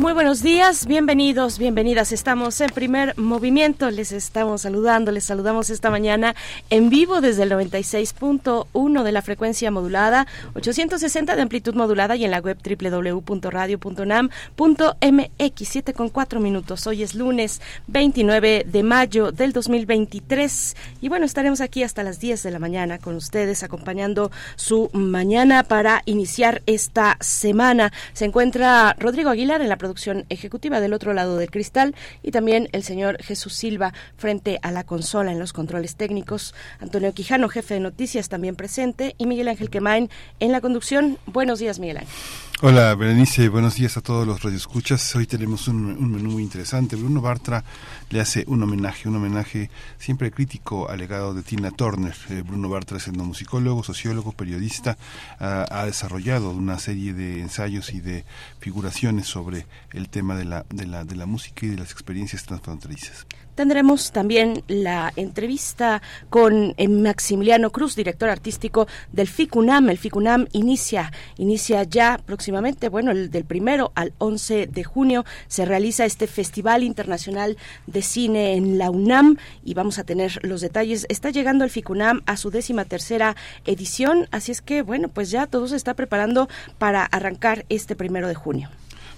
Muy buenos días, bienvenidos, bienvenidas. Estamos en primer movimiento, les estamos saludando, les saludamos esta mañana en vivo desde el 96.1 de la frecuencia modulada, 860 de amplitud modulada y en la web www.radio.unam.mx, 7 con 4 minutos. Hoy es lunes 29 de mayo del 2023 y bueno, estaremos aquí hasta las 10 de la mañana con ustedes acompañando su mañana para iniciar esta semana. Se encuentra Rodrigo Aguilar en la producción producción ejecutiva del otro lado del cristal y también el señor Jesús Silva frente a la consola en los controles técnicos, Antonio Quijano, jefe de noticias, también presente y Miguel Ángel Quemain en la conducción. Buenos días, Miguel Ángel. Hola, Berenice, buenos días a todos los radioescuchas. Hoy tenemos un, menú muy interesante. Bruno Bartra le hace un homenaje, un homenaje siempre crítico al legado de Tina Turner. Eh, Bruno Bartra es musicólogo, sociólogo, periodista, ha desarrollado una serie de ensayos y de figuraciones sobre el tema de la, de la, de la música y de las experiencias transfronterizas. Tendremos también la entrevista con eh, Maximiliano Cruz, director artístico del FICUNAM. El FICUNAM inicia, inicia ya próximamente, bueno, el del primero al 11 de junio se realiza este Festival Internacional de Cine en la UNAM y vamos a tener los detalles. Está llegando el FICUNAM a su décima tercera edición, así es que, bueno, pues ya todo se está preparando para arrancar este primero de junio.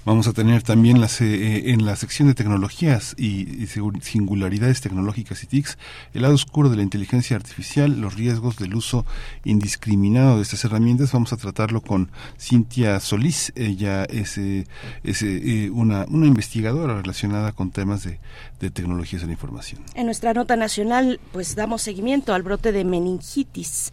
Vamos a tener también las, eh, en la sección de tecnologías y, singularidades tecnológicas y TICs el lado oscuro de la inteligencia artificial, los riesgos del uso indiscriminado de estas herramientas. Vamos a tratarlo con Cintia Solís. Ella es, eh, es eh, una, una investigadora relacionada con temas de, de tecnologías de la información. En nuestra nota nacional, pues damos seguimiento al brote de meningitis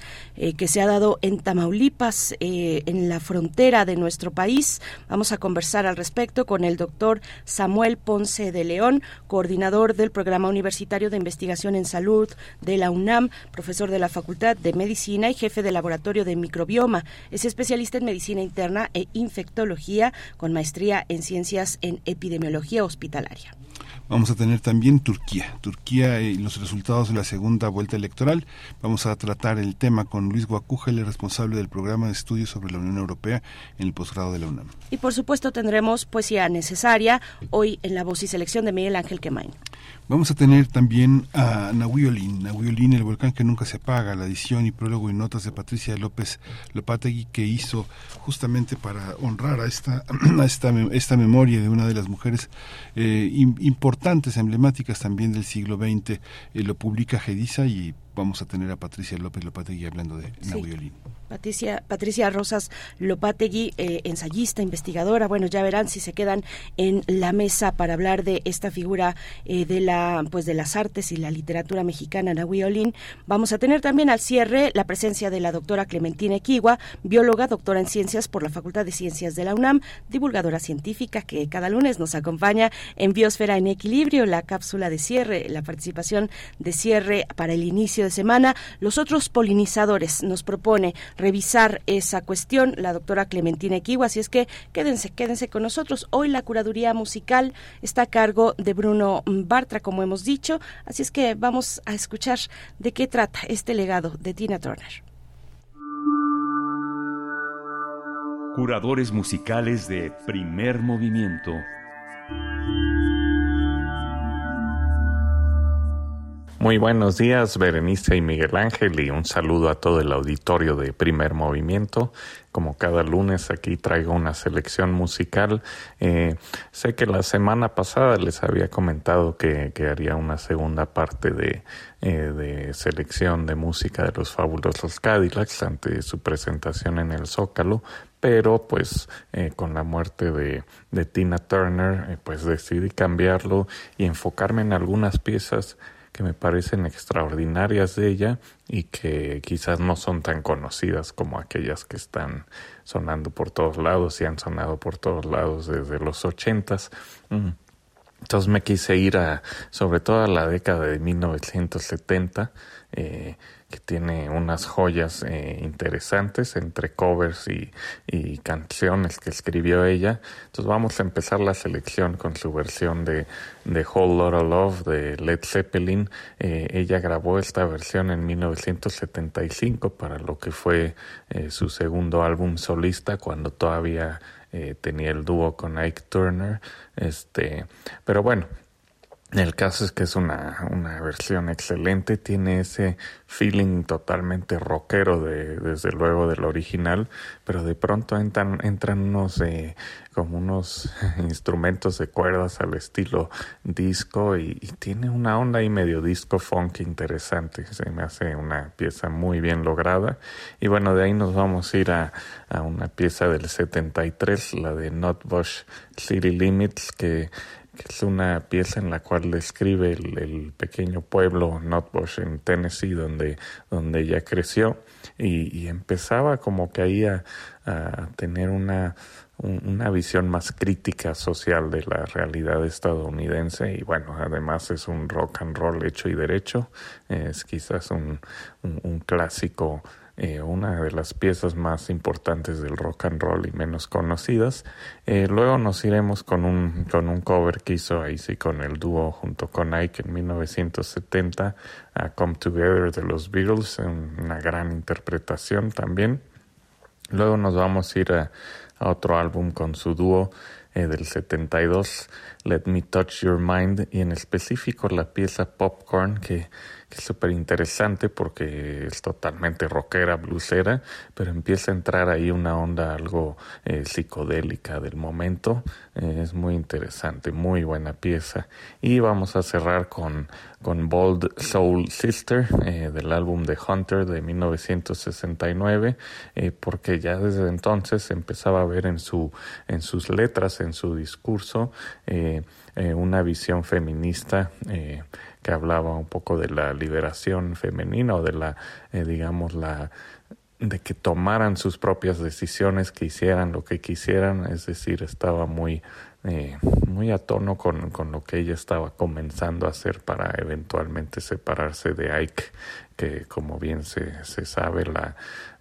que se ha dado en Tamaulipas, en la frontera de nuestro país. Vamos a conversar al respecto con el doctor Samuel Ponce de León, coordinador del Programa Universitario de Investigación en Salud de la UNAM, profesor de la Facultad de Medicina y jefe del Laboratorio de Microbioma. Es especialista en medicina interna e infectología con maestría en ciencias en epidemiología hospitalaria. Vamos a tener también Turquía, Turquía y los resultados de la segunda vuelta electoral. Vamos a tratar el tema con Luis Guacúgel, el responsable del programa de estudios sobre la Unión Europea en el posgrado de la UNAM. Y por supuesto tendremos poesía necesaria hoy en la voz y selección de Miguel Ángel Quemain. Vamos a tener también a Nahuiolín, Nahuiolín, el volcán que nunca se apaga, la edición y prólogo y notas de Patricia López Lopategui que hizo justamente para honrar a esta, a esta, esta memoria de una de las mujeres eh, importantes, emblemáticas también del siglo XX. Eh, lo publica Gedisa y vamos a tener a Patricia López Lopategui hablando de Nahuiolín. Patricia, Patricia Rosas Lopategui, eh, ensayista, investigadora. Bueno, ya verán si se quedan en la mesa para hablar de esta figura eh, de la, pues de las artes y la literatura mexicana, Nahui Olin. Vamos a tener también al cierre la presencia de la doctora Clementina Equigua, bióloga, doctora en ciencias por la Facultad de Ciencias de la UNAM, divulgadora científica que cada lunes nos acompaña en Biosfera en Equilibrio, la cápsula de cierre, la participación de cierre para el inicio de semana. Los otros polinizadores nos propone revisar esa cuestión la doctora Clementina Equigua, así es que quédense, quédense con nosotros. Hoy la curaduría musical está a cargo de Bruno Bartra, como hemos dicho, así es que vamos a escuchar de qué trata este legado de Tina Turner. Curadores musicales de primer movimiento. Muy buenos días, Berenice y Miguel Ángel, y un saludo a todo el auditorio de Primer Movimiento. Como cada lunes aquí traigo una selección musical. Eh, sé que la semana pasada les había comentado que, haría una segunda parte de, eh, de, selección de música de los fabulosos Cadillacs ante su presentación en el Zócalo, pero pues eh, con la muerte de, de Tina Turner, pues decidí cambiarlo y enfocarme en algunas piezas que me parecen extraordinarias de ella y que quizás no son tan conocidas como aquellas que están sonando por todos lados y han sonado por todos lados desde los ochentas. Mm. Entonces me quise ir a, sobre todo a la década de 1970, eh, que tiene unas joyas eh, interesantes entre covers y, canciones que escribió ella. Entonces vamos a empezar la selección con su versión de, de Whole Lotta Love de Led Zeppelin. Eh, ella grabó esta versión en 1975 para lo que fue eh, su segundo álbum solista cuando todavía eh, tenía el dúo con Ike Turner. Este, pero bueno, el caso es que es una, una versión excelente, tiene ese feeling totalmente rockero de, desde luego del original, pero de pronto entran, entran unos eh, como unos instrumentos de cuerdas al estilo disco y, tiene una onda y medio disco funk interesante, se me hace una pieza muy bien lograda. Y bueno de ahí nos vamos a ir a, a una pieza del 73, la de Nutbush City Limits que es una pieza en la cual describe el, pequeño pueblo Nutbush en Tennessee donde, donde ella creció y, empezaba como que ahí a, tener una, una visión más crítica social de la realidad estadounidense. Y bueno, además es un rock and roll hecho y derecho, es quizás un, un clásico eh, una de las piezas más importantes del rock and roll y menos conocidas. Eh, luego nos iremos con un, con un cover que hizo ahí sí con el dúo junto con Ike en 1970, a Come Together de los Beatles, una gran interpretación también. Luego nos vamos a ir a, otro álbum con su dúo eh, del 72, Let Me Touch Your Mind, y en específico la pieza Popcorn que que es súper interesante porque es totalmente rockera, bluesera, pero empieza a entrar ahí una onda algo eh, psicodélica del momento. Eh, es muy interesante, muy buena pieza. Y vamos a cerrar con, con Bold Soul Sister eh, del álbum The Hunter de 1969, porque ya desde entonces empezaba a ver en, su, en sus letras, en su discurso, una visión feminista que hablaba un poco de la liberación femenina o de la, eh, digamos, la de que tomaran sus propias decisiones, que hicieran lo que quisieran, es decir, estaba muy, eh, muy a tono con, con, lo que ella estaba comenzando a hacer para eventualmente separarse de Ike, que como bien se, se sabe, la,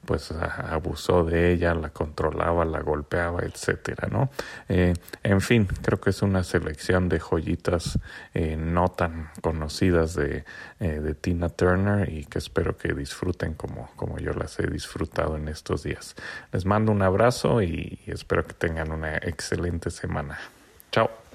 pues abusó de ella, la controlaba, la golpeaba, etcétera, ¿no? Eh, en fin, creo que es una selección de joyitas eh, no tan conocidas de, eh, de, Tina Turner y que espero que disfruten como, como yo las he disfrutado en estos días. Les mando un abrazo y espero que tengan una excelente semana. Chao.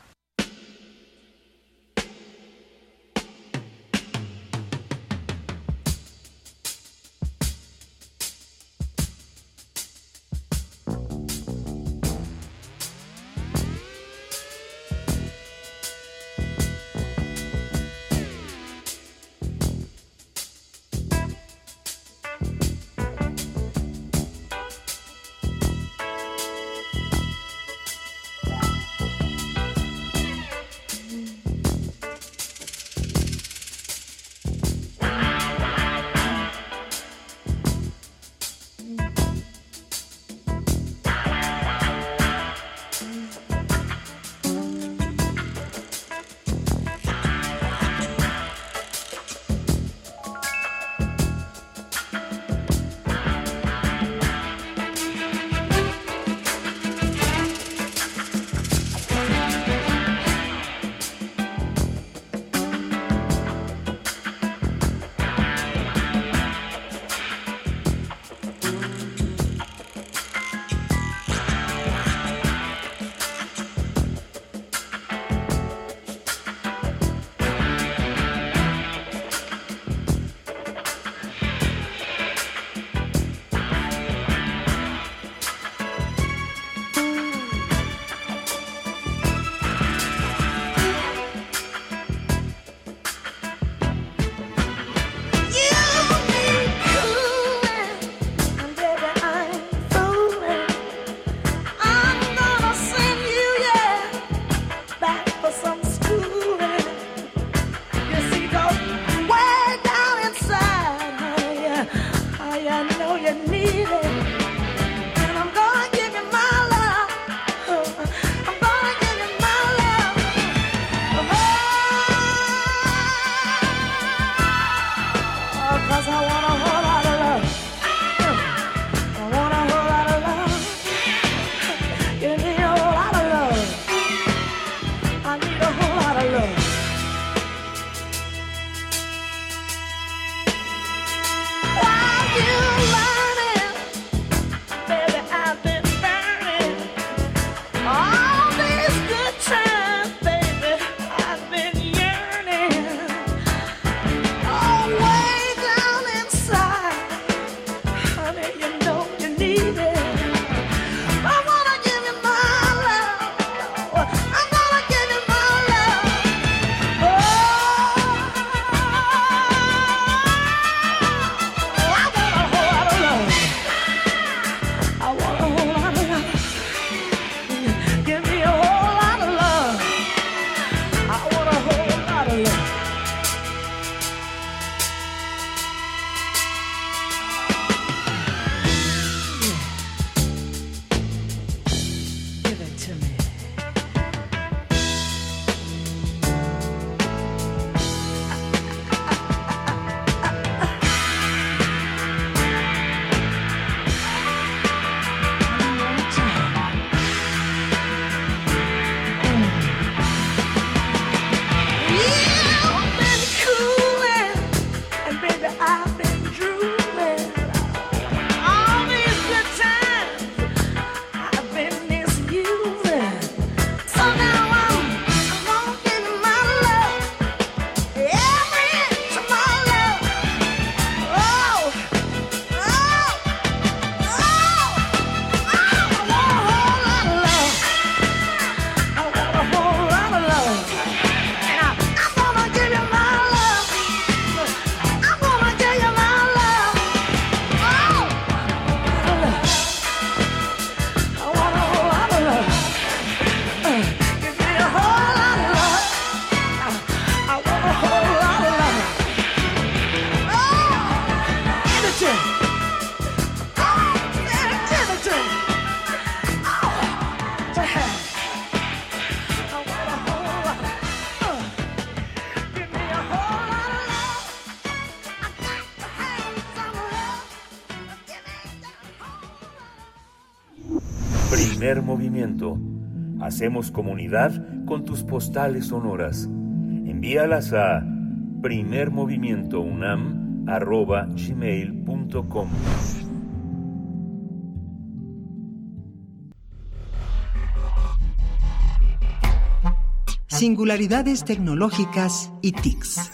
Hacemos comunidad con tus postales sonoras. Envíalas a primermovimientounam.gmail.com Singularidades tecnológicas y TICs.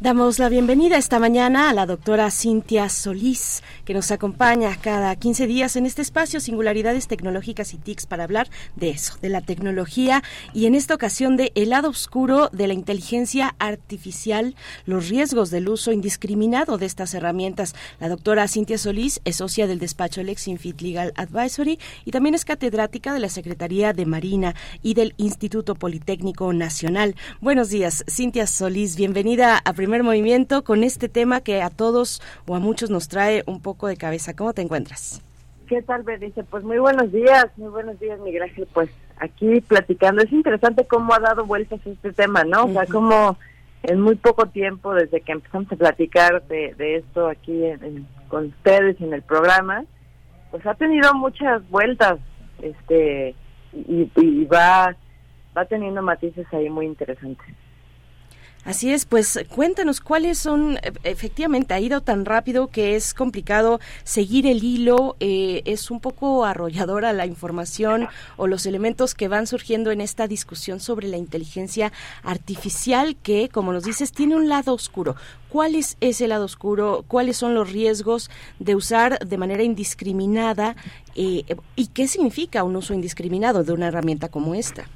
Damos la bienvenida esta mañana a la doctora Cintia Solís, que nos acompaña cada 15 días en este espacio Singularidades Tecnológicas y TICs para hablar de eso, de la tecnología y en esta ocasión de el lado oscuro de la inteligencia artificial, los riesgos del uso indiscriminado de estas herramientas. La doctora Cintia Solís es socia del despacho Lexinfit Legal Advisory y también es catedrática de la Secretaría de Marina y del Instituto Politécnico Nacional. Buenos días, Cintia Solís, bienvenida a Primer movimiento con este tema que a todos o a muchos nos trae un poco de cabeza. ¿Cómo te encuentras? ¿Qué tal, Bernice? Pues muy buenos días, muy buenos días, Miguel Ángel. Pues aquí platicando, es interesante cómo ha dado vueltas este tema, ¿no? O sea, como en muy poco tiempo, desde que empezamos a platicar de, esto aquí con ustedes en el programa, pues ha tenido muchas vueltas, este, y, y va, va teniendo matices ahí muy interesantes. Así es, pues cuéntanos cuáles son, e, efectivamente, ha ido tan rápido que es complicado seguir el hilo, eh, es un poco arrolladora la información o los elementos que van surgiendo en esta discusión sobre la inteligencia artificial que, como nos dices, tiene un lado oscuro. ¿Cuál es ese lado oscuro? ¿Cuáles son los riesgos de usar de manera indiscriminada? Eh, ¿Y qué significa un uso indiscriminado de una herramienta como esta?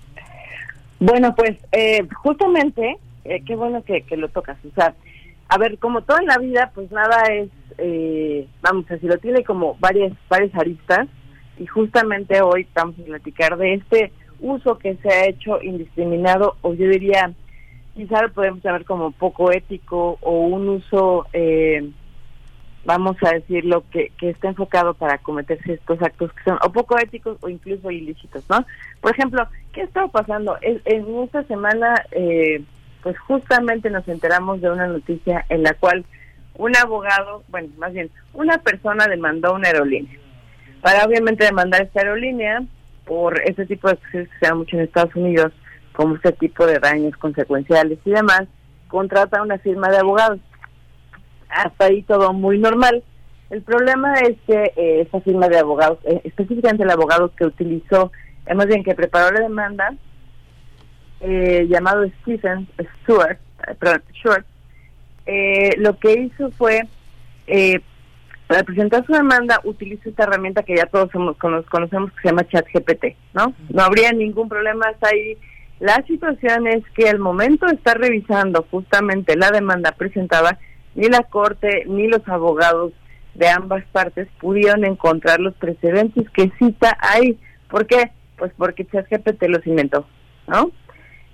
Bueno, pues eh, justamente eh, qué bueno que, lo tocas. O sea, a ver, como todo en la vida, pues nada es, eh, vamos a decirlo, tiene como varias, varias aristas y justamente hoy vamos a platicar de este uso que se ha hecho indiscriminado o yo diría, quizá lo podemos llamar como poco ético o un uso, eh, vamos a decirlo, que, que está enfocado para cometerse estos actos que son o poco éticos o incluso ilícitos, ¿no? Por ejemplo, ¿qué ha estado pasando? En, en esta semana... Eh, pues justamente nos enteramos de una noticia en la cual un abogado, bueno, más bien, una persona demandó una aerolínea. Para obviamente demandar esta aerolínea por ese tipo de acciones que se da mucho en Estados Unidos, como este tipo de daños consecuenciales y demás, contrata una firma de abogados. Hasta ahí todo muy normal. El problema es que eh, esa firma de abogados, eh, específicamente el abogado que utilizó, eh, más bien que preparó la demanda, llamado Stephen Stewart, perdón, Short, lo que hizo fue, para presentar su demanda, utilizó esta herramienta que ya todos somos, conocemos que se llama ChatGPT, ¿no? No habría ningún problema hasta ahí. La situación es que al momento de estar revisando justamente la demanda presentada, ni la corte ni los abogados de ambas partes pudieron encontrar los precedentes que cita ahí. ¿Por qué? Pues porque ChatGPT los inventó, ¿no?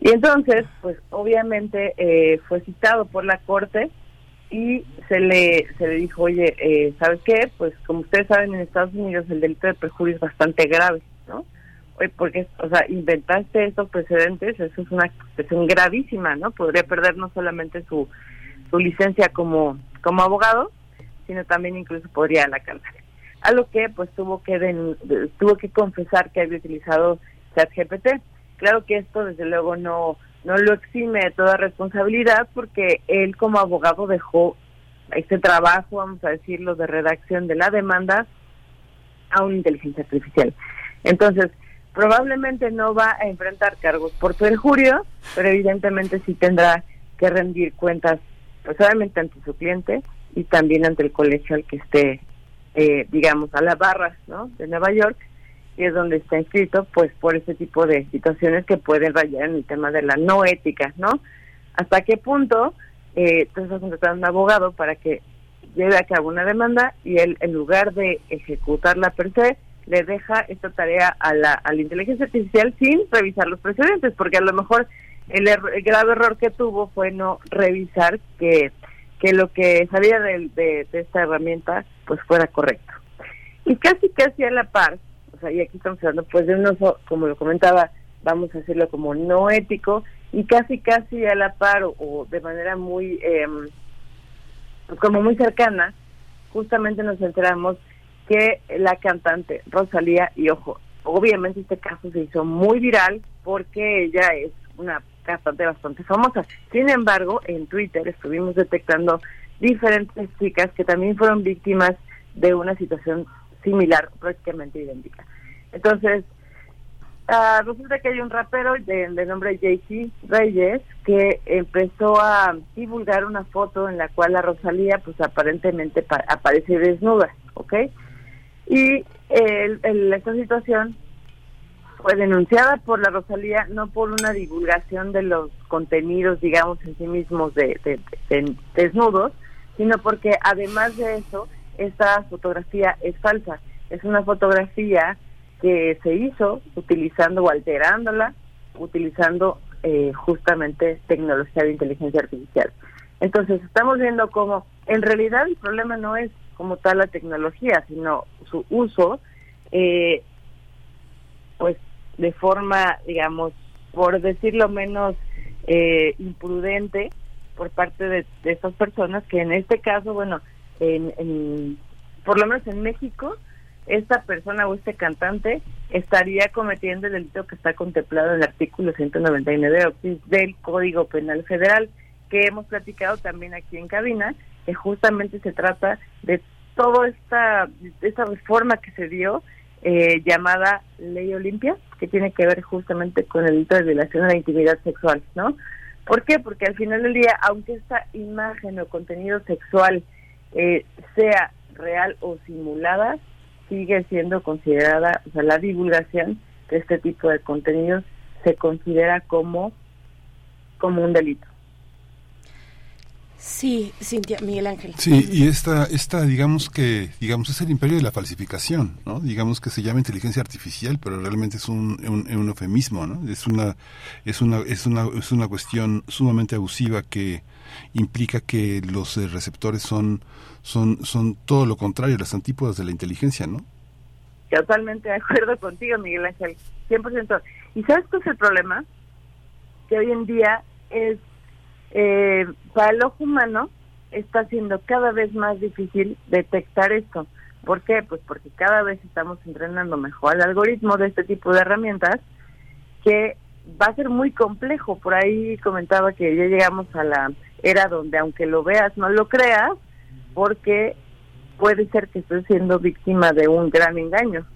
Y entonces, pues obviamente eh, fue citado por la corte y se le se le dijo, oye, eh, ¿sabes qué? Pues como ustedes saben, en Estados Unidos el delito de perjurio es bastante grave, ¿no? Oye, porque, o sea, inventaste estos precedentes, eso es una cuestión gravísima, ¿no? Podría perder no solamente su, su licencia como, como abogado, sino también incluso podría la cárcel. A lo que pues tuvo que tuvo que confesar que había utilizado ChatGPT. Claro que esto desde luego no no lo exime de toda responsabilidad porque él como abogado dejó este trabajo, vamos a decirlo, de redacción de la demanda a una inteligencia artificial. Entonces, probablemente no va a enfrentar cargos por perjurio, pero evidentemente sí tendrá que rendir cuentas, pues ante su cliente y también ante el colegio al que esté, eh, digamos, a la barra ¿no? de Nueva York, y es donde está inscrito, pues por ese tipo de situaciones que pueden rayar en el tema de la no ética, ¿no? ¿Hasta qué punto eh, tú estás contratando a un abogado para que lleve a cabo una demanda y él, en lugar de ejecutarla per se, le deja esta tarea a la, a la inteligencia artificial sin revisar los precedentes, porque a lo mejor el, el grave error que tuvo fue no revisar que que lo que salía de, de, esta herramienta pues fuera correcto. Y casi casi a la par, o sea, y aquí estamos hablando pues de un uso, como lo comentaba, vamos a decirlo como no ético, y casi casi a la par o, de manera muy, eh, como muy cercana, justamente nos enteramos que la cantante Rosalía, y ojo, obviamente este caso se hizo muy viral porque ella es una bastante, bastante famosa. Sin embargo, en Twitter estuvimos detectando diferentes chicas que también fueron víctimas de una situación similar, prácticamente idéntica. Entonces, uh, resulta que hay un rapero de, de nombre JC Reyes que empezó a divulgar una foto en la cual la Rosalía, pues aparentemente aparece desnuda, ¿ok? Y el, esta situación fue denunciada por la Rosalía no por una divulgación de los contenidos, digamos, en sí mismos de, desnudos, sino porque además de eso, esta fotografía es falsa. Es una fotografía que se hizo utilizando o alterándola, utilizando eh, justamente tecnología de inteligencia artificial. Entonces, estamos viendo cómo en realidad el problema no es como tal la tecnología, sino su uso eh, pues de forma, digamos, por decirlo menos eh, imprudente por parte de, estas personas que en este caso, bueno, en, por lo menos en México, esta persona o este cantante estaría cometiendo el delito que está contemplado en el artículo 199 del Código Penal Federal, que hemos platicado también aquí en cabina, que justamente se trata de toda esta, esta reforma que se dio eh, llamada Ley Olimpia, que tiene que ver justamente con el delito de violación a la intimidad sexual, ¿no? ¿Por qué? Porque al final del día, aunque esta imagen o contenido sexual eh, sea real o simulada, sigue siendo considerada, o sea, la divulgación de este tipo de contenidos se considera como, como un delito. Sí, Cintia, Miguel Ángel. Sí, y esta, esta, digamos que, digamos, es el imperio de la falsificación, ¿no? Digamos que se llama inteligencia artificial, pero realmente es un, un, eufemismo, ¿no? Es una, es una, es una, es una cuestión sumamente abusiva que implica que los eh, receptores son, son, son todo lo contrario, las antípodas de la inteligencia, ¿no? Totalmente de acuerdo contigo, Miguel Ángel, 100%. ¿Y sabes cuál es el problema? Que hoy en día es eh, para el ojo humano está siendo cada vez más difícil detectar esto. ¿Por qué? Pues porque cada vez estamos entrenando mejor el algoritmo de este tipo de herramientas que va a ser muy complejo. Por ahí comentaba que ya llegamos a la era donde aunque lo veas no lo creas porque puede ser que estés siendo víctima de un gran engaño.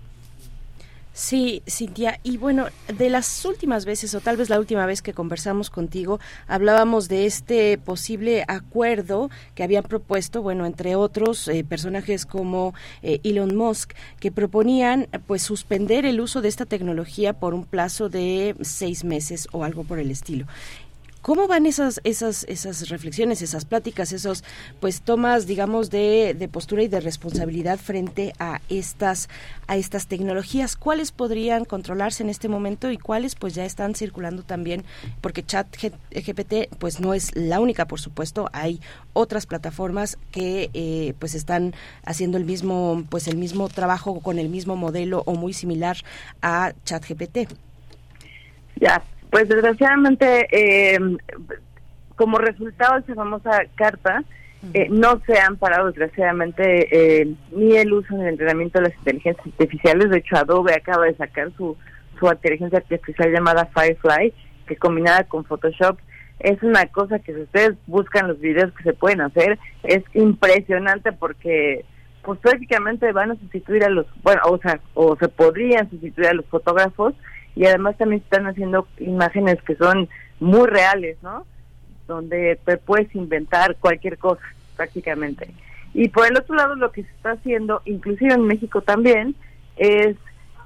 Sí, Cintia. Y bueno, de las últimas veces, o tal vez la última vez que conversamos contigo, hablábamos de este posible acuerdo que habían propuesto, bueno, entre otros eh, personajes como eh, Elon Musk, que proponían pues suspender el uso de esta tecnología por un plazo de seis meses o algo por el estilo. ¿Cómo van esas, esas, esas reflexiones, esas pláticas, esos pues tomas, digamos, de, de, postura y de responsabilidad frente a estas, a estas tecnologías? ¿Cuáles podrían controlarse en este momento y cuáles pues ya están circulando también? Porque Chat GPT pues no es la única, por supuesto, hay otras plataformas que eh, pues están haciendo el mismo, pues el mismo trabajo con el mismo modelo o muy similar a Chat GPT. Ya, pues desgraciadamente, eh, como resultado de esa famosa carta, eh, no se han parado desgraciadamente eh, ni el uso ni el entrenamiento de las inteligencias artificiales. De hecho, Adobe acaba de sacar su, su inteligencia artificial llamada Firefly, que combinada con Photoshop es una cosa que si ustedes buscan los videos que se pueden hacer, es impresionante porque pues prácticamente van a sustituir a los, bueno, o sea, o se podrían sustituir a los fotógrafos y además también están haciendo imágenes que son muy reales, ¿no? Donde te puedes inventar cualquier cosa prácticamente. Y por el otro lado lo que se está haciendo, inclusive en México también, es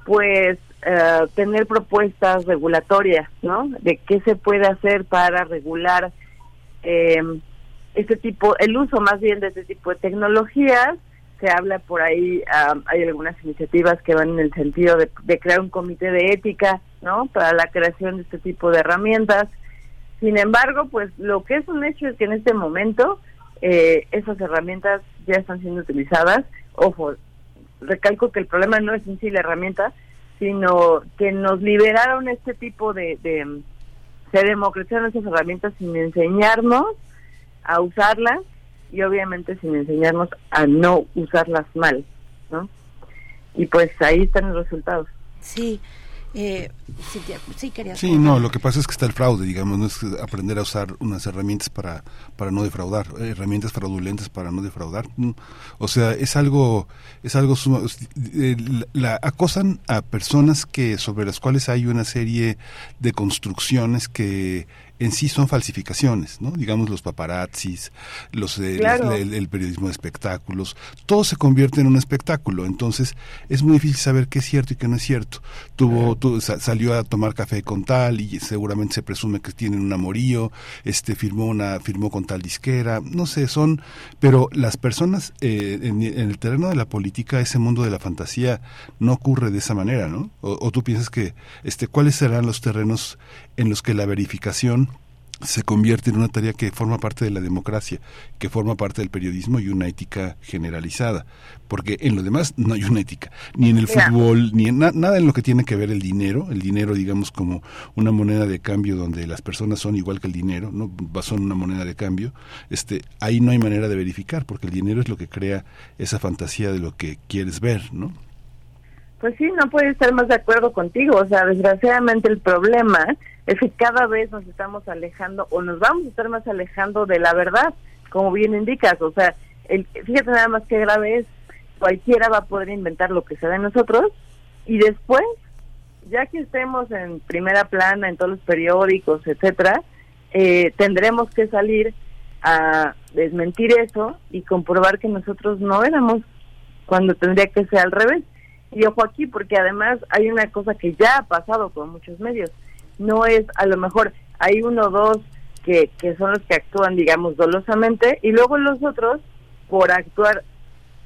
pues eh, tener propuestas regulatorias, ¿no? De qué se puede hacer para regular eh, este tipo, el uso más bien de este tipo de tecnologías se habla por ahí, hay algunas iniciativas que van en el sentido de, crear un comité de ética, ¿no? Para la creación de este tipo de herramientas. Sin embargo, pues lo que es un hecho es que en este momento eh, esas herramientas ya están siendo utilizadas. Ojo, recalco que el problema no es en sí la herramienta, sino que nos liberaron este tipo de, de se democratizaron esas herramientas sin enseñarnos a usarlas y obviamente sin enseñarnos a no usarlas mal, ¿no? Y pues ahí están los resultados. Sí. Eh, sí, sí, no, lo que pasa es que está el fraude, digamos, no es aprender a usar unas herramientas para, para no defraudar, herramientas fraudulentas para no defraudar. O sea, es algo, es algo eh, la, acosan a personas que sobre las cuales hay una serie de construcciones que en sí son falsificaciones, ¿no? Digamos los paparazzis, los, el, periodismo de espectáculos, todo se convierte en un espectáculo, entonces es muy difícil saber qué es cierto y qué no es cierto. Tuvo, salió a tomar café con tal y seguramente se presume que tienen un amorío, este firmó una firmó con tal disquera, no sé, son, pero las personas eh, en, el terreno de la política, ese mundo de la fantasía no ocurre de esa manera, ¿no? O, o tú piensas que, este, ¿cuáles serán los terrenos en los que la verificación se convierte en una tarea que forma parte de la democracia, que forma parte del periodismo y una ética generalizada, porque en lo demás no hay una ética, ni en el fútbol, ni en nada en lo que tiene que ver el dinero, el dinero digamos como una moneda de cambio donde las personas son igual que el dinero, no son una moneda de cambio, este ahí no hay manera de verificar, porque el dinero es lo que crea esa fantasía de lo que quieres ver, ¿no? Pues sí, no puedo estar más de acuerdo contigo, o sea, desgraciadamente el problema es que cada vez nos estamos alejando o nos vamos a estar más alejando de la verdad, como bien indicas. O sea, el, fíjate nada más que grave es, cualquiera va a poder inventar lo que sea de nosotros y después, ya que estemos en primera plana en todos los periódicos, etcétera, eh, tendremos que salir a desmentir eso y comprobar que nosotros no éramos cuando tendría que ser al revés. Y ojo aquí, porque además hay una cosa que ya ha pasado con muchos medios. No es a lo mejor hay uno o dos que, que son los que actúan, digamos, dolosamente, y luego los otros, por actuar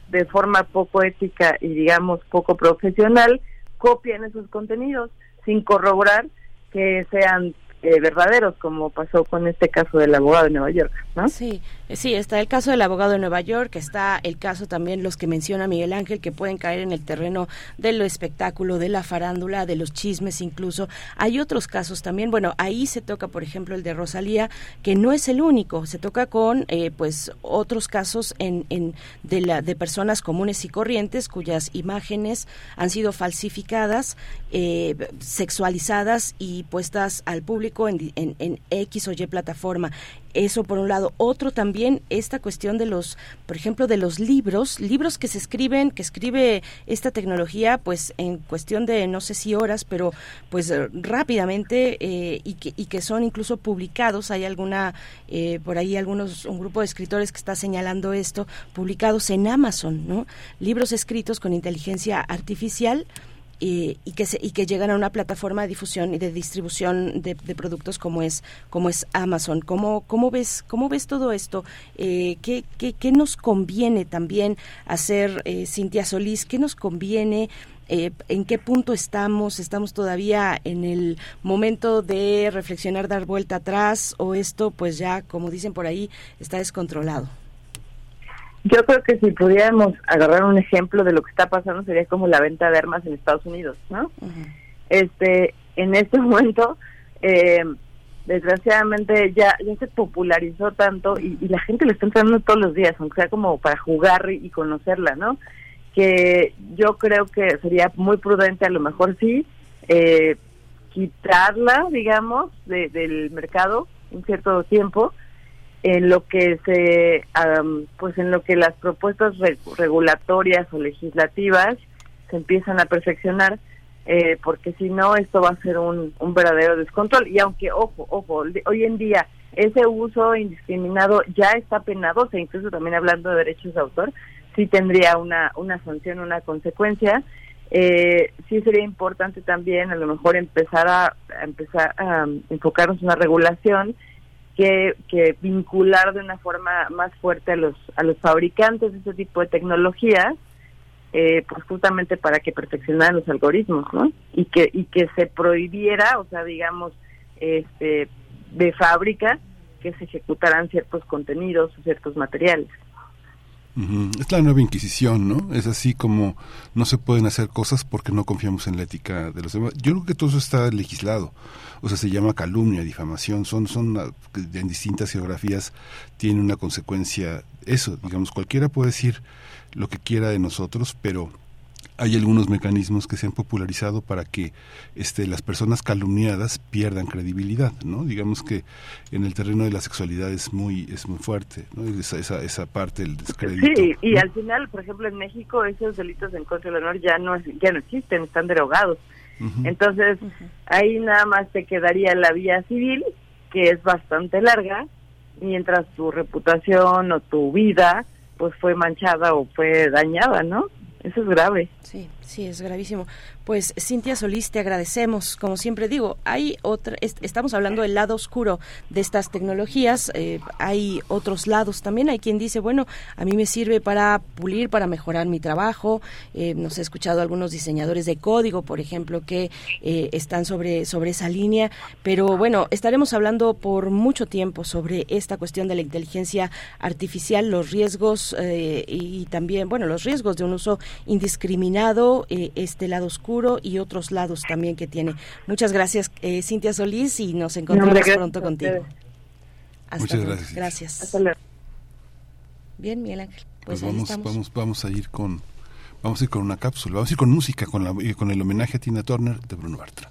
de forma poco ética y, digamos, poco profesional, copian esos contenidos sin corroborar que sean eh, verdaderos, como pasó con este caso del abogado de Nueva York, ¿no? Sí, sí, está el caso del abogado de Nueva York, está el caso también los que menciona Miguel Ángel, que pueden caer en el terreno del espectáculo, de la farándula, de los chismes incluso. Hay otros casos también, bueno, ahí se toca, por ejemplo, el de Rosalía, que no es el único, se toca con, eh, pues, otros casos en, en de, la, de personas comunes y corrientes cuyas imágenes han sido falsificadas, eh, sexualizadas y puestas al público en, X o Y plataforma. Eso por un lado. Otro también, esta cuestión de los, por ejemplo, de los libros, libros que se escriben, que escribe esta tecnología, pues en cuestión de no sé si horas, pero pues rápidamente eh, y, que, y que son incluso publicados. Hay alguna, eh, por ahí algunos, un grupo de escritores que está señalando esto, publicados en Amazon, ¿no? Libros escritos con inteligencia artificial y, que se, y que llegan a una plataforma de difusión y de distribución de, productos como es como es Amazon. Cómo cómo ves cómo ves todo esto eh, ¿qué, qué, nos conviene también hacer eh, Cintia Solís qué nos conviene eh, en qué punto estamos, estamos todavía en el momento de reflexionar, dar vuelta atrás o esto pues ya, como dicen por ahí, está descontrolado. Yo creo que si pudiéramos agarrar un ejemplo de lo que está pasando sería como la venta de armas en Estados Unidos, ¿no? Este, en este momento, eh, desgraciadamente ya ya se popularizó tanto y, la gente lo está entrando todos los días, aunque sea como para jugar y conocerla, ¿no? Que yo creo que sería muy prudente, a lo mejor sí, eh, quitarla, digamos, del mercado un cierto tiempo en lo que se pues en lo que las propuestas regulatorias o legislativas se empiezan a perfeccionar eh, porque si no esto va a ser un, un verdadero descontrol. Y aunque ojo ojo hoy en día ese uso indiscriminado ya está penado o sea incluso también hablando de derechos de autor sí tendría una una sanción una consecuencia. Eh, sí sería importante también a lo mejor empezar a, empezar a enfocarnos en una regulación que, vincular de una forma más fuerte a los a los fabricantes de este tipo de tecnologías eh, pues justamente para que perfeccionaran los algoritmos no y que y que se prohibiera o sea digamos este de fábrica que se ejecutaran ciertos contenidos o ciertos materiales es la nueva Inquisición, ¿no? Es así como no se pueden hacer cosas porque no confiamos en la ética de los demás. Yo creo que todo eso está legislado. O sea, se llama calumnia, difamación. Son, son ah, en distintas geografías tiene una consecuencia. Eso, digamos, cualquiera puede decir lo que quiera de nosotros, pero hay algunos mecanismos que se han popularizado para que este, las personas calumniadas pierdan credibilidad, ¿no? Digamos que en el terreno de la sexualidad es muy es muy fuerte, ¿no? Esa, esa, esa parte del descrédito. Sí, y al final, por ejemplo, en México esos delitos en contra del honor ya no ya no existen, están derogados. Entonces, ahí nada más te quedaría la vía civil, que es bastante larga, mientras tu reputación o tu vida pues fue manchada o fue dañada, ¿no? Eso es grave. Sí, sí, es gravísimo. Pues Cintia Solís, te agradecemos. Como siempre digo, hay otra, estamos hablando del lado oscuro de estas tecnologías. Eh, hay otros lados también. Hay quien dice, bueno, a mí me sirve para pulir, para mejorar mi trabajo. Eh, nos he escuchado algunos diseñadores de código, por ejemplo, que eh, están sobre, sobre esa línea. Pero bueno, estaremos hablando por mucho tiempo sobre esta cuestión de la inteligencia artificial, los riesgos y también, bueno, los riesgos de un uso indiscriminado, este lado oscuro y otros lados también que tiene. Muchas gracias, eh, Cintia Solís, y nos encontramos pronto contigo. Muchas gracias. Gracias. Bien, Miguel Ángel. Pues, pues vamos, vamos, vamos a ir con vamos a ir con una cápsula, vamos a ir con música, con, la, con el homenaje a Tina Turner de Bruno Bartra.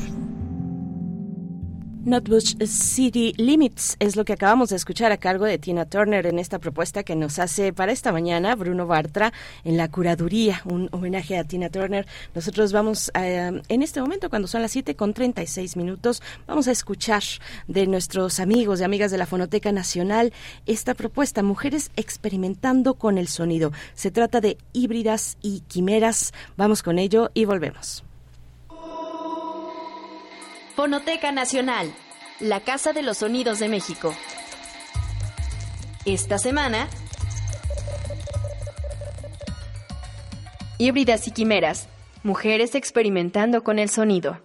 Notbush City Limits es lo que acabamos de escuchar a cargo de Tina Turner en esta propuesta que nos hace para esta mañana Bruno Bartra en la curaduría, un homenaje a Tina Turner. Nosotros vamos en este momento, cuando son las 7 con 36 minutos, vamos a escuchar de nuestros amigos y amigas de la Fonoteca Nacional esta propuesta, Mujeres experimentando con el sonido. Se trata de híbridas y quimeras. Vamos con ello y volvemos. Fonoteca Nacional, la Casa de los Sonidos de México. Esta semana, híbridas y quimeras, mujeres experimentando con el sonido.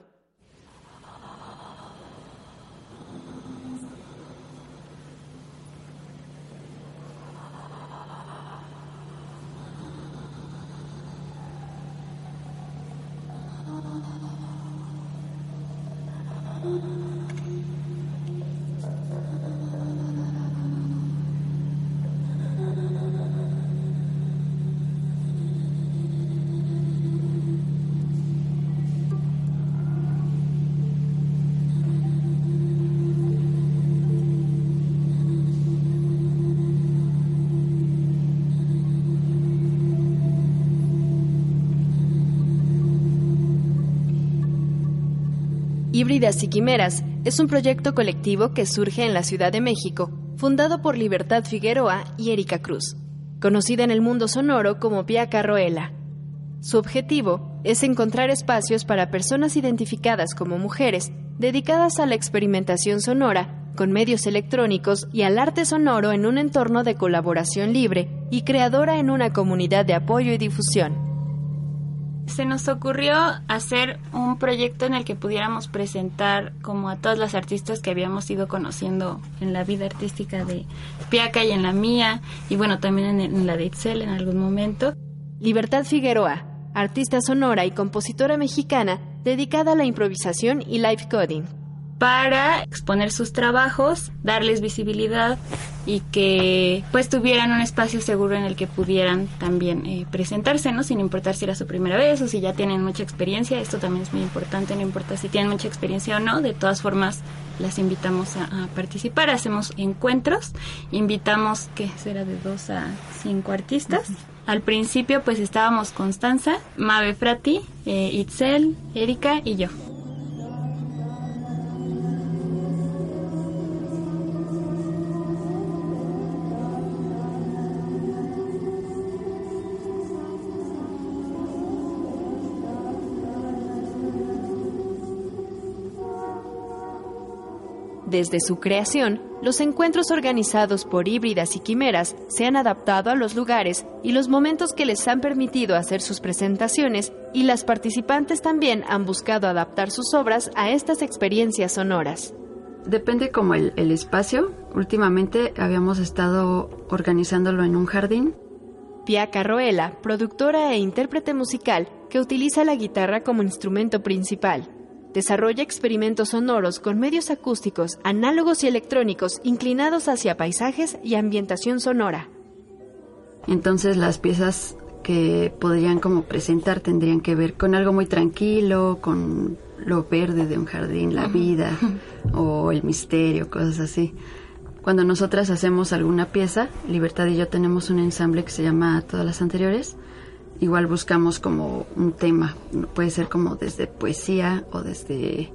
Híbridas y Quimeras es un proyecto colectivo que surge en la Ciudad de México, fundado por Libertad Figueroa y Erika Cruz, conocida en el mundo sonoro como Pia Carroela. Su objetivo es encontrar espacios para personas identificadas como mujeres dedicadas a la experimentación sonora con medios electrónicos y al arte sonoro en un entorno de colaboración libre y creadora en una comunidad de apoyo y difusión se nos ocurrió hacer un proyecto en el que pudiéramos presentar como a todas las artistas que habíamos ido conociendo en la vida artística de Piaca y en la mía, y bueno, también en, la de Itzel en algún momento. Libertad Figueroa, artista sonora y compositora mexicana dedicada a la improvisación y live coding para exponer sus trabajos, darles visibilidad y que pues tuvieran un espacio seguro en el que pudieran también eh, presentarse, ¿no? Sin importar si era su primera vez o si ya tienen mucha experiencia, esto también es muy importante, no importa si tienen mucha experiencia o no, de todas formas las invitamos a, participar, hacemos encuentros, invitamos, que será de dos a cinco artistas. Al principio pues estábamos Constanza, Mabe Frati, eh, Itzel, Erika y yo. Desde su creación, los encuentros organizados por híbridas y quimeras se han adaptado a los lugares y los momentos que les han permitido hacer sus presentaciones y las participantes también han buscado adaptar sus obras a estas experiencias sonoras. Depende como el, espacio. Últimamente habíamos estado organizándolo en un jardín. Pia Carroela, productora e intérprete musical que utiliza la guitarra como instrumento principal desarrolla experimentos sonoros con medios acústicos, análogos y electrónicos inclinados hacia paisajes y ambientación sonora. Entonces las piezas que podrían como presentar tendrían que ver con algo muy tranquilo, con lo verde de un jardín, la vida o el misterio, cosas así. Cuando nosotras hacemos alguna pieza, Libertad y yo tenemos un ensamble que se llama Todas las anteriores, igual buscamos como un tema, puede ser como desde poesía o desde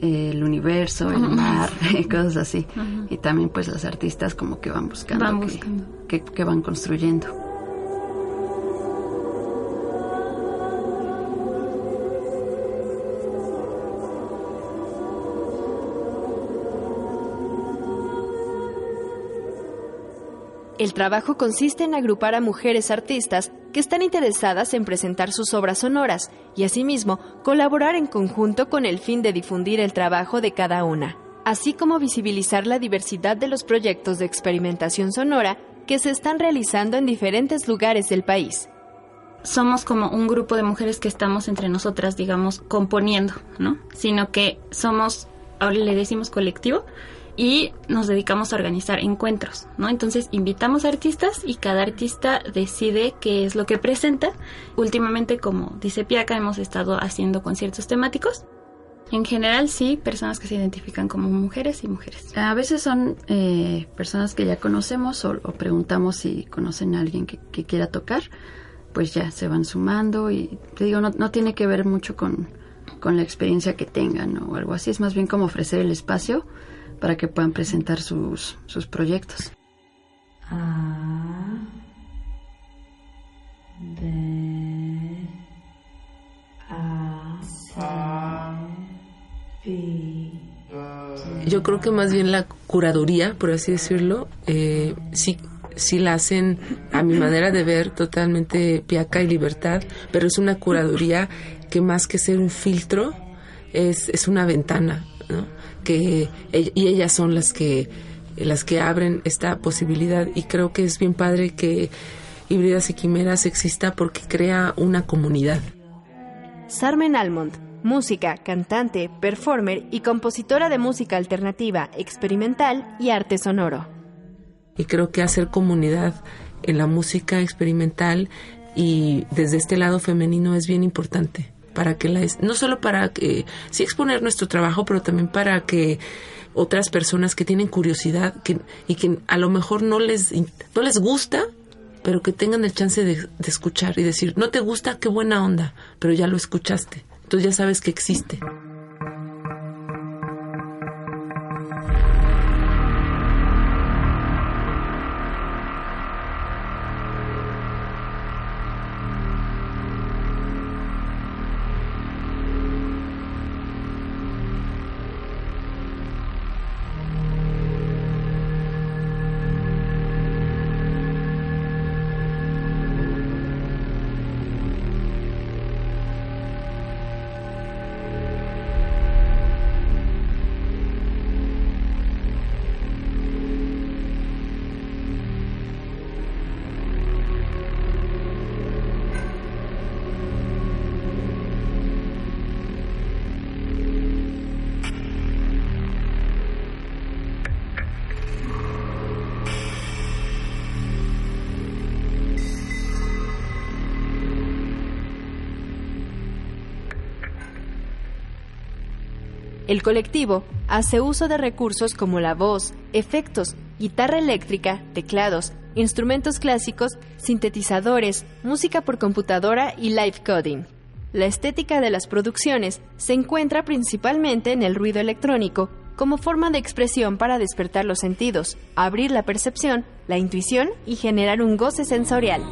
eh, el universo, el mar, cosas así. Y también pues los artistas como que van buscando, van buscando. que van construyendo. El trabajo consiste en agrupar a mujeres artistas que están interesadas en presentar sus obras sonoras y asimismo colaborar en conjunto con el fin de difundir el trabajo de cada una, así como visibilizar la diversidad de los proyectos de experimentación sonora que se están realizando en diferentes lugares del país. Somos como un grupo de mujeres que estamos entre nosotras, digamos, componiendo, ¿no? Sino que somos, ahora le decimos colectivo, y nos dedicamos a organizar encuentros, ¿no? Entonces invitamos a artistas y cada artista decide qué es lo que presenta. Últimamente, como dice Piaca, hemos estado haciendo conciertos temáticos. En general, sí, personas que se identifican como mujeres y mujeres. A veces son eh, personas que ya conocemos o, preguntamos si conocen a alguien que, quiera tocar, pues ya se van sumando y te digo, no, no tiene que ver mucho con, con la experiencia que tengan o algo así, es más bien como ofrecer el espacio para que puedan presentar sus, sus proyectos. Yo creo que más bien la curaduría, por así decirlo, eh, sí, sí la hacen a mi manera de ver totalmente piaca y libertad, pero es una curaduría que más que ser un filtro, es, es una ventana, ¿no? Que y ellas son las que las que abren esta posibilidad y creo que es bien padre que Híbridas y Quimeras exista porque crea una comunidad. Sarmen Almond, música, cantante, performer y compositora de música alternativa, experimental y arte sonoro. Y creo que hacer comunidad en la música experimental y desde este lado femenino es bien importante para que la no solo para que sí exponer nuestro trabajo, pero también para que otras personas que tienen curiosidad que, y que a lo mejor no les no les gusta, pero que tengan el chance de, de escuchar y decir, no te gusta, qué buena onda, pero ya lo escuchaste, entonces ya sabes que existe. El colectivo hace uso de recursos como la voz, efectos, guitarra eléctrica, teclados, instrumentos clásicos, sintetizadores, música por computadora y live coding. La estética de las producciones se encuentra principalmente en el ruido electrónico como forma de expresión para despertar los sentidos, abrir la percepción, la intuición y generar un goce sensorial.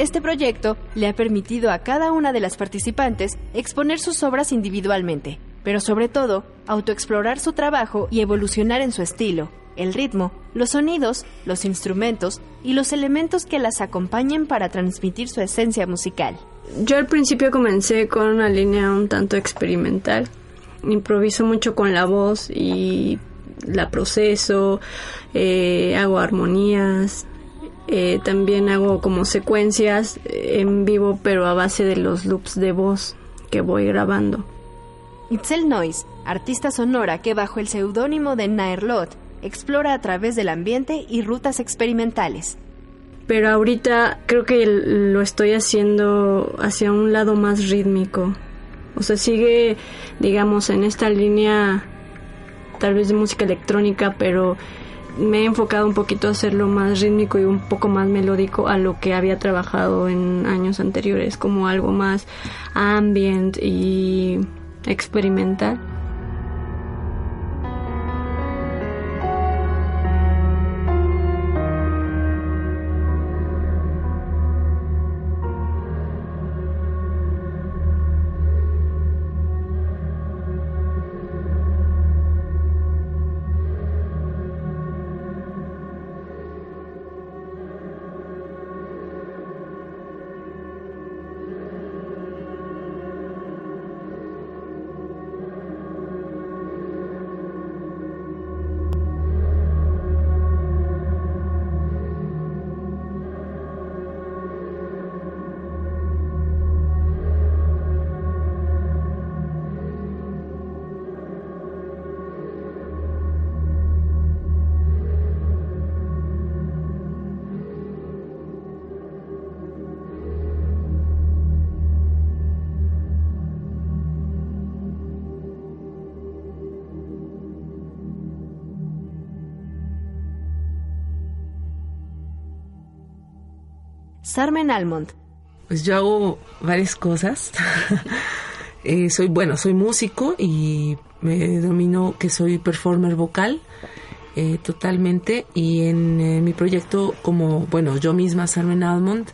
Este proyecto le ha permitido a cada una de las participantes exponer sus obras individualmente, pero sobre todo autoexplorar su trabajo y evolucionar en su estilo, el ritmo, los sonidos, los instrumentos y los elementos que las acompañen para transmitir su esencia musical. Yo al principio comencé con una línea un tanto experimental. Improviso mucho con la voz y la proceso, eh, hago armonías, eh, también hago como secuencias en vivo, pero a base de los loops de voz que voy grabando. Itzel Noise, artista sonora que bajo el seudónimo de Nairlot explora a través del ambiente y rutas experimentales. Pero ahorita creo que lo estoy haciendo hacia un lado más rítmico. O sea, sigue, digamos, en esta línea tal vez de música electrónica, pero me he enfocado un poquito a hacerlo más rítmico y un poco más melódico a lo que había trabajado en años anteriores, como algo más ambient y experimental. Sarmen Almond. Pues yo hago varias cosas. Eh, soy, bueno, soy músico y me domino que soy performer vocal eh, totalmente y en eh, mi proyecto como, bueno, yo misma, Sarmen Almond,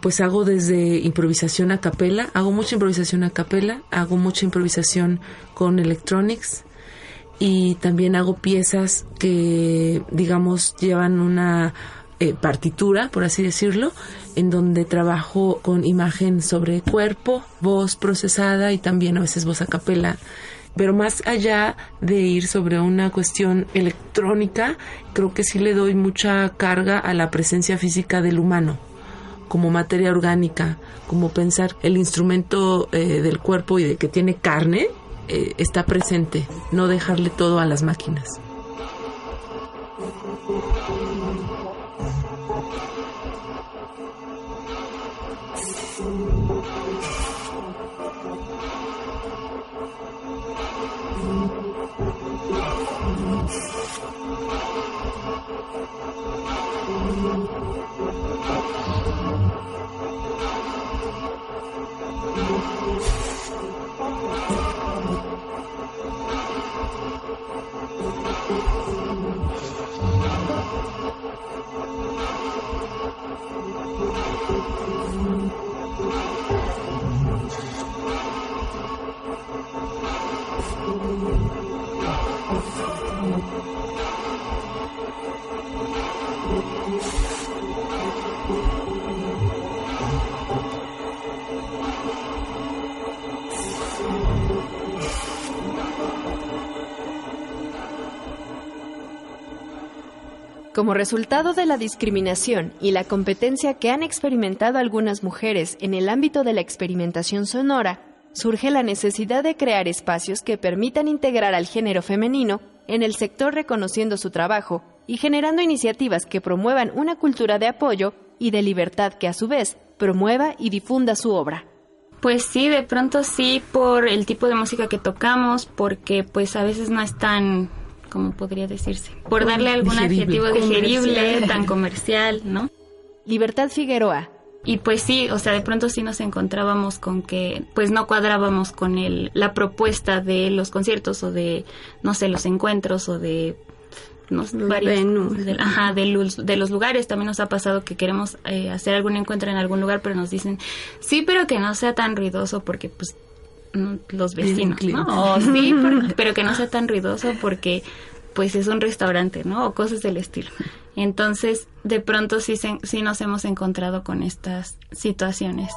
pues hago desde improvisación a capela, hago mucha improvisación a capela, hago mucha improvisación con electronics y también hago piezas que, digamos, llevan una eh, partitura, por así decirlo, en donde trabajo con imagen sobre cuerpo, voz procesada y también a veces voz a capela. Pero más allá de ir sobre una cuestión electrónica, creo que sí le doy mucha carga a la presencia física del humano como materia orgánica, como pensar el instrumento eh, del cuerpo y de que tiene carne eh, está presente, no dejarle todo a las máquinas. Como resultado de la discriminación y la competencia que han experimentado algunas mujeres en el ámbito de la experimentación sonora, surge la necesidad de crear espacios que permitan integrar al género femenino en el sector reconociendo su trabajo y generando iniciativas que promuevan una cultura de apoyo y de libertad que a su vez promueva y difunda su obra. Pues sí, de pronto sí por el tipo de música que tocamos, porque pues a veces no es tan, como podría decirse, por darle algún adjetivo digerible, tan comercial, ¿no? Libertad Figueroa, y pues sí, o sea, de pronto sí nos encontrábamos con que pues no cuadrábamos con el, la propuesta de los conciertos o de, no sé, los encuentros o de no, varios, de, ajá, de, los, de, los lugares. También nos ha pasado que queremos eh, hacer algún encuentro en algún lugar, pero nos dicen, sí, pero que no sea tan ruidoso porque pues los vecinos, ¿no? O sí, pero que no sea tan ruidoso porque pues es un restaurante, ¿no? O cosas del estilo. Entonces, de pronto sí, sí nos hemos encontrado con estas situaciones.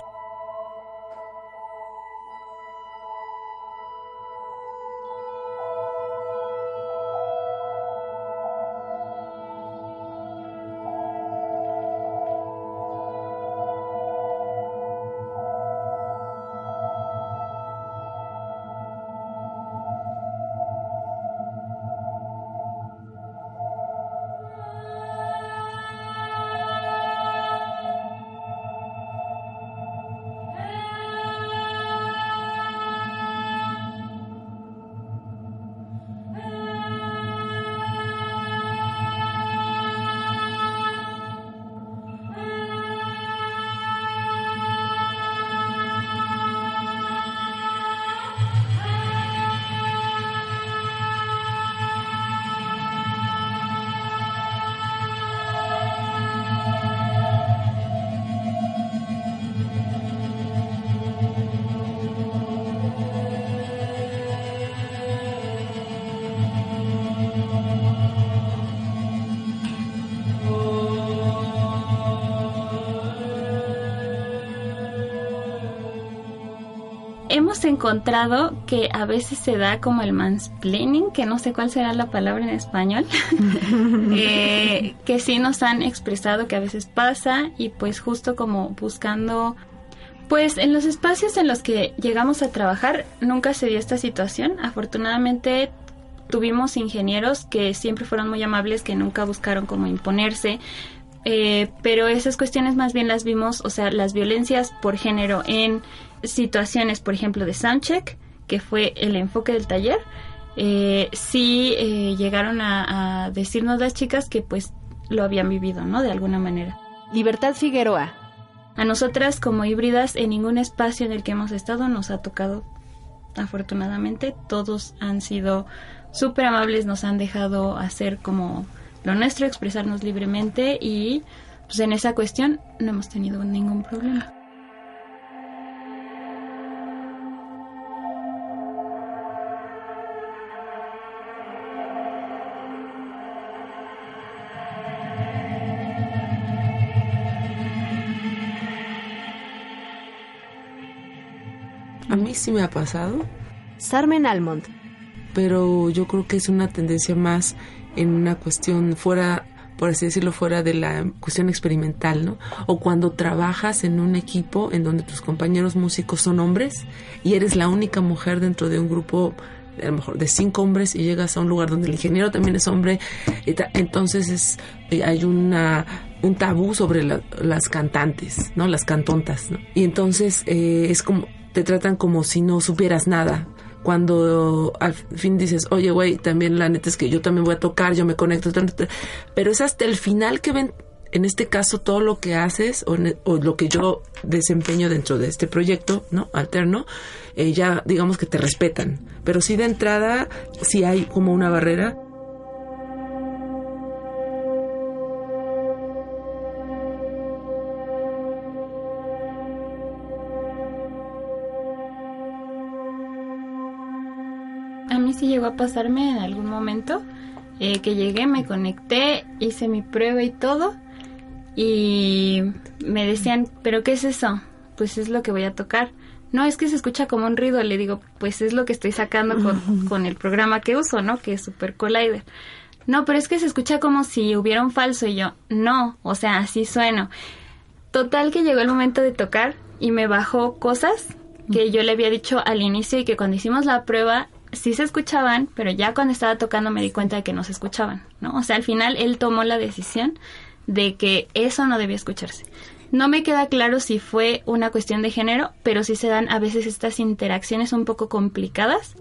Encontrado que a veces se da como el mansplaining, que no sé cuál será la palabra en español, eh, que sí nos han expresado que a veces pasa y pues justo como buscando, pues en los espacios en los que llegamos a trabajar nunca se dio esta situación. Afortunadamente tuvimos ingenieros que siempre fueron muy amables, que nunca buscaron como imponerse, eh, pero esas cuestiones más bien las vimos, o sea, las violencias por género en situaciones, por ejemplo, de soundcheck, que fue el enfoque del taller, eh, sí eh, llegaron a, a, decirnos las chicas que pues lo habían vivido, ¿no? De alguna manera. Libertad Figueroa. A nosotras como híbridas en ningún espacio en el que hemos estado nos ha tocado, afortunadamente, todos han sido súper amables, nos han dejado hacer como lo nuestro, expresarnos libremente y pues en esa cuestión no hemos tenido ningún problema. A mí sí me ha pasado. Sarmen Almond. Pero yo creo que es una tendencia más en una cuestión fuera, por así decirlo, fuera de la cuestión experimental, ¿no? O cuando trabajas en un equipo en donde tus compañeros músicos son hombres y eres la única mujer dentro de un grupo a lo mejor de cinco hombres y llegas a un lugar donde el ingeniero también es hombre, entonces es, eh, hay una un tabú sobre las cantantes, ¿no? Las cantontas, ¿no? Y entonces eh, es como te tratan como si no supieras nada. Cuando al fin dices, oye, güey, también la neta es que yo también voy a tocar, yo me conecto, pero es hasta el final que ven, en este caso, todo lo que haces o, lo que yo desempeño dentro de este proyecto, ¿no? Alterno, eh, ya digamos que te respetan. Pero sí de entrada, sí hay como una barrera llegó a pasarme en algún momento eh, que llegué, me conecté, hice mi prueba y todo y me decían, ¿pero qué es eso? Pues es lo que voy a tocar. No, es que se escucha como un ruido. Le digo, pues es lo que estoy sacando con, con el programa que uso, ¿no? Que es Super Collider. No, pero es que se escucha como si hubiera un falso y yo, no, o sea, así sueno. Total que llegó el momento de tocar y me bajó cosas que yo le había dicho al inicio y que cuando hicimos la prueba sí se escuchaban, pero ya cuando estaba tocando me di cuenta de que no se escuchaban, ¿no? O sea, al final él tomó la decisión de que eso no debía escucharse. No me queda claro si fue una cuestión de género, pero sí se dan a veces estas interacciones un poco complicadas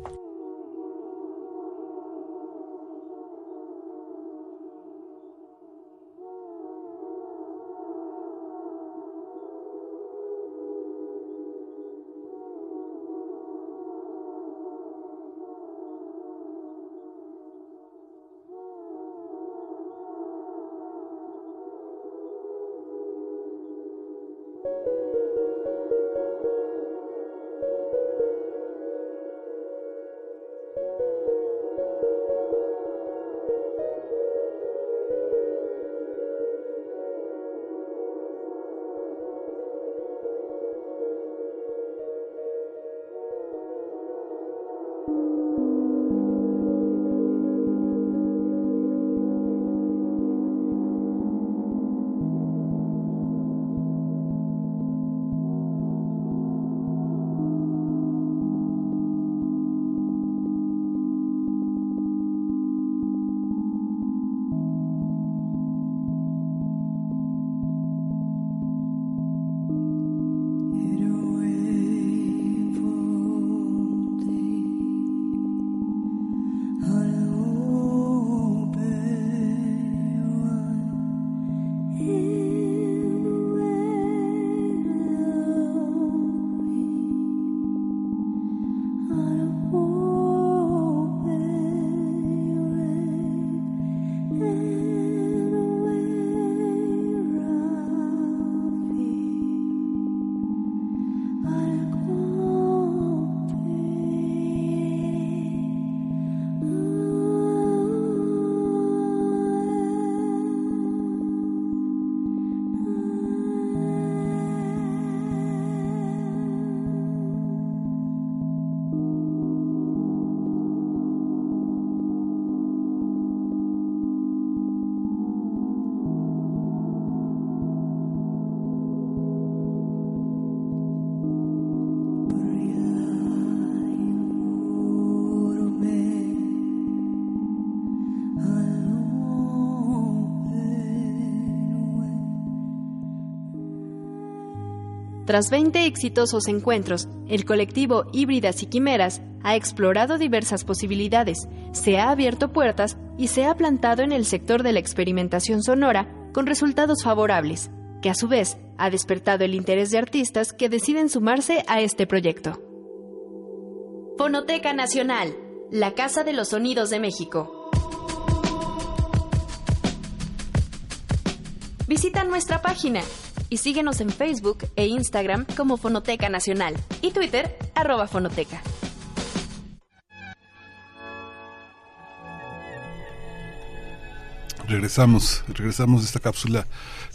Tras 20 exitosos encuentros, el colectivo Híbridas y Quimeras ha explorado diversas posibilidades, se ha abierto puertas y se ha plantado en el sector de la experimentación sonora con resultados favorables. que a su vez ha despertado el interés de artistas que deciden sumarse a este proyecto. Fonoteca Nacional, la Casa de los Sonidos de México. Visita nuestra página y síguenos en Facebook e Instagram como Fonoteca Nacional y Twitter arroba Fonoteca. Regresamos, regresamos de esta cápsula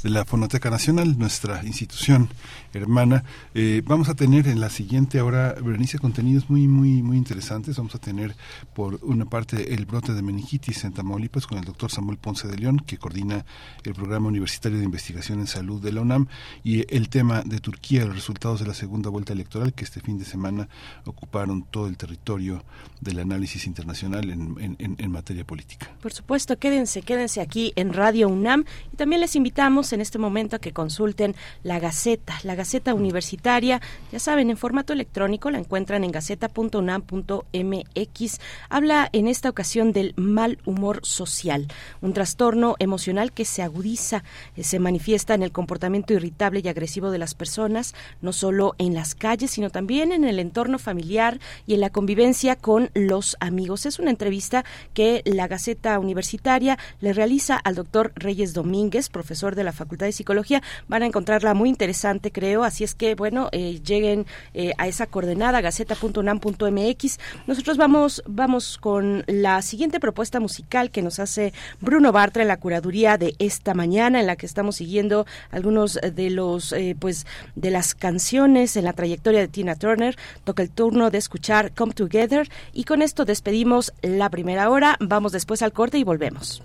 de la Fonoteca Nacional, nuestra institución hermana. Eh, vamos a tener en la siguiente hora, Berenice, contenidos muy, muy, muy interesantes. Vamos a tener por una parte el brote de meningitis en Tamaulipas con el doctor Samuel Ponce de León, que coordina el programa universitario de investigación en salud de la UNAM, y el tema de Turquía, los resultados de la segunda vuelta electoral que este fin de semana ocuparon todo el territorio del análisis internacional en, en materia política. Por supuesto, quédense, quédense aquí en Radio UNAM y también les invitamos en este momento a que consulten la Gaceta, la Gaceta Universitaria. Ya saben, en formato electrónico la encuentran en gaceta.unam.mx. Habla en esta ocasión del mal humor social, un trastorno emocional que se agudiza, eh, se manifiesta en el comportamiento irritable y agresivo de las personas, no solo en las calles, sino también en el entorno familiar y en la convivencia con los amigos. Es una entrevista que la Gaceta Universitaria le realiza al doctor Reyes Domínguez, profesor de la Facultad de Psicología. Van a encontrarla muy interesante, creo. Así es que, bueno, eh, lleguen eh, a esa coordenada, gaceta.unam.mx. Nosotros vamos, vamos con la siguiente propuesta musical que nos hace Bruno Bartra en la curaduría de esta mañana, en la que estamos siguiendo algunos de los, eh, pues, de las canciones en la trayectoria de Tina Turner. Toca el turno de escuchar Come Together y con esto despedimos la primera hora. Vamos después al corte y volvemos.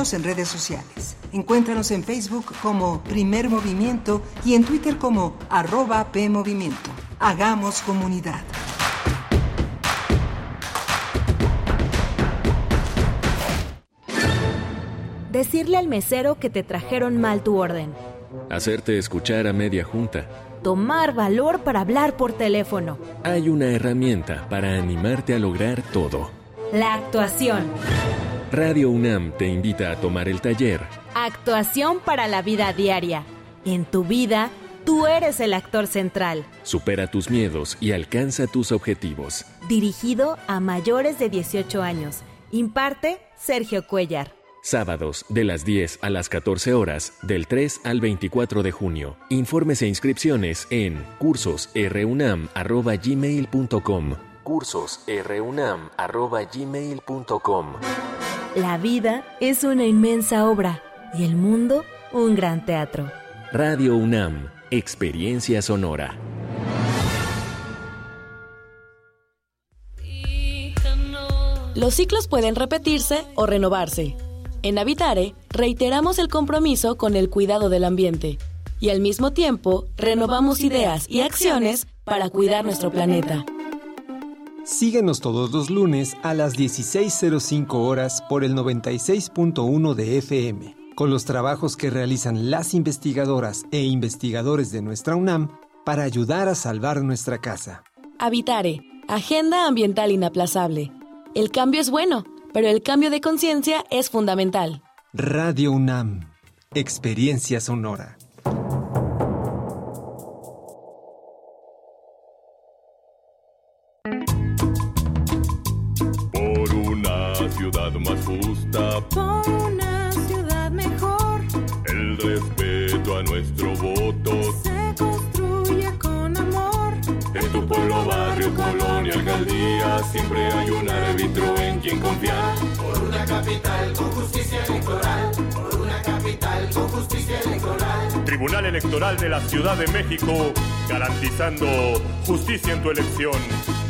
En redes sociales. Encuéntranos en Facebook como Primer Movimiento y en Twitter como arroba PMovimiento. Hagamos comunidad. Decirle al mesero que te trajeron mal tu orden. Hacerte escuchar a media junta. Tomar valor para hablar por teléfono. Hay una herramienta para animarte a lograr todo. La actuación. Radio UNAM te invita a tomar el taller Actuación para la vida diaria. En tu vida, tú eres el actor central. Supera tus miedos y alcanza tus objetivos. Dirigido a mayores de 18 años. Imparte Sergio Cuellar. Sábados de las 10 a las 14 horas, del 3 al 24 de junio. Informes e inscripciones en cursosrunam.gmail.com cursosrunam.gmail.com la vida es una inmensa obra y el mundo un gran teatro. Radio UNAM, Experiencia Sonora. Los ciclos pueden repetirse o renovarse. En Habitare reiteramos el compromiso con el cuidado del ambiente y al mismo tiempo renovamos ideas y acciones para cuidar nuestro planeta. Síguenos todos los lunes a las 16.05 horas por el 96.1 de FM, con los trabajos que realizan las investigadoras e investigadores de nuestra UNAM para ayudar a salvar nuestra casa. Habitare, Agenda Ambiental Inaplazable. El cambio es bueno, pero el cambio de conciencia es fundamental. Radio UNAM, Experiencia Sonora. Colonia, alcaldía, siempre hay un árbitro en quien confiar. Por una capital con justicia electoral. Por una capital con justicia electoral. Tribunal Electoral de la Ciudad de México, garantizando justicia en tu elección.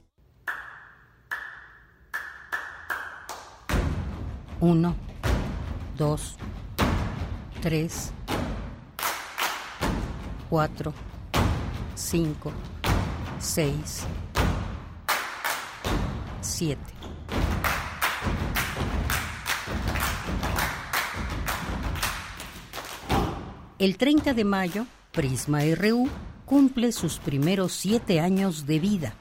Uno, dos, tres, cuatro, cinco, seis, siete. El 30 de mayo, Prisma RU cumple sus primeros siete años de vida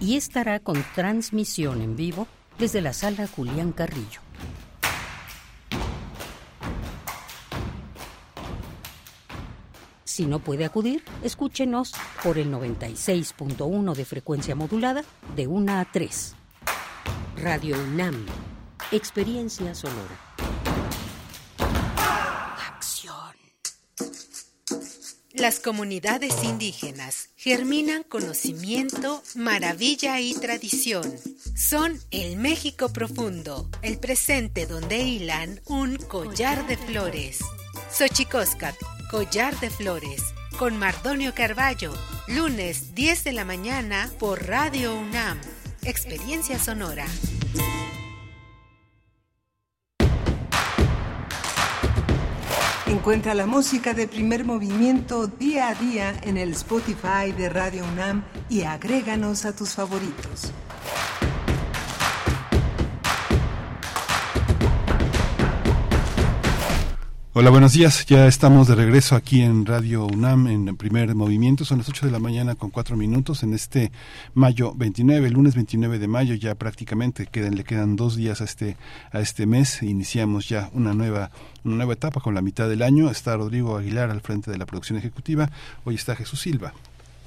y estará con transmisión en vivo desde la sala Julián Carrillo. Si no puede acudir, escúchenos por el 96.1 de frecuencia modulada de 1 a 3. Radio UNAM. Experiencia sonora. Las comunidades indígenas germinan conocimiento, maravilla y tradición. Son el México profundo, el presente donde hilan un collar de flores. Xochicóscat, collar de flores, con Mardonio Carballo, lunes 10 de la mañana por Radio UNAM. Experiencia sonora. Encuentra la música de primer movimiento día a día en el Spotify de Radio UNAM y agréganos a tus favoritos. Hola, buenos días. Ya estamos de regreso aquí en Radio UNAM en primer movimiento. Son las 8 de la mañana con 4 minutos en este mayo 29, lunes 29 de mayo. Ya prácticamente quedan, le quedan dos días a este, a este mes. Iniciamos ya una nueva, una nueva etapa con la mitad del año. Está Rodrigo Aguilar al frente de la producción ejecutiva. Hoy está Jesús Silva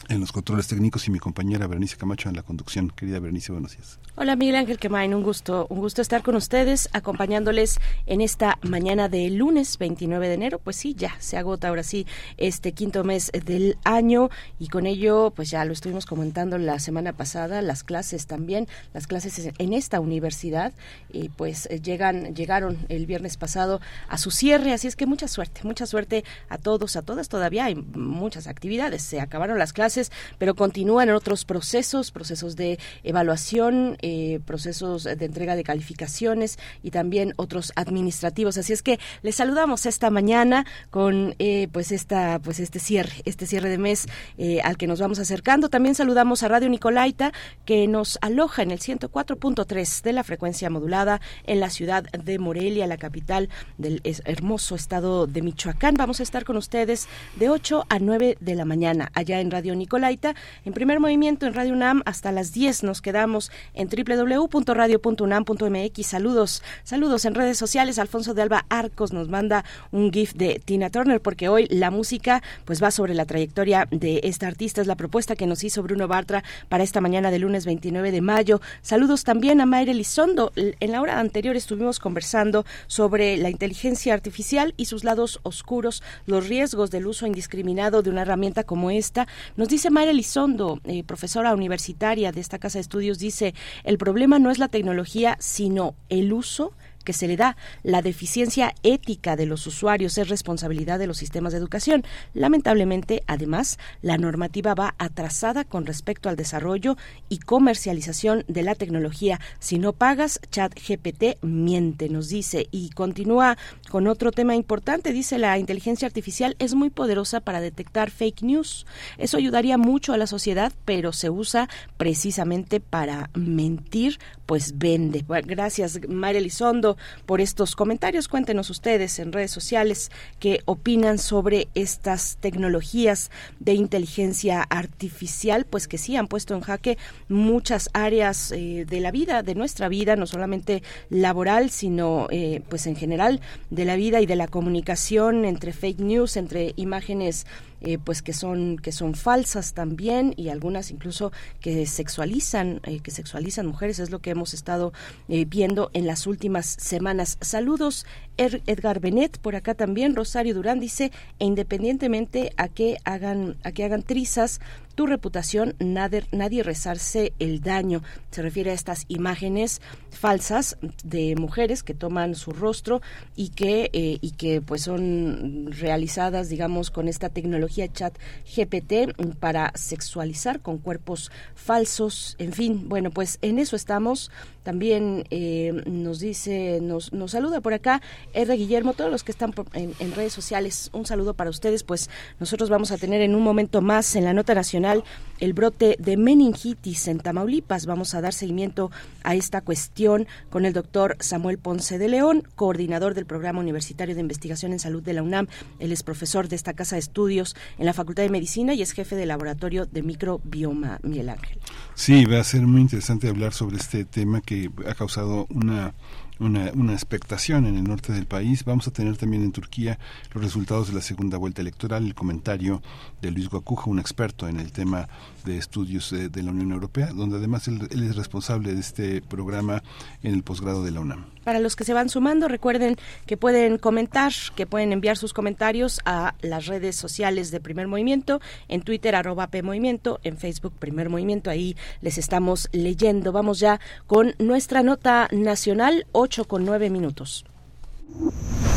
en los controles técnicos y mi compañera Berenice Camacho en la conducción. Querida Berenice, buenos días. Hola Miguel Ángel Quemain, un gusto, un gusto estar con ustedes, acompañándoles en esta mañana de lunes 29 de enero. Pues sí, ya se agota ahora sí este quinto mes del año y con ello, pues ya lo estuvimos comentando la semana pasada, las clases también, las clases en esta universidad, y pues llegan, llegaron el viernes pasado a su cierre, así es que mucha suerte, mucha suerte a todos, a todas, todavía hay muchas actividades, se acabaron las clases pero continúan otros procesos, procesos de evaluación, eh, procesos de entrega de calificaciones y también otros administrativos. Así es que les saludamos esta mañana con eh, pues esta pues este cierre, este cierre de mes eh, al que nos vamos acercando. También saludamos a Radio Nicolaita que nos aloja en el 104.3 de la frecuencia modulada en la ciudad de Morelia, la capital del hermoso estado de Michoacán. Vamos a estar con ustedes de 8 a 9 de la mañana allá en Radio Nicolaita. En primer movimiento en Radio UNAM hasta las 10 nos quedamos en www.radio.unam.mx. Saludos, saludos en redes sociales. Alfonso de Alba Arcos nos manda un GIF de Tina Turner porque hoy la música pues va sobre la trayectoria de esta artista. Es la propuesta que nos hizo Bruno Bartra para esta mañana de lunes 29 de mayo. Saludos también a Mayre Lizondo. En la hora anterior estuvimos conversando sobre la inteligencia artificial y sus lados oscuros, los riesgos del uso indiscriminado de una herramienta como esta. Nos dice Mayra Lizondo, eh, profesora universitaria de esta casa de estudios, dice, el problema no es la tecnología, sino el uso que se le da. La deficiencia ética de los usuarios es responsabilidad de los sistemas de educación. Lamentablemente, además, la normativa va atrasada con respecto al desarrollo y comercialización de la tecnología. Si no pagas, ChatGPT miente, nos dice. Y continúa con otro tema importante. Dice la inteligencia artificial es muy poderosa para detectar fake news. Eso ayudaría mucho a la sociedad, pero se usa precisamente para mentir, pues vende. Gracias, María Elizondo, por estos comentarios. Cuéntenos ustedes en redes sociales qué opinan sobre estas tecnologías de inteligencia artificial, pues que sí han puesto en jaque muchas áreas eh, de la vida, de nuestra vida, no solamente laboral, sino eh, pues en general de la vida y de la comunicación entre fake news, entre imágenes eh, pues que son que son falsas también y algunas incluso que sexualizan eh, que sexualizan mujeres es lo que hemos estado eh, viendo en las últimas semanas saludos Edgar Benet por acá también Rosario Durán dice e independientemente a que hagan a que hagan trizas tu reputación, nadie, nadie rezarse el daño. Se refiere a estas imágenes falsas de mujeres que toman su rostro y que, y que pues son realizadas, digamos, con esta tecnología chat GPT para sexualizar con cuerpos falsos. En fin, bueno, pues en eso estamos. También eh, nos dice, nos, nos saluda por acá R. Guillermo, todos los que están en, en, redes sociales, un saludo para ustedes, pues nosotros vamos a tener en un momento más en la nota nacional el brote de meningitis en Tamaulipas. Vamos a dar seguimiento a esta cuestión con el doctor Samuel Ponce de León, coordinador del Programa Universitario de Investigación en Salud de la UNAM. Él es profesor de esta casa de estudios en la Facultad de Medicina y es jefe del laboratorio de microbioma, Miguel Ángel. Sí, va a ser muy interesante hablar sobre este tema que ha causado una una, una, expectación en el norte del país. Vamos a tener también en Turquía los resultados de la segunda vuelta electoral, el comentario de Luis Guacuja, un experto en el tema de estudios de, de la Unión Europea, donde además él, él, es responsable de este programa en el posgrado de la UNAM. Para los que se van sumando, recuerden que pueden comentar, que pueden enviar sus comentarios a las redes sociales de Primer Movimiento, en Twitter arroba PMovimiento, en Facebook Primer Movimiento, ahí les estamos leyendo. Vamos ya con nuestra nota nacional, 8 con 9 minutos.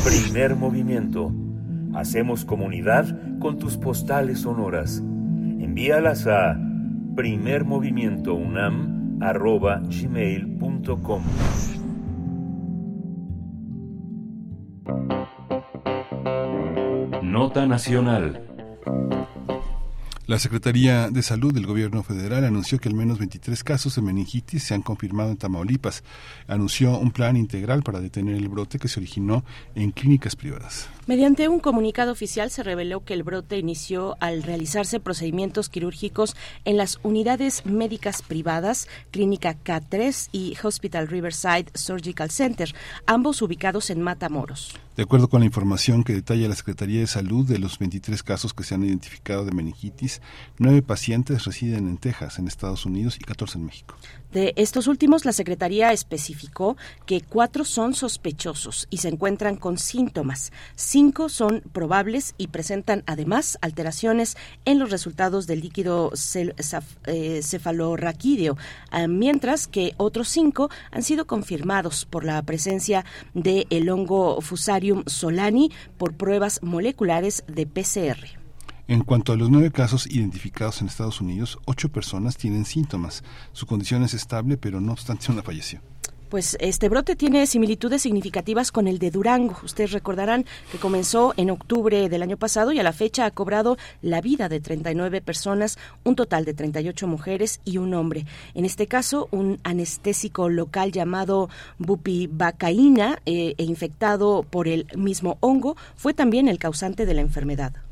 Primer Movimiento. Hacemos comunidad con tus postales sonoras. Envíalas a primermovimientounam.gmail.com Nota Nacional. La Secretaría de Salud del Gobierno Federal anunció que al menos 23 casos de meningitis se han confirmado en Tamaulipas. Anunció un plan integral para detener el brote que se originó en clínicas privadas. Mediante un comunicado oficial se reveló que el brote inició al realizarse procedimientos quirúrgicos en las unidades médicas privadas, Clínica K3 y Hospital Riverside Surgical Center, ambos ubicados en Matamoros. De acuerdo con la información que detalla la Secretaría de Salud, de los 23 casos que se han identificado de meningitis, nueve pacientes residen en Texas, en Estados Unidos, y 14 en México. De estos últimos, la Secretaría especificó que cuatro son sospechosos y se encuentran con síntomas. Cinco son probables y presentan además alteraciones en los resultados del líquido cefalorraquídeo, mientras que otros cinco han sido confirmados por la presencia de el hongo Fusarium solani por pruebas moleculares de PCR. En cuanto a los nueve casos identificados en Estados Unidos, ocho personas tienen síntomas. Su condición es estable, pero no obstante una falleció. Pues este brote tiene similitudes significativas con el de Durango. Ustedes recordarán que comenzó en octubre del año pasado y a la fecha ha cobrado la vida de 39 personas, un total de 38 mujeres y un hombre. En este caso, un anestésico local llamado bupivacaína eh, e infectado por el mismo hongo fue también el causante de la enfermedad.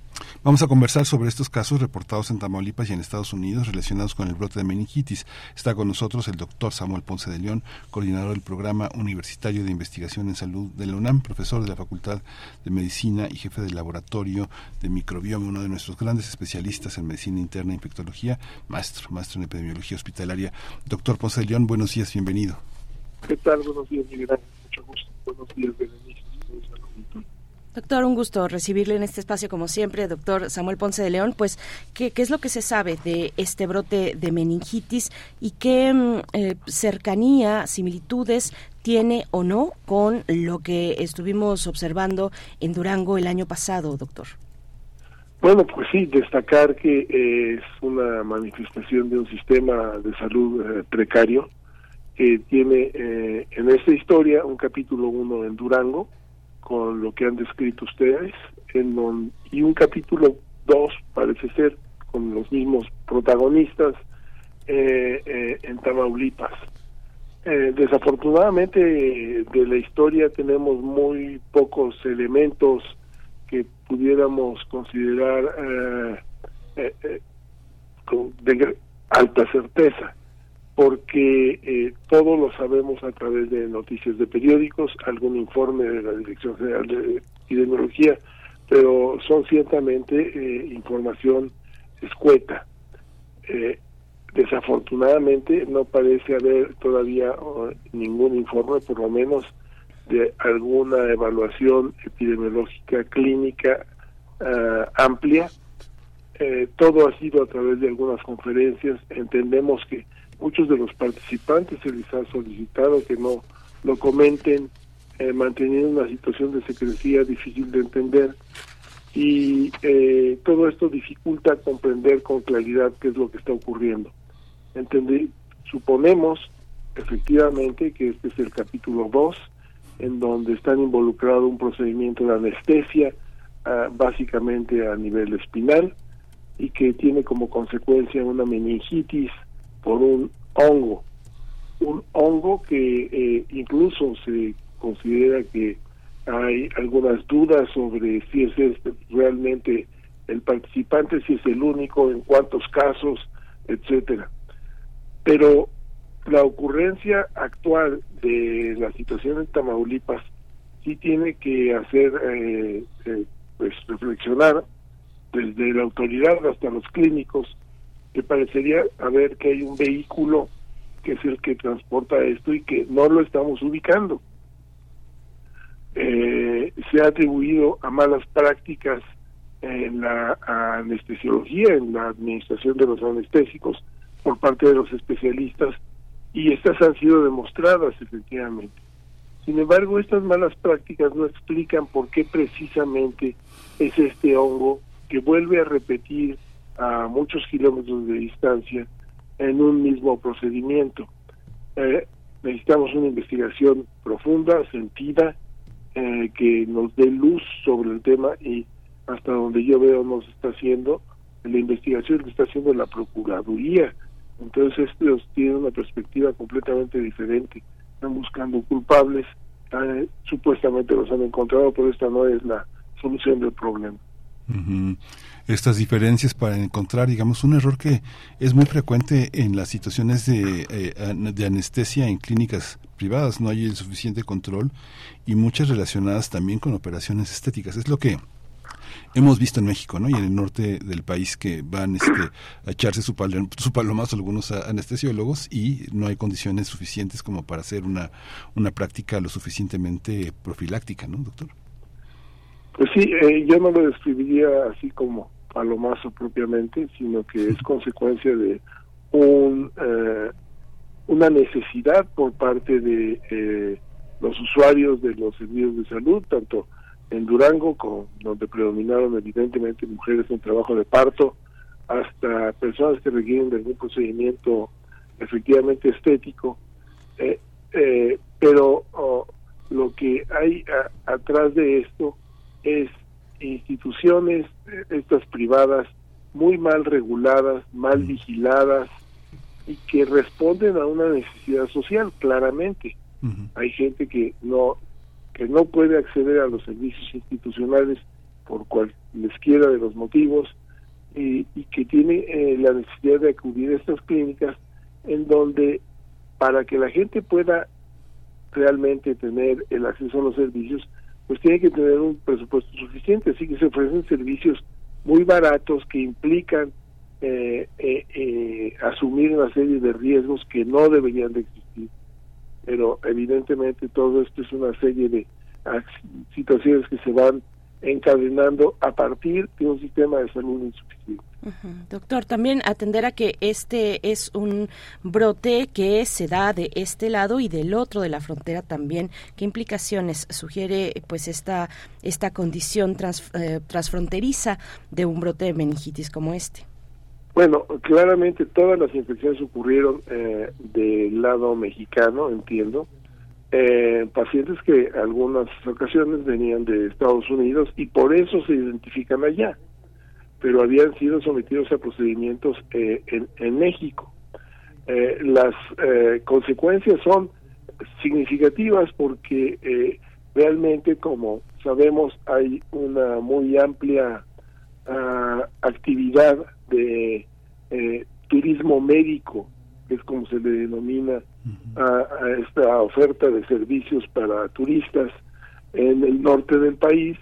Vamos a conversar sobre estos casos reportados en Tamaulipas y en Estados Unidos relacionados con el brote de meningitis. Está con nosotros el doctor Samuel Ponce de León, coordinador del Programa Universitario de Investigación en Salud de la UNAM, profesor de la Facultad de Medicina y jefe del Laboratorio de Microbioma, uno de nuestros grandes especialistas en medicina interna e infectología, maestro, maestro en epidemiología hospitalaria. Doctor Ponce de León, buenos días, bienvenido. ¿Qué tal? Buenos días, Miguel. Mucho gusto. Buenos días, Berenice. Doctor, un gusto recibirle en este espacio como siempre, doctor Samuel Ponce de León. Pues, ¿qué, qué es lo que se sabe de este brote de meningitis y qué mm, eh, cercanía, similitudes tiene o no con lo que estuvimos observando en Durango el año pasado, doctor? Bueno, pues sí, destacar que es una manifestación de un sistema de salud eh, precario que tiene eh, en esta historia un capítulo uno en Durango, con lo que han descrito ustedes, y un capítulo 2 parece ser con los mismos protagonistas eh, eh, en Tamaulipas. Eh, desafortunadamente de la historia tenemos muy pocos elementos que pudiéramos considerar con de alta certeza porque eh, todo lo sabemos a través de noticias de periódicos, algún informe de la Dirección General de Epidemiología, pero son ciertamente eh, información escueta. Eh, desafortunadamente no parece haber todavía ningún informe, por lo menos de alguna evaluación epidemiológica clínica uh, amplia. todo ha sido a través de algunas conferencias. Entendemos que muchos de los participantes se les ha solicitado que no lo comenten, eh, manteniendo una situación de secrecía difícil de entender y eh, todo esto dificulta comprender con claridad qué es lo que está ocurriendo. Entendí, suponemos efectivamente que este es el capítulo 2, en donde están involucrado un procedimiento de anestesia, ah, básicamente a nivel espinal, y que tiene como consecuencia una meningitis por un hongo, un hongo que eh, incluso se considera que hay algunas dudas sobre si es este realmente el participante, si es el único, en cuántos casos, etcétera. Pero la ocurrencia actual de la situación en Tamaulipas sí tiene que hacer eh, eh, pues reflexionar desde la autoridad hasta los clínicos que parecería haber que hay un vehículo que es el que transporta esto y que no lo estamos ubicando. Eh, se ha atribuido a malas prácticas en la anestesiología, en la administración de los anestésicos por parte de los especialistas y estas han sido demostradas efectivamente. Sin embargo, estas malas prácticas no explican por qué precisamente es este hongo que vuelve a repetir a muchos kilómetros de distancia en un mismo procedimiento. Eh, necesitamos una investigación profunda, sentida, eh, que nos dé luz sobre el tema y hasta donde yo veo nos está haciendo la investigación que está haciendo la Procuraduría. Entonces estos tienen una perspectiva completamente diferente. Están buscando culpables, eh, supuestamente los han encontrado, pero esta no es la solución del problema estas diferencias para encontrar, digamos, un error que es muy frecuente en las situaciones de, eh, de anestesia en clínicas privadas. No hay el suficiente control y muchas relacionadas también con operaciones estéticas. Es lo que hemos visto en México, ¿no? Y en el norte del país que van este, a echarse su, su palomazo algunos anestesiólogos y no hay condiciones suficientes como para hacer una, una práctica lo suficientemente profiláctica, ¿no, doctor? Pues sí, eh, yo no lo describiría así como palomazo propiamente, sino que es consecuencia de un, eh, una necesidad por parte de eh, los usuarios de los servicios de salud, tanto en Durango, con, donde predominaron evidentemente mujeres en trabajo de parto, hasta personas que requieren de algún procedimiento efectivamente estético, pero oh, lo que hay atrás de esto es instituciones, estas privadas, muy mal reguladas, mal vigiladas y que responden a una necesidad social, claramente. Hay gente que no que no puede acceder a los servicios institucionales por cualesquiera de los motivos y, y que tiene eh, la necesidad de acudir a estas clínicas en donde para que la gente pueda realmente tener el acceso a los servicios, pues tiene que tener un presupuesto suficiente, así que se ofrecen servicios muy baratos que implican eh, eh, eh, asumir una serie de riesgos que no deberían de existir. Pero evidentemente todo esto es una serie de situaciones que se van encadenando a partir de un sistema de salud insuficiente. Doctor, también atender a que este es un brote que se da de este lado y del otro de la frontera también. ¿Qué implicaciones sugiere pues esta esta condición eh, transfronteriza de un brote de meningitis como este? Bueno, claramente todas las infecciones ocurrieron eh, del lado mexicano, entiendo. Eh, pacientes que algunas ocasiones venían de Estados Unidos y por eso se identifican allá pero habían sido sometidos a procedimientos eh, en, México. Eh, las eh, consecuencias son significativas porque realmente, como sabemos, hay una muy amplia ah, actividad de turismo médico, que es como se le denomina a, esta oferta de servicios para turistas en el norte del país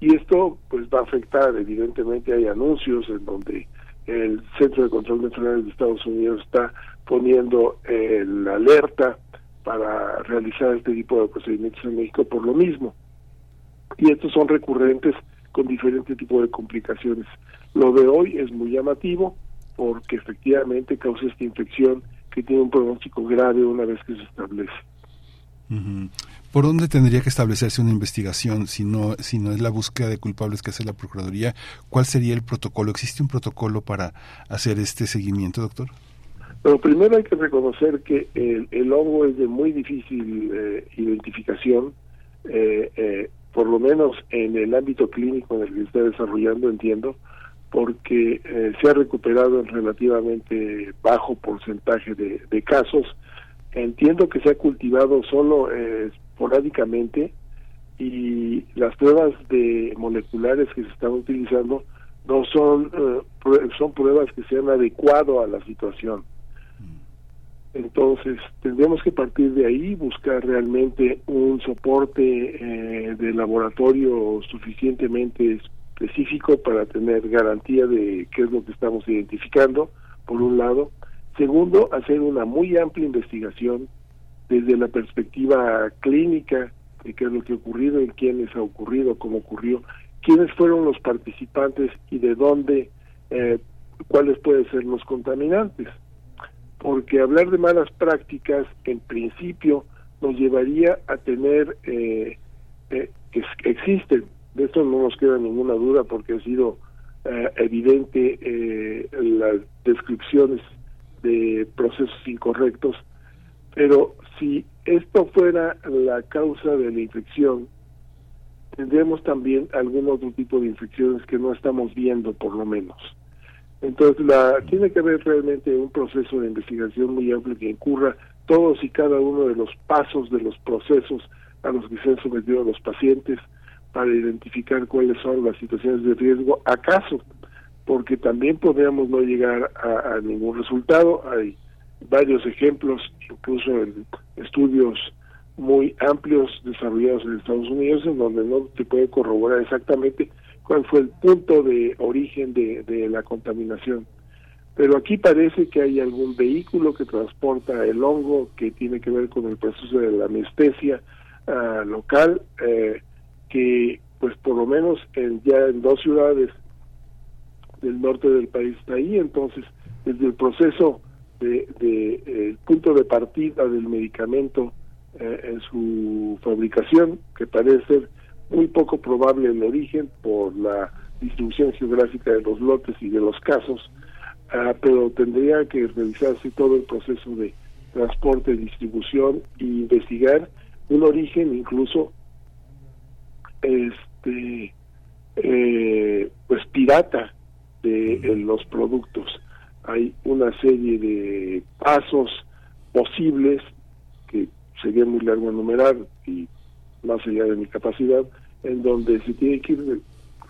y esto pues va a afectar evidentemente hay anuncios en donde el Centro de Control de de Estados Unidos está poniendo la alerta para realizar este tipo de procedimientos en México por lo mismo. Y estos son recurrentes con diferentes tipos de complicaciones. Lo de hoy es muy llamativo porque efectivamente causa esta infección que tiene un pronóstico grave una vez que se establece ¿Por dónde tendría que establecerse una investigación si no, si no es la búsqueda de culpables que hace la Procuraduría? ¿Cuál sería el protocolo? ¿Existe un protocolo para hacer este seguimiento, doctor? Bueno, primero hay que reconocer que el, hongo es de muy difícil eh, identificación, eh, eh, por lo menos en el ámbito clínico en el que está desarrollando, entiendo, porque se ha recuperado en relativamente bajo porcentaje de casos. Entiendo que se ha cultivado solo esporádicamente y las pruebas de moleculares que se están utilizando no son eh, son pruebas que se han adecuado a la situación. Entonces, tendremos que partir de ahí, buscar realmente un soporte eh, de laboratorio suficientemente específico para tener garantía de qué es lo que estamos identificando, por un lado. Segundo, hacer una muy amplia investigación desde la perspectiva clínica de qué es lo que ha ocurrido, en quiénes ha ocurrido, cómo ocurrió, quiénes fueron los participantes y de dónde, eh, cuáles pueden ser los contaminantes. Porque hablar de malas prácticas, en principio, nos llevaría a tener eh, eh, que existen, de esto no nos queda ninguna duda porque ha sido evidente las descripciones de procesos incorrectos, pero si esto fuera la causa de la infección, tendremos también algún otro tipo de infecciones que no estamos viendo, por lo menos. Entonces, la, tiene que haber realmente un proceso de investigación muy amplio que incurra todos y cada uno de los pasos de los procesos a los que se han sometido los pacientes para identificar cuáles son las situaciones de riesgo, acaso, porque también podríamos no llegar a, ningún resultado. Hay varios ejemplos, incluso en estudios muy amplios desarrollados en Estados Unidos, en donde no se puede corroborar exactamente cuál fue el punto de origen de, la contaminación. Pero aquí parece que hay algún vehículo que transporta el hongo que tiene que ver con el proceso de la anestesia uh, local, eh, que pues por lo menos en, ya en dos ciudades del norte del país está ahí, entonces desde el proceso de, de el punto de partida del medicamento eh, en su fabricación, que parece ser muy poco probable el origen por la distribución geográfica de los lotes y de los casos, ah, pero tendría que revisarse todo el proceso de transporte, distribución e investigar un origen incluso este eh, pues pirata de los productos hay una serie de pasos posibles que sería muy largo enumerar y más allá de mi capacidad, en donde se tiene que ir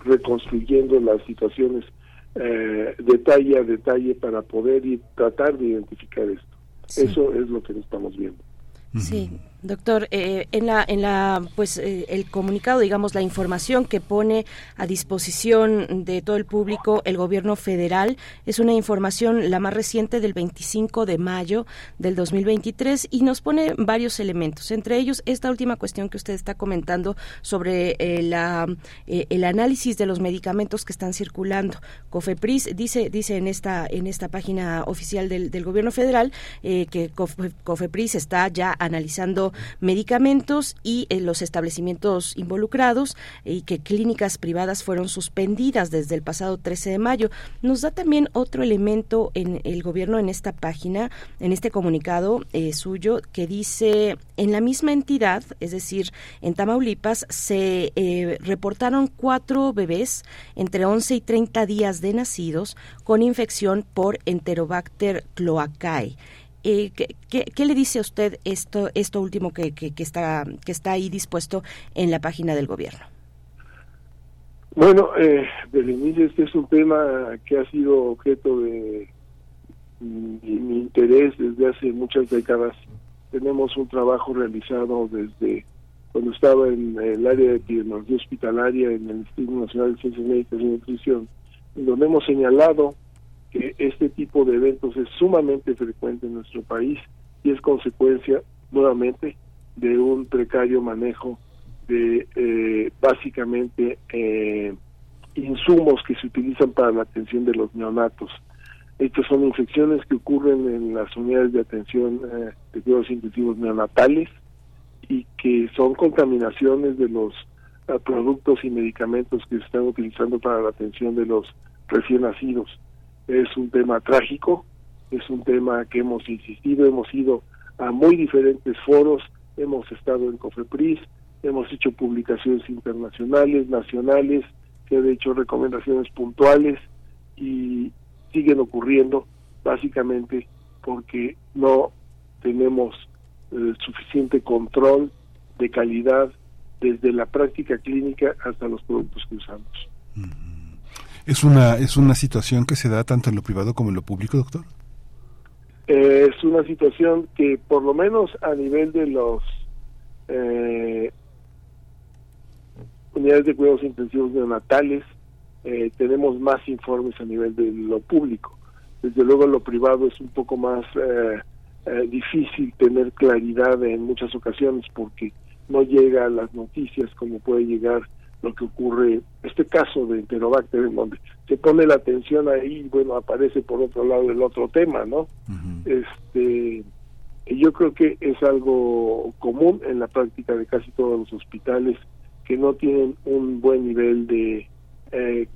reconstruyendo las situaciones eh, detalle a detalle para poder y tratar de identificar esto. Eso es lo que estamos viendo. Sí, Doctor, eh, en la, en la, pues eh, el comunicado, digamos, la información que pone a disposición de todo el público el Gobierno federal es una información la más reciente del 25 de mayo del 2023 y nos pone varios elementos, entre ellos esta última cuestión que usted está comentando sobre eh, la, el análisis de los medicamentos que están circulando. Cofepris dice, dice en esta, en esta página oficial del, del Gobierno federal que Cofepris está ya analizando medicamentos y eh, los establecimientos involucrados y que clínicas privadas fueron suspendidas desde el pasado 13 de mayo. Nos da también otro elemento en el gobierno en esta página, en este comunicado eh, suyo, que dice en la misma entidad, es decir, en Tamaulipas, se eh, reportaron cuatro bebés entre 11 y 30 días de nacidos con infección por Enterobacter cloacae. Eh, ¿qué, le dice a usted esto, esto último que, que, está, que está ahí dispuesto en la página del gobierno? Bueno, eh, este es un tema que ha sido objeto de mi, interés desde hace muchas décadas. Tenemos un trabajo realizado desde cuando estaba en el área de epidemiología hospitalaria en el Instituto Nacional de Ciencias Médicas y Nutrición, donde hemos señalado que este tipo de eventos es sumamente frecuente en nuestro país y es consecuencia nuevamente de un precario manejo de eh, básicamente eh, insumos que se utilizan para la atención de los neonatos. Estas son infecciones que ocurren en las unidades de atención eh, de cuidados intensivos neonatales y que son contaminaciones de los productos y medicamentos que se están utilizando para la atención de los recién nacidos es un tema trágico, es un tema que hemos insistido, hemos ido a muy diferentes foros, hemos estado en COFEPRIS, hemos hecho publicaciones internacionales, nacionales, que han hecho recomendaciones puntuales y siguen ocurriendo básicamente porque no tenemos el suficiente control de calidad desde la práctica clínica hasta los productos que usamos. ¿Es una, ¿Es una situación que se da tanto en lo privado como en lo público, doctor? es una situación que por lo menos a nivel de los eh, unidades de cuidados intensivos neonatales eh, tenemos más informes a nivel de lo público. Desde luego lo privado es un poco más eh, eh, difícil tener claridad en muchas ocasiones porque no llega a las noticias como puede llegar lo que ocurre, este caso de Enterobacter, en donde se pone la atención ahí y bueno, aparece por otro lado el otro tema, ¿no? Este yo creo que es algo común en la práctica de casi todos los hospitales que no tienen un buen nivel de eh,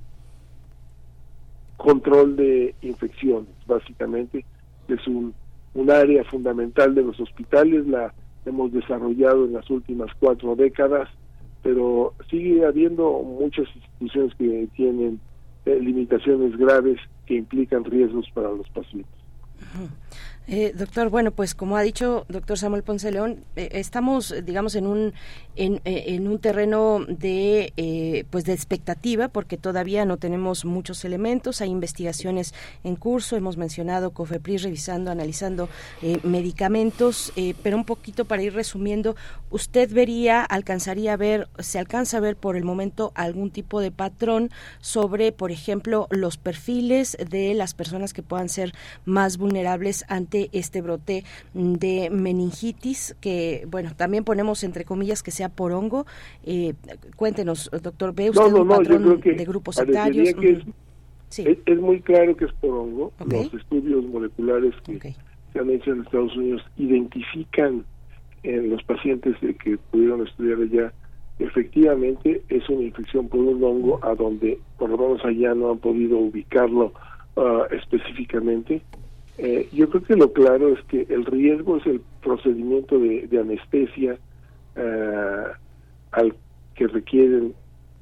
control de infecciones, básicamente. Es un, un área fundamental de los hospitales, la hemos desarrollado en las últimas cuatro décadas pero sigue habiendo muchas instituciones que tienen eh, limitaciones graves que implican riesgos para los pacientes. Eh, doctor, bueno, pues como ha dicho doctor Samuel Ponce León, eh, estamos, digamos, en un eh, en un terreno de pues de expectativa, porque todavía no tenemos muchos elementos, hay investigaciones en curso, hemos mencionado COFEPRIS revisando, analizando medicamentos, pero un poquito para ir resumiendo, usted vería, alcanzaría a ver, se alcanza a ver por el momento algún tipo de patrón sobre, por ejemplo, los perfiles de las personas que puedan ser más vulnerables ante este brote de meningitis, que, bueno, también ponemos entre comillas que sea por hongo. Eh, cuéntenos, doctor, ¿ve usted un patrón de grupos etarios? es, muy claro que es por hongo. Los estudios moleculares que se han hecho en Estados Unidos identifican en los pacientes que pudieron estudiar allá efectivamente es una infección por un hongo a donde por lo menos allá no han podido ubicarlo ah, específicamente eh, yo creo que lo claro es que el riesgo es el procedimiento de, anestesia eh, al que requieren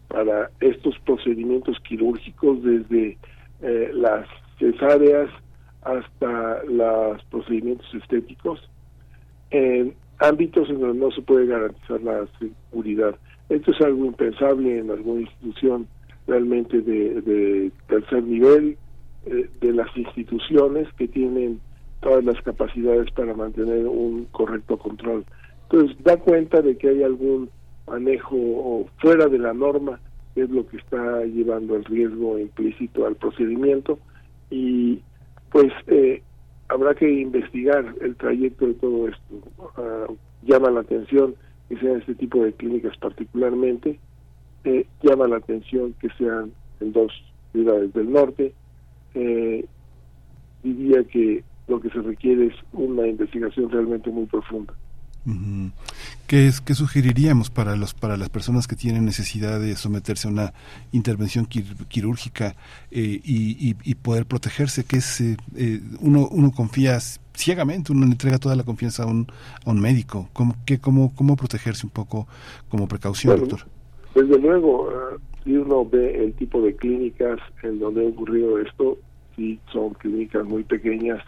para estos procedimientos quirúrgicos desde eh, las cesáreas hasta los procedimientos estéticos en ámbitos en donde no se puede garantizar la seguridad. Esto es algo impensable en alguna institución realmente de, de tercer nivel, eh, de las instituciones que tienen todas las capacidades para mantener un correcto control. Entonces, da cuenta de que hay algún manejo fuera de la norma, que es lo que está llevando el riesgo implícito al procedimiento, y pues eh, habrá que investigar el trayecto de todo esto. Ah, llama la atención que sean este tipo de clínicas particularmente, eh, llama la atención que sean en dos ciudades del norte. Eh, diría que lo que se requiere es una investigación realmente muy profunda. ¿Qué, es, ¿Qué sugeriríamos para los para las personas que tienen necesidad de someterse a una intervención quirúrgica eh, y, y, poder protegerse? Que es eh, eh, uno uno confía ciegamente, uno le entrega toda la confianza a un, a un médico. ¿Cómo, qué, cómo, ¿Cómo protegerse un poco como precaución, doctor? Desde luego, si uno ve el tipo de clínicas en donde ha ocurrido esto, sí son clínicas muy pequeñas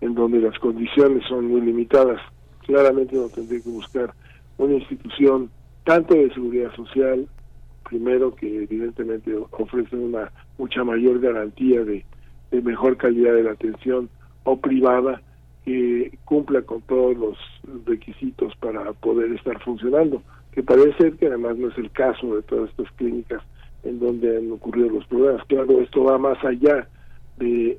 en donde las condiciones son muy limitadas. Claramente uno tendría que buscar una institución tanto de seguridad social, primero que evidentemente ofrece una mucha mayor garantía de, mejor calidad de la atención, o privada que cumpla con todos los requisitos para poder estar funcionando, que parece ser que además no es el caso de todas estas clínicas en donde han ocurrido los problemas. Claro, esto va más allá de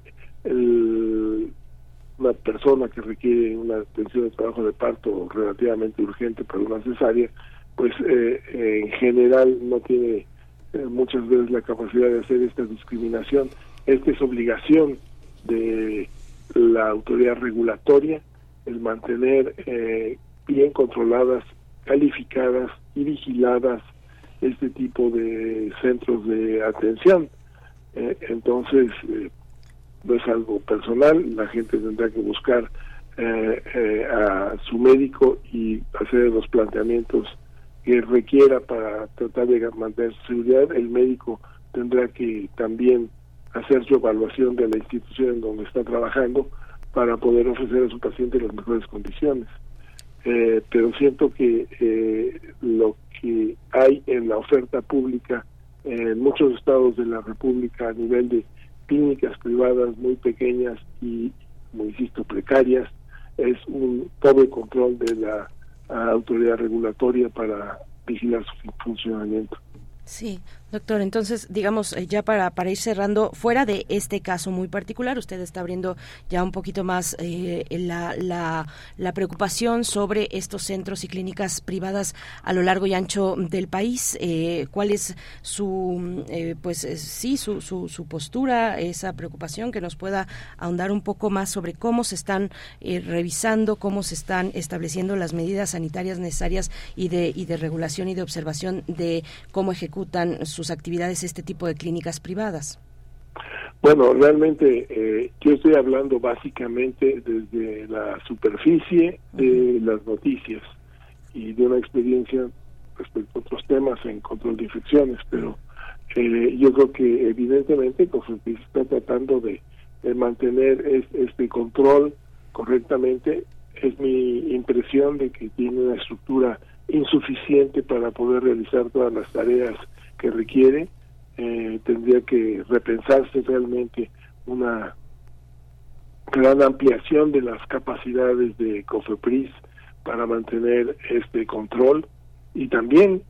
una persona que requiere una atención de trabajo de parto relativamente urgente para una cesárea, pues eh, en general no tiene eh, muchas veces la capacidad de hacer esta discriminación. Esta es obligación de la autoridad regulatoria, el mantener eh, bien controladas, calificadas y vigiladas este tipo de centros de atención. entonces, no es algo personal, la gente tendrá que buscar eh, eh, a su médico y hacer los planteamientos que requiera para tratar de mantener su seguridad. El médico tendrá que también hacer su evaluación de la institución en donde está trabajando para poder ofrecer a su paciente las mejores condiciones. Eh, pero siento que lo que hay en la oferta pública en muchos estados de la República a nivel de clínicas privadas muy pequeñas y, como insisto, precarias, es un pobre control de la autoridad regulatoria para vigilar su funcionamiento. Sí, doctor. Entonces, digamos, eh, ya para, para ir cerrando, fuera de este caso muy particular, usted está abriendo ya un poquito más eh, la, la, la, preocupación sobre estos centros y clínicas privadas a lo largo y ancho del país. Eh, ¿Cuál es su, pues sí, su, su, su, postura, esa preocupación que nos pueda ahondar un poco más sobre cómo se están revisando, cómo se están estableciendo las medidas sanitarias necesarias y de, y de regulación y de observación de cómo ejecutar sus actividades este tipo de clínicas privadas? Bueno, realmente eh, yo estoy hablando básicamente desde la superficie de las noticias y de una experiencia respecto a otros temas en control de infecciones, pero eh, yo creo que evidentemente se está tratando de, mantener este control correctamente. Es mi impresión de que tiene una estructura insuficiente para poder realizar todas las tareas que requiere. Eh, tendría que repensarse realmente una gran ampliación de las capacidades de COFEPRIS para mantener este control y también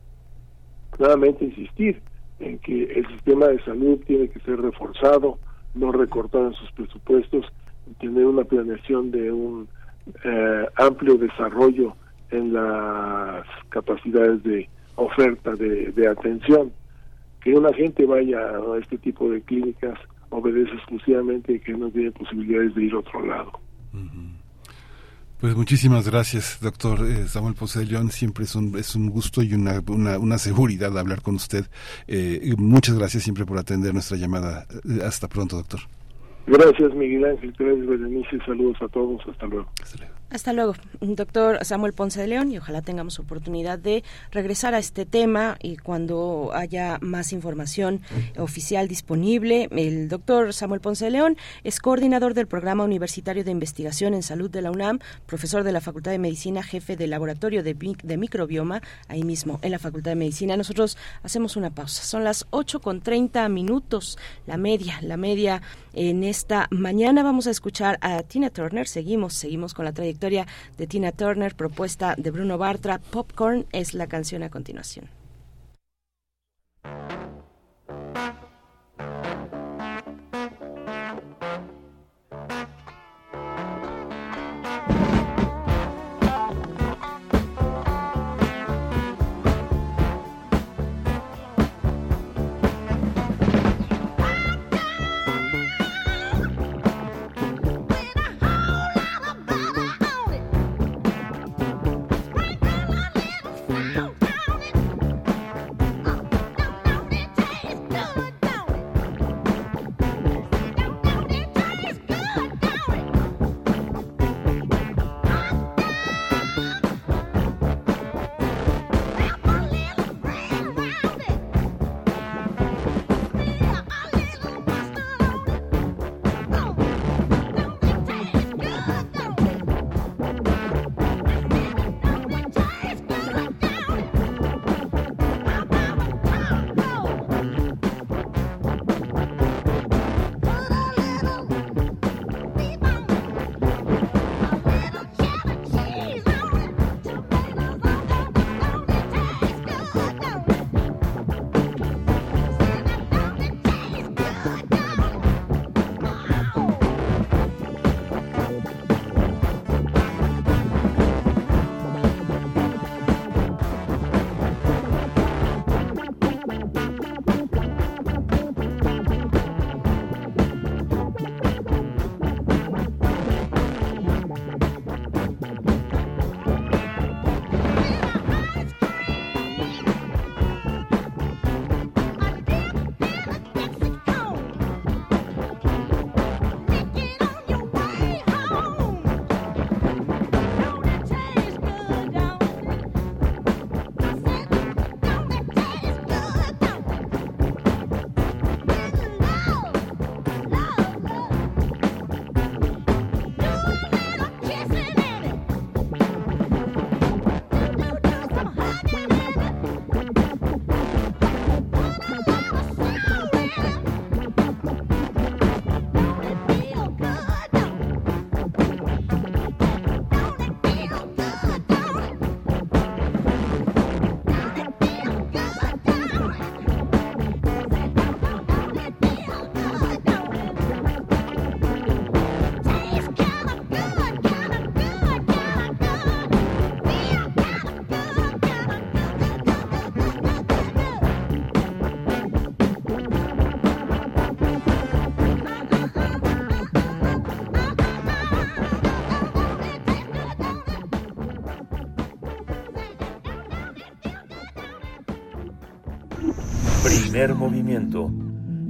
nuevamente insistir en que el sistema de salud tiene que ser reforzado, no recortar en sus presupuestos, tener una planeación de un eh, amplio desarrollo en las capacidades de oferta de, atención. Que una gente vaya a este tipo de clínicas obedece exclusivamente que no tiene posibilidades de ir a otro lado. Pues muchísimas gracias, doctor eh, Samuel Posellón. Siempre es un, es un gusto y una, una, seguridad hablar con usted. Eh, muchas gracias siempre por atender nuestra llamada. Hasta pronto, doctor. Gracias, Miguel Ángel. Gracias, Berenice. Saludos a todos. Hasta luego. Hasta luego. Hasta luego, doctor Samuel Ponce de León, y ojalá tengamos oportunidad de regresar a este tema y cuando haya más información oficial disponible. El doctor Samuel Ponce de León es coordinador del Programa Universitario de Investigación en Salud de la UNAM, profesor de la Facultad de Medicina, jefe del Laboratorio de, Microbioma, ahí mismo en la Facultad de Medicina. Nosotros hacemos una pausa. Son las 8 con 30 minutos, la media, la media en esta mañana. Vamos a escuchar a Tina Turner. Seguimos, seguimos con la trayectoria historia de Tina Turner, propuesta de Bruno Bartra. Popcorn es la canción a continuación.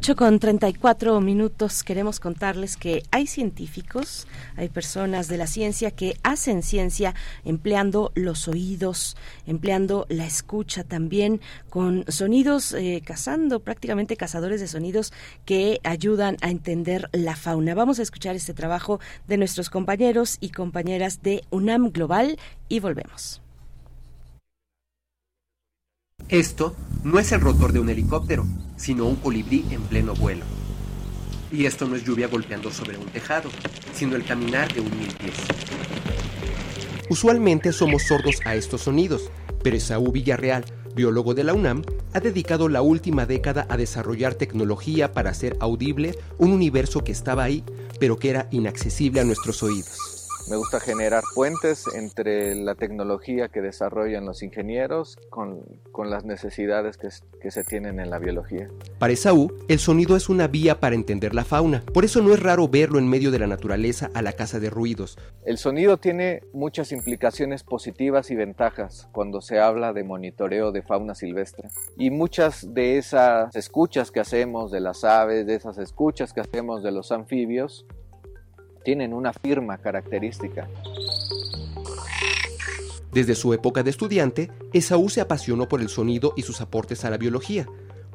8 con 34 minutos queremos contarles que hay científicos, hay personas de la ciencia que hacen ciencia empleando los oídos, empleando la escucha también con sonidos, eh, cazando prácticamente cazadores de sonidos que ayudan a entender la fauna. Vamos a escuchar este trabajo de nuestros compañeros y compañeras de UNAM Global y volvemos. Esto no es el rotor de un helicóptero, sino un colibrí en pleno vuelo. Y esto no es lluvia golpeando sobre un tejado, sino el caminar de un mil pies. Usualmente somos sordos a estos sonidos, pero Esaú Villarreal, biólogo de la UNAM, ha dedicado la última década a desarrollar tecnología para hacer audible un universo que estaba ahí, pero que era inaccesible a nuestros oídos. Me gusta generar puentes entre la tecnología que desarrollan los ingenieros con, con las necesidades que, que, se tienen en la biología. Para Esaú, el sonido es una vía para entender la fauna. Por eso no es raro verlo en medio de la naturaleza a la casa de ruidos. El sonido tiene muchas implicaciones positivas y ventajas cuando se habla de monitoreo de fauna silvestre. Y muchas de esas escuchas que hacemos de las aves, de esas escuchas que hacemos de los anfibios, tienen una firma característica. Desde su época de estudiante, Esaú se apasionó por el sonido y sus aportes a la biología,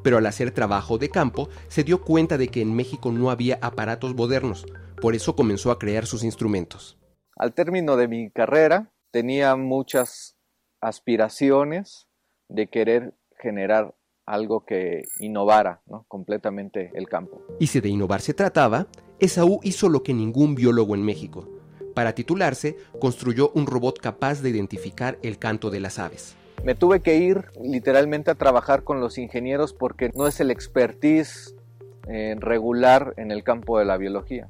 pero al hacer trabajo de campo se dio cuenta de que en México no había aparatos modernos, por eso comenzó a crear sus instrumentos. Al término de mi carrera tenía muchas aspiraciones de querer generar algo que innovara completamente el campo. Y si de innovar se trataba, Esaú hizo lo que ningún biólogo en México. Para titularse, construyó un robot capaz de identificar el canto de las aves. Me tuve que ir literalmente a trabajar con los ingenieros porque no es el expertise eh, regular en el campo de la biología.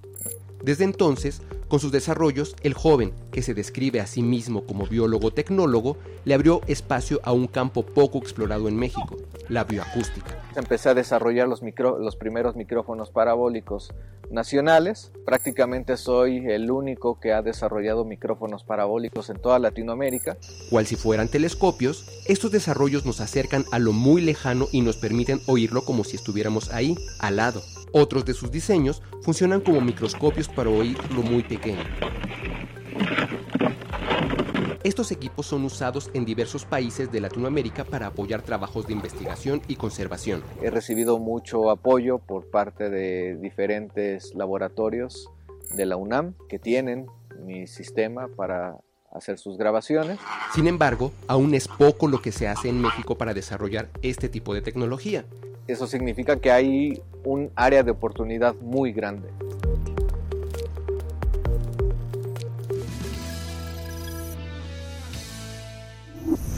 Desde entonces, con sus desarrollos, el joven, que se describe a sí mismo como biólogo-tecnólogo, le abrió espacio a un campo poco explorado en México, la bioacústica. Empecé a desarrollar los, micro, los primeros micrófonos parabólicos nacionales. Prácticamente soy el único que ha desarrollado micrófonos parabólicos en toda Latinoamérica. Cual si fueran telescopios, estos desarrollos nos acercan a lo muy lejano y nos permiten oírlo como si estuviéramos ahí, al lado. Otros de sus diseños funcionan como microscopios para oír lo muy pequeño. Estos equipos son usados en diversos países de Latinoamérica para apoyar trabajos de investigación y conservación. He recibido mucho apoyo por parte de diferentes laboratorios de la UNAM que tienen mi sistema para hacer sus grabaciones. Sin embargo, aún es poco lo que se hace en México para desarrollar este tipo de tecnología. Eso significa que hay un área de oportunidad muy grande.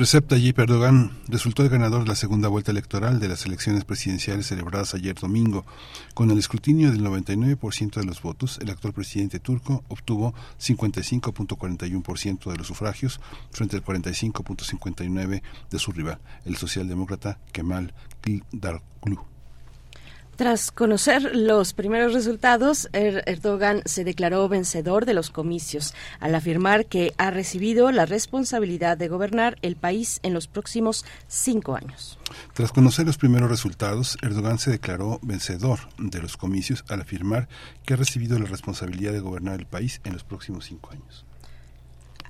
Recep Tayyip Erdogan resultó el ganador de la segunda vuelta electoral de las elecciones presidenciales celebradas ayer domingo. Con el escrutinio del 99% de los votos, el actual presidente turco obtuvo 55.41% de los sufragios frente al 45.59% de su rival, el socialdemócrata Kemal Kılıçdaroğlu. Tras conocer los primeros resultados, er-, Erdogan se declaró vencedor de los comicios al afirmar que ha recibido la responsabilidad de gobernar el país en los próximos cinco años. Tras conocer los primeros resultados, Erdogan se declaró vencedor de los comicios al afirmar que ha recibido la responsabilidad de gobernar el país en los próximos cinco años.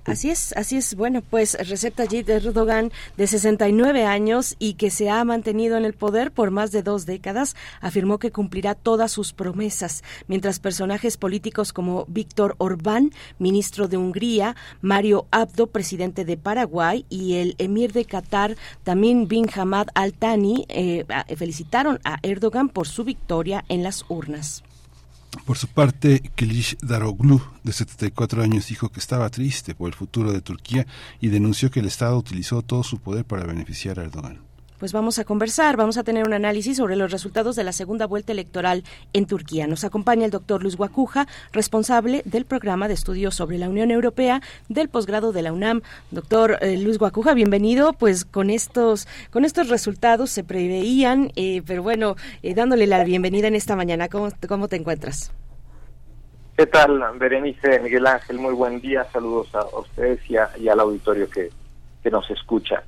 Así es, así es. Bueno, pues Recep Tayyip Erdogan, de 69 años y que se ha mantenido en el poder por más de dos décadas, afirmó que cumplirá todas sus promesas, mientras personajes políticos como Víctor Orbán, ministro de Hungría, Mario Abdo, presidente de Paraguay, y el emir de Qatar, Tamim bin Hamad Al Thani, eh, felicitaron a Erdogan por su victoria en las urnas. Por su parte, Kilish Daroglu, de 74 años, dijo que estaba triste por el futuro de Turquía y denunció que el Estado utilizó todo su poder para beneficiar a Erdogan pues vamos a conversar, vamos a tener un análisis sobre los resultados de la segunda vuelta electoral en Turquía. Nos acompaña el doctor Luis Guacuja, responsable del programa de estudios sobre la Unión Europea del posgrado de la UNAM. Doctor eh, Luis Guacuja, bienvenido. Pues con estos, con estos resultados se preveían, eh, pero bueno, eh, dándole la bienvenida en esta mañana. ¿Cómo, te encuentras? ¿Qué tal, Berenice, Miguel Ángel? Muy buen día. Saludos a ustedes y, y al auditorio que, que nos escucha.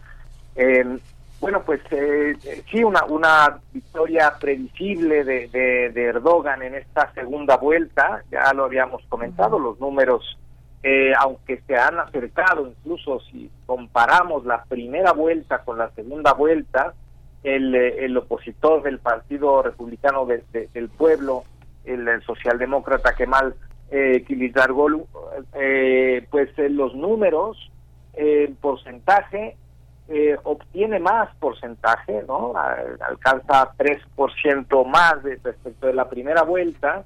Eh, bueno, pues eh, eh, sí, una, una victoria previsible de, de, Erdogan en esta segunda vuelta, ya lo habíamos comentado, los números, eh, aunque se han acercado, incluso si comparamos la primera vuelta con la segunda vuelta, el, el opositor del Partido Republicano del Pueblo, el, socialdemócrata Kemal eh, eh, pues los números, en porcentaje, eh, obtiene más porcentaje, ¿no? alcanza 3% más de, respecto de la primera vuelta,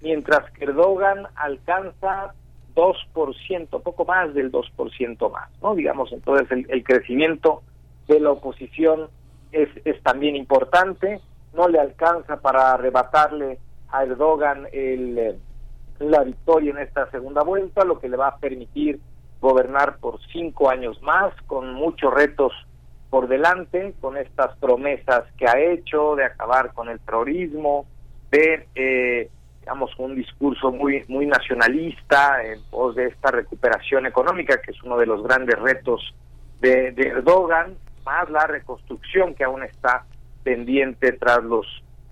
mientras que Erdogan alcanza 2%, poco más del 2% más, ¿no? Digamos, entonces el, el crecimiento de la oposición es, es también importante, no le alcanza para arrebatarle a Erdogan el, eh, la victoria en esta segunda vuelta, lo que le va a permitir gobernar por cinco años más, con muchos retos por delante, con estas promesas que ha hecho de acabar con el terrorismo, de eh, digamos, un discurso muy, muy nacionalista en pos de esta recuperación económica, que es uno de los grandes retos de, Erdogan, más la reconstrucción que aún está pendiente tras los,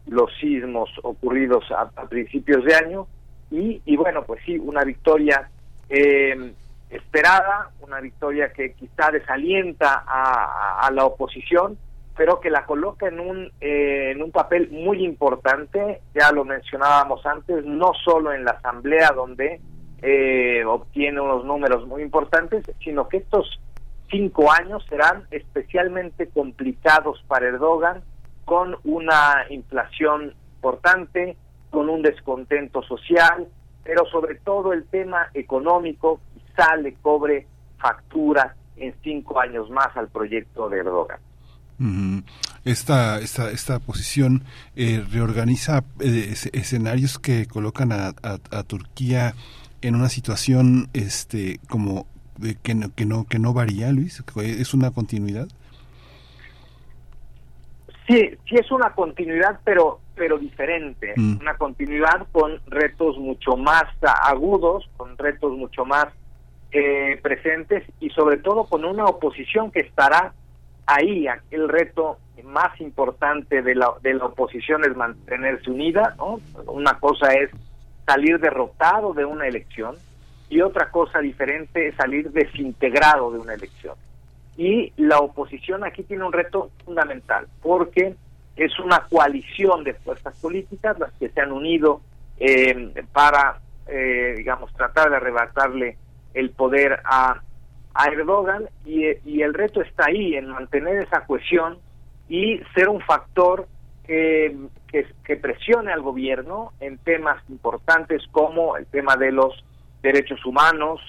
los sismos ocurridos a, principios de año. Y, y, bueno, pues sí, una victoria eh, esperada, una victoria que quizá desalienta a la oposición, pero que la coloca en un, eh, en un papel muy importante, ya lo mencionábamos antes, no solo en la Asamblea donde eh, obtiene unos números muy importantes, sino que estos cinco años serán especialmente complicados para Erdogan, con una inflación importante, con un descontento social, pero sobre todo el tema económico quizá le cobre factura en cinco años más al proyecto de Erdogan. Esta, esta, esta posición eh, reorganiza eh, escenarios que colocan a, Turquía en una situación este como de que no, que no que no varía Luis es una continuidad sí sí es una continuidad pero pero diferente Mm. una continuidad con retos mucho más agudos con retos mucho más eh, presentes y sobre todo con una oposición que estará ahí el reto más importante de la, de la oposición es mantenerse unida, ¿no? Una cosa es salir derrotado de una elección y otra cosa diferente es salir desintegrado de una elección. Y la oposición aquí tiene un reto fundamental, porque es una coalición de fuerzas políticas las que se han unido eh, para, eh, digamos, tratar de arrebatarle el poder a Erdogan y, el reto está ahí, en mantener esa cohesión y ser un factor que, que, presione al gobierno en temas importantes como el tema de los derechos humanos,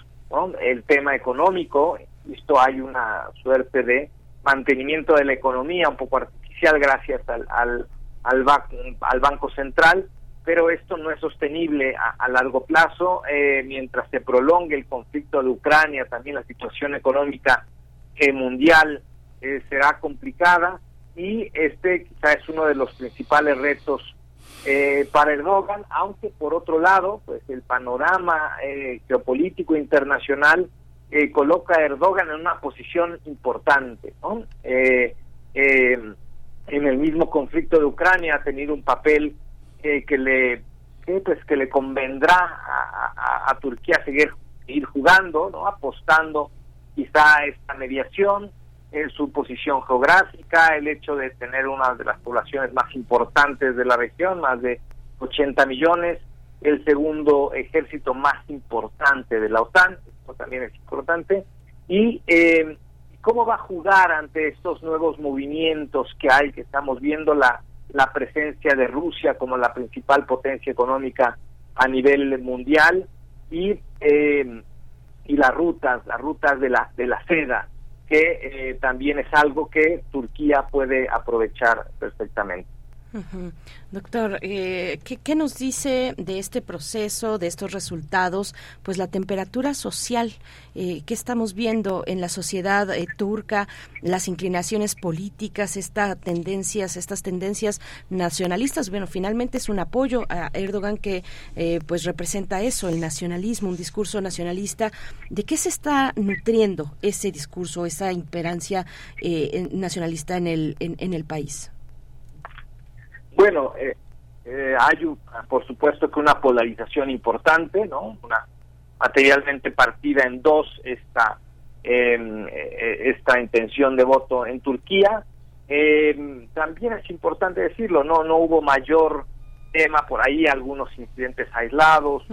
el tema económico, esto hay una suerte de mantenimiento de la economía un poco artificial gracias al, al, al, al Banco Central, pero esto no es sostenible a, largo plazo. Eh, mientras se prolongue el conflicto de Ucrania, también la situación económica eh, mundial eh, será complicada y este quizá es uno de los principales retos para Erdogan, aunque por otro lado, pues el panorama geopolítico internacional coloca a Erdogan en una posición importante. ¿no? en el mismo conflicto de Ucrania ha tenido un papel que le pues que le convendrá a, Turquía seguir ir jugando, ¿no? apostando quizá a esta mediación, en su posición geográfica, el hecho de tener una de las poblaciones más importantes de la región, más de 80 millones, el segundo ejército más importante de la OTAN, esto también es importante, y eh, cómo va a jugar ante estos nuevos movimientos que hay, que estamos viendo la la presencia de Rusia como la principal potencia económica a nivel mundial y eh, y las rutas las rutas de la de la seda que eh, también es algo que Turquía puede aprovechar perfectamente Doctor, eh, ¿qué, nos dice de este proceso, de estos resultados? Pues la temperatura social eh, que estamos viendo en la sociedad eh, turca, las inclinaciones políticas, estas tendencias, estas tendencias nacionalistas. Bueno, finalmente es un apoyo a Erdogan que eh, pues representa eso, el nacionalismo, un discurso nacionalista. ¿De qué se está nutriendo ese discurso, esa imperancia nacionalista en el en el país? Bueno, eh, eh, hay por supuesto que una polarización importante, ¿no? Una materialmente partida en dos esta em, eh, esta intención de voto en Turquía. Em, también es importante decirlo, no no hubo mayor tema por ahí, algunos incidentes aislados,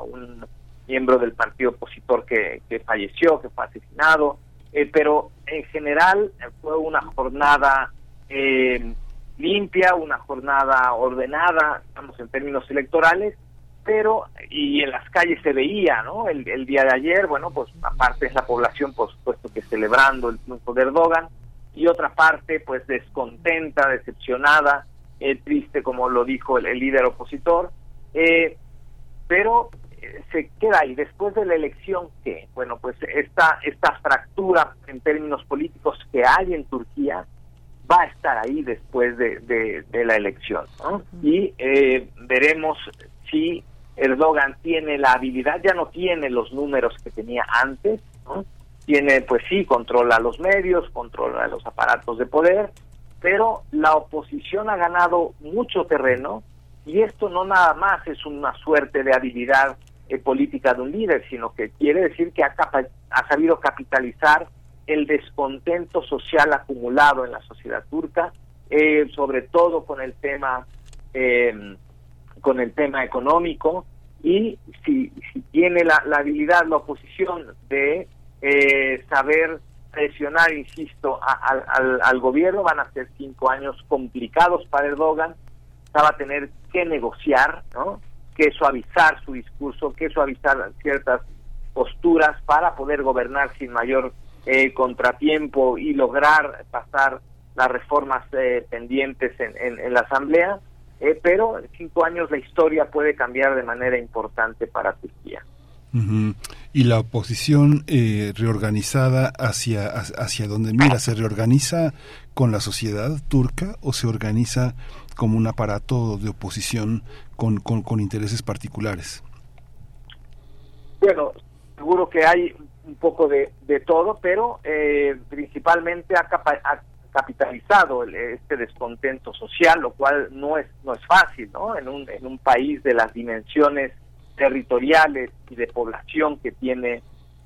un miembro del partido opositor que, que falleció, que fue asesinado, eh, pero en general eh, fue una jornada eh, limpia, una jornada ordenada, estamos en términos electorales, pero y en las calles se veía, ¿no? El, día de ayer, bueno, pues aparte es la población, por supuesto que celebrando el triunfo de Erdogan, y otra parte, pues descontenta, decepcionada, eh, triste, como lo dijo el, líder opositor, eh, pero eh, se queda ahí. Después de la elección, que Bueno, pues esta, esta fractura en términos políticos que hay en Turquía va a estar ahí después de, de, de la elección. ¿no? Y eh, veremos si Erdogan tiene la habilidad, ya no tiene los números que tenía antes, ¿no? tiene, pues sí, controla los medios, controla los aparatos de poder, pero la oposición ha ganado mucho terreno y esto no nada más es una suerte de habilidad eh, política de un líder, sino que quiere decir que ha, capa- ha sabido capitalizar el descontento social acumulado en la sociedad turca, eh, sobre todo con el tema eh, con el tema económico y si, si tiene la, la habilidad la oposición de eh, saber presionar, insisto, a- al, al, gobierno, van a ser cinco años complicados para Erdogan, va a tener que negociar, ¿no? que suavizar su discurso, que suavizar ciertas posturas para poder gobernar sin mayor eh, contratiempo y lograr pasar las reformas eh, pendientes en, en- en la Asamblea, eh, pero en cinco años la historia puede cambiar de manera importante para Turquía. Y la oposición eh, reorganizada hacia, hacia donde mira, ¿se reorganiza con la sociedad turca o se organiza como un aparato de oposición con, con, con intereses particulares? Bueno, seguro que hay un poco de, de todo, pero eh, principalmente ha, capa- ha capitalizado el- este descontento social, lo cual no es no es fácil, ¿no? En un en un país de las dimensiones territoriales y de población que tiene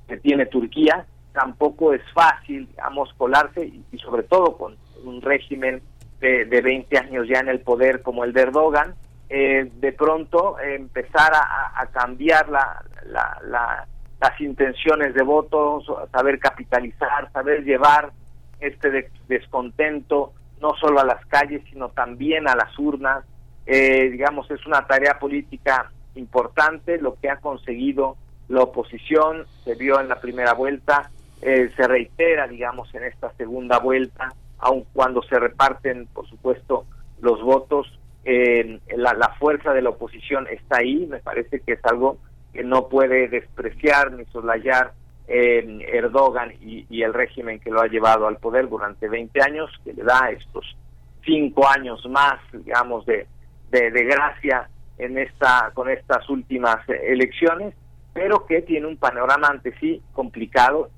que tiene Turquía, tampoco es fácil, digamos, colarse y, y sobre todo con un régimen de, de 20 años ya en el poder como el de Erdogan, eh, de pronto empezar a- a cambiar la, la- la- las intenciones de votos, saber capitalizar, saber llevar este de- descontento no solo a las calles, sino también a las urnas. Eh, digamos, es una tarea política importante lo que ha conseguido la oposición, se vio en la primera vuelta, eh, se reitera, digamos, en esta segunda vuelta, aun cuando se reparten, por supuesto, los votos, eh, la, la fuerza de la oposición está ahí, me parece que es algo que no puede despreciar ni soslayar eh, Erdogan y, el régimen que lo ha llevado al poder durante 20 años, que le da estos cinco años más, digamos, de, de, de gracia en esta con estas últimas elecciones, pero que tiene un panorama ante sí complicado.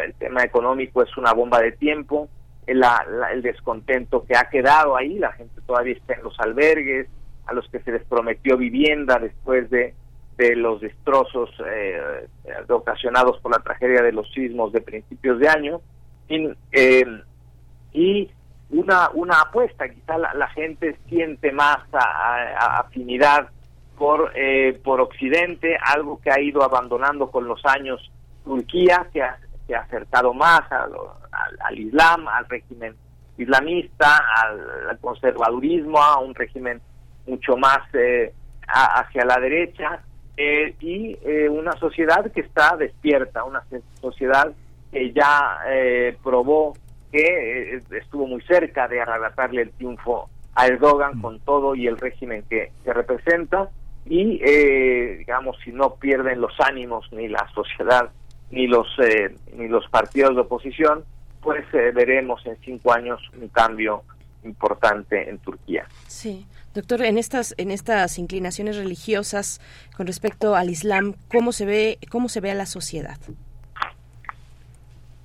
El tema económico es una bomba de tiempo, la- el descontento que ha quedado ahí, la gente todavía está en los albergues, a los que se les prometió vivienda después de, de los destrozos eh, ocasionados por la tragedia de los sismos de principios de año. Y, eh, una, una apuesta, quizá la, la gente siente más afinidad por, eh, por Occidente, algo que ha ido abandonando con los años Turquía, que ha, ha acercado más al, Islam, al régimen islamista, al, al conservadurismo, a un régimen mucho más eh, hacia la derecha, eh, y eh, una sociedad que está despierta, una se- sociedad que ya eh, probó que eh, estuvo muy cerca de arrebatarle el triunfo a Erdogan con todo y el régimen que, que representa. Y eh, digamos si no pierden los ánimos ni la sociedad ni los eh, ni los partidos de oposición pues eh, veremos en cinco años un cambio importante en Turquía. Sí, doctor, en estas en estas inclinaciones religiosas con respecto al Islam, ¿cómo se ve cómo se ve a la sociedad?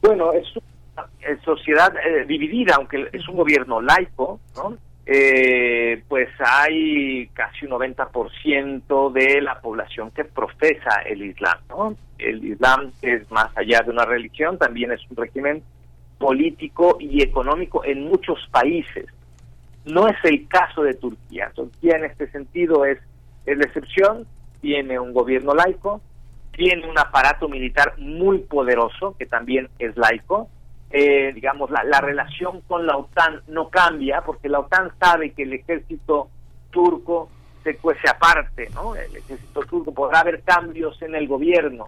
Bueno, es una eh, sociedad eh, dividida, aunque es un gobierno laico, ¿no? Eh, pues hay casi un 90% de la población que profesa el Islam, ¿no? El Islam es más allá de una religión, también es un régimen político y económico en muchos países. No es el caso de Turquía. Turquía en este sentido es, es la excepción, tiene un gobierno laico, tiene un aparato militar muy poderoso, que también es laico. Eh, digamos, la, la relación con la OTAN no cambia, porque la OTAN sabe que el ejército turco se cuece aparte, ¿no? El ejército turco podrá haber cambios en el gobierno,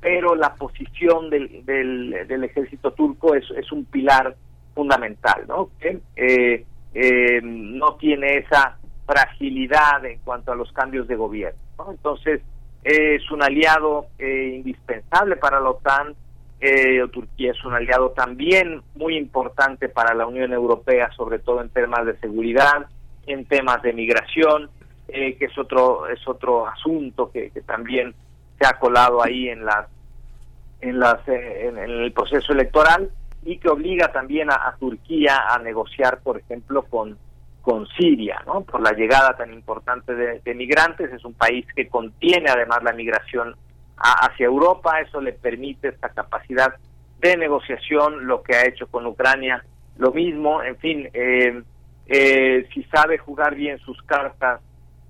pero la posición del, del, del ejército turco es, es un pilar fundamental, ¿no? Eh, eh, no tiene esa fragilidad en cuanto a los cambios de gobierno, ¿no? Entonces, es un aliado eh, indispensable para la OTAN, eh, Turquía es un aliado también muy importante para la Unión Europea, sobre todo en temas de seguridad, en temas de migración, eh, que es otro es otro asunto que, que, también se ha colado ahí en las en las eh, en, el proceso electoral y que obliga también a, Turquía a negociar, por ejemplo, con con Siria, ¿no? Por la llegada tan importante de, de migrantes, es un país que contiene además la migración a, hacia Europa, eso le permite esta capacidad de negociación, lo que ha hecho con Ucrania, lo mismo, en fin, eh, eh, si sabe jugar bien sus cartas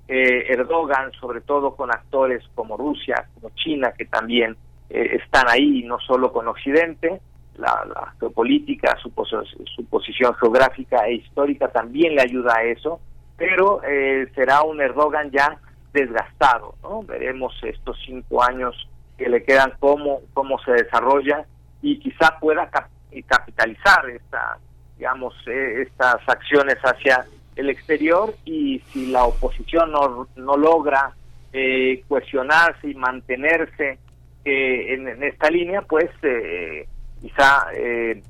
eh, Erdogan, sobre todo con actores como Rusia, como China, que también eh, están ahí, no solo con Occidente, la, la geopolítica, su, pos su, posición geográfica e histórica también le ayuda a eso, pero eh, será un Erdogan ya desgastado, ¿no? Veremos estos cinco años que le quedan cómo, cómo se desarrolla y quizá pueda cap capitalizar esta, digamos, eh, estas acciones hacia el exterior y si la oposición no, no logra eh, cohesionarse y mantenerse eh, en, en, esta línea, pues eh, quizá eh,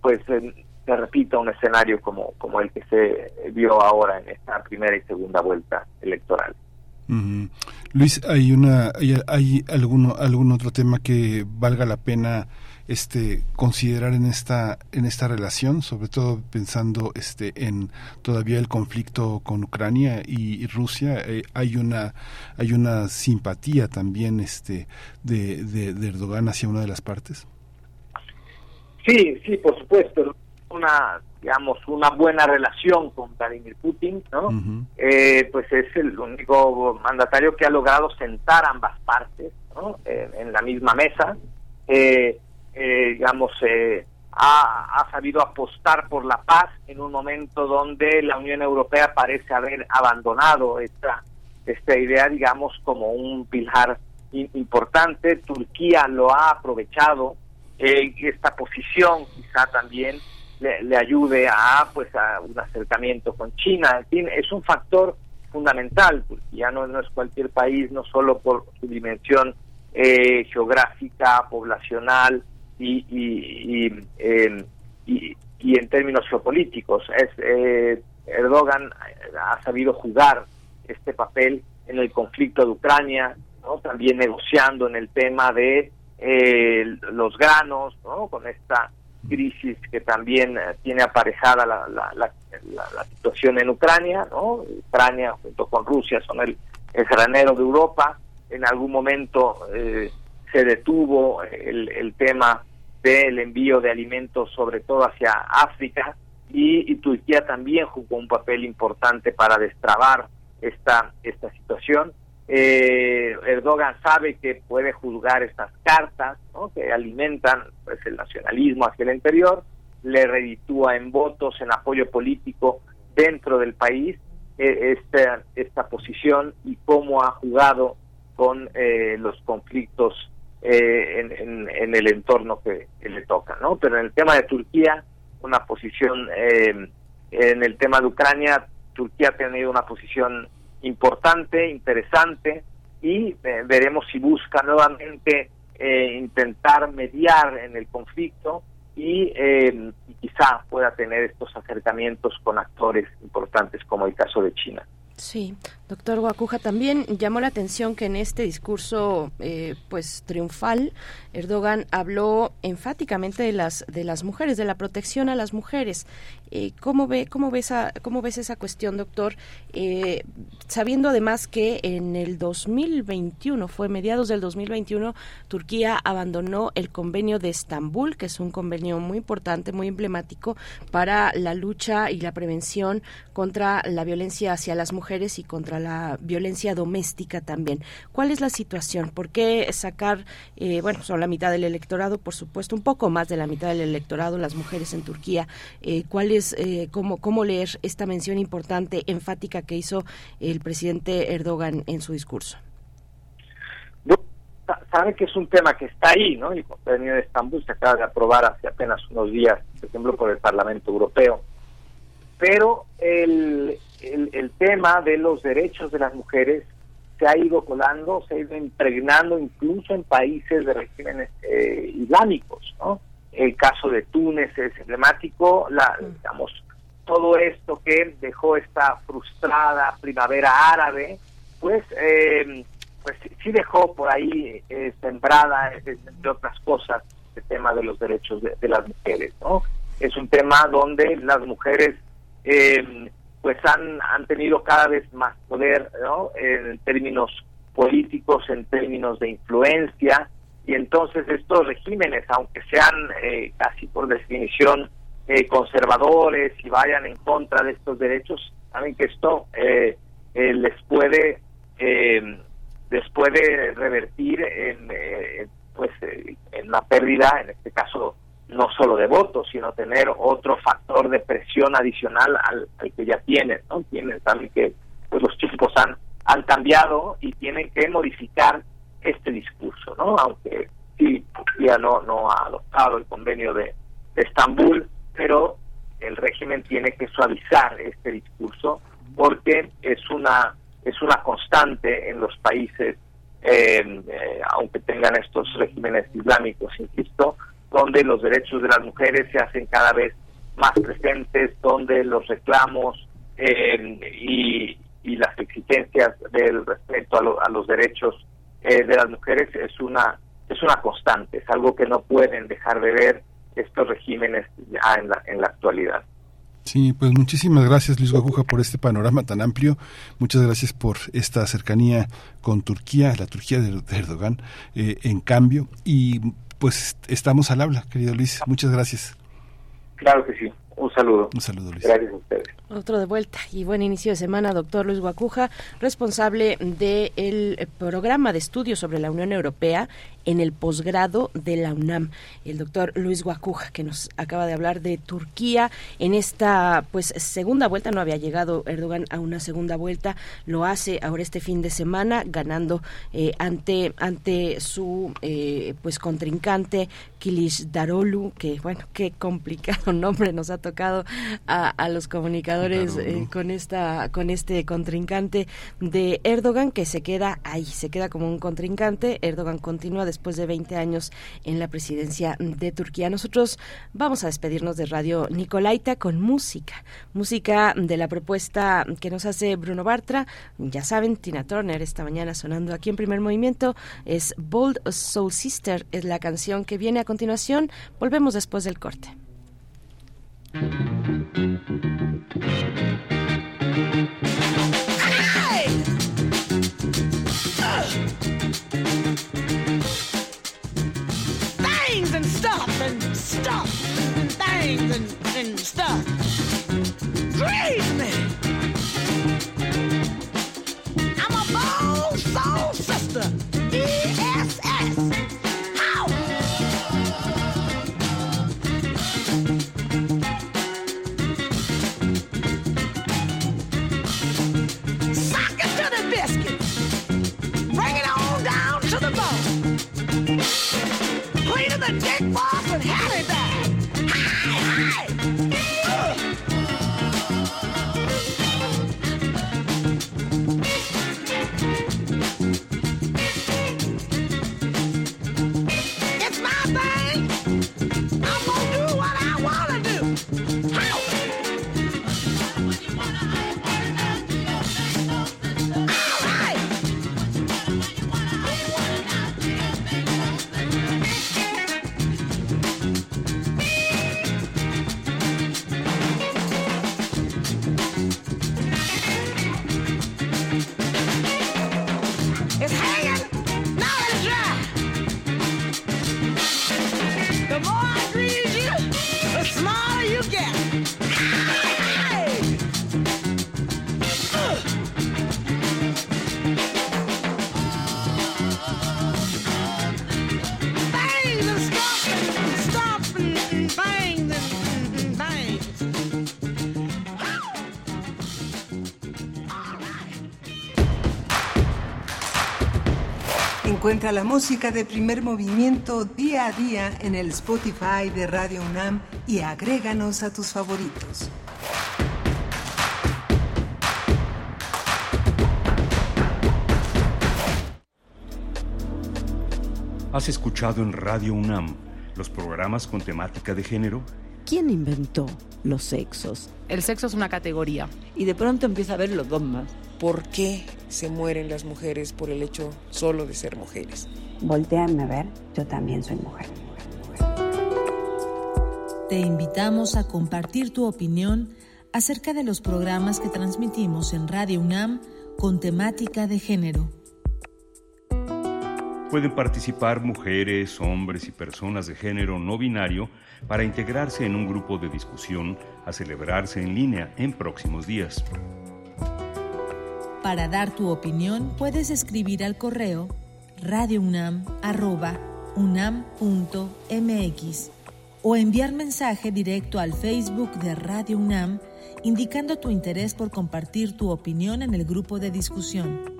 pues se repita un escenario como, como el que se vio ahora en esta primera y segunda vuelta electoral. Uh. Luis, hay una hay, hay alguno algún otro tema que valga la pena este considerar en esta en esta relación, sobre todo pensando este en todavía el conflicto con Ucrania y, Rusia, eh, hay una hay una simpatía también este de, de Erdogan hacia una de las partes. Sí, sí, por supuesto, una digamos una buena relación con Vladimir Putin, ¿no? Uh -huh. eh, pues es el único mandatario que ha logrado sentar ambas partes, ¿no? Eh, en la misma mesa. Eh, eh, digamos, eh, ha, ha, sabido apostar por la paz en un momento donde la Unión Europea parece haber abandonado esta, esta idea, digamos, como un pilar importante. Turquía lo ha aprovechado, eh, esta posición quizá también le, ayude a pues a un acercamiento con China. En fin, es un factor fundamental. Turquía no, no es cualquier país, no solo por su dimensión eh, geográfica, poblacional, y, y, y, eh, y, y, en términos geopolíticos. Es, eh, Erdogan ha sabido jugar este papel en el conflicto de Ucrania, ¿no? también negociando en el tema de eh, los granos, ¿no? con esta crisis que también tiene aparejada la, la, la, la, situación en Ucrania, ¿no? Ucrania junto con Rusia son el, el granero de Europa. En algún momento eh, se detuvo el, el tema del envío de alimentos, sobre todo hacia África, y, y, Turquía también jugó un papel importante para destrabar esta, esta situación. Eh, Erdogan sabe que puede juzgar estas cartas que alimentan pues, el nacionalismo hacia el interior, le reditúa en votos, en apoyo político dentro del país eh, esta, esta posición y cómo ha jugado con eh, los conflictos eh, en, en, en, el entorno que, que, le toca, ¿no? Pero en el tema de Turquía, una posición, eh, en el tema de Ucrania, Turquía ha tenido una posición importante, interesante, y eh, veremos si busca nuevamente intentar mediar en el conflicto y, y quizá pueda tener estos acercamientos con actores importantes como el caso de China. Sí, doctor Guacuja, también llamó la atención que en este discurso, eh, pues triunfal, Erdogan habló enfáticamente de las de las mujeres, de la protección a las mujeres. Eh, ¿Cómo ve cómo ves a, cómo ves esa cuestión, doctor? Eh, sabiendo además que en el 2021, fue mediados del 2021, Turquía abandonó el convenio de Estambul, que es un convenio muy importante, muy emblemático para la lucha y la prevención contra la violencia hacia las mujeres y contra la violencia doméstica también. ¿Cuál es la situación? ¿Por qué sacar, eh, bueno, son la mitad del electorado, por supuesto, un poco más de la mitad del electorado, las mujeres en Turquía? Eh, ¿Cuál es, eh, cómo, cómo leer esta mención importante, enfática que hizo el presidente Erdogan en su discurso? saben que es un tema que está ahí, ¿no? El convenio de Estambul se acaba de aprobar hace apenas unos días, por ejemplo, por el Parlamento Europeo. Pero el, el, tema de los derechos de las mujeres se ha ido colando, se ha ido impregnando incluso en países de regímenes eh, islámicos, ¿no? El caso de Túnez es emblemático, la, digamos, todo esto que dejó esta frustrada primavera árabe, pues eh, pues sí dejó por ahí eh, sembrada, eh, entre otras cosas, el tema de los derechos de, las mujeres, ¿no? Es un tema donde las mujeres eh, pues han, han tenido cada vez más poder. En términos políticos, en términos de influencia, y entonces estos regímenes, aunque sean casi por definición conservadores y vayan en contra de estos derechos, saben que esto les puede eh, les puede revertir en, eh, pues, eh, en la pérdida, en este caso, no solo de votos, sino tener otro factor de presión adicional al, que ya tienen, ¿no? Tienen también que pues los tiempos han, han cambiado y tienen que modificar este discurso, ¿no? Aunque sí, ya no, no ha adoptado el convenio de, de Estambul, pero el régimen tiene que suavizar este discurso porque es una es una constante en los países, eh, eh, aunque tengan estos regímenes islámicos, insisto, donde los derechos de las mujeres se hacen cada vez más presentes, donde los reclamos eh, y, las exigencias del respeto a, los derechos de las mujeres es una es una constante, es algo que no pueden dejar de ver estos regímenes ya en la, en la actualidad. Sí, pues muchísimas gracias Luis Guajuja por este panorama tan amplio. Muchas gracias por esta cercanía con Turquía, la Turquía de Erdogan, eh, en cambio. Y pues estamos al habla, querido Luis. Muchas gracias. Claro que sí. Un saludo. Un saludo, Luis. Gracias a ustedes. Otro de vuelta y buen inicio de semana, doctor Luis Guacuja, responsable del programa de estudios sobre la Unión Europea en el posgrado de la UNAM. El doctor Luis Guacuja, que nos acaba de hablar de Turquía en esta pues segunda vuelta, no había llegado Erdogan a una segunda vuelta, lo hace ahora este fin de semana, ganando eh, ante, ante su eh, pues contrincante Kilish Darolu, que bueno, qué complicado nombre nos ha tocado a, a los comunicadores eh, con esta con este contrincante de Erdogan que se queda ahí, se queda como un contrincante. Erdogan continúa después de 20 años en la presidencia de Turquía. Nosotros vamos a despedirnos de Radio Nicolaita con música, música de la propuesta que nos hace Bruno Bartra. Ya saben, Tina Turner esta mañana sonando aquí en Primer Movimiento es Bold Soul Sister, es la canción que viene a continuación. Volvemos después del corte. Things things and, and stuff. Me. I'm a bold soul sister. ESS. Encuentra la música de primer movimiento día a día en el Spotify de Radio UNAM y agréganos a tus favoritos. ¿Has escuchado en Radio UNAM los programas con temática de género? ¿Quién inventó los sexos? El sexo es una categoría. Y de pronto empieza a ver los dogmas. ¿Por qué se mueren las mujeres por el hecho solo de ser mujeres? Voltéame a ver, yo también soy mujer. Te invitamos a compartir tu opinión acerca de los programas que transmitimos en Radio UNAM con temática de género. Pueden participar mujeres, hombres y personas de género no binario para integrarse en un grupo de discusión a celebrarse en línea en próximos días. Para dar tu opinión puedes escribir al correo radiounam@unam.mx o enviar mensaje directo al Facebook de Radio UNAM indicando tu interés por compartir tu opinión en el grupo de discusión.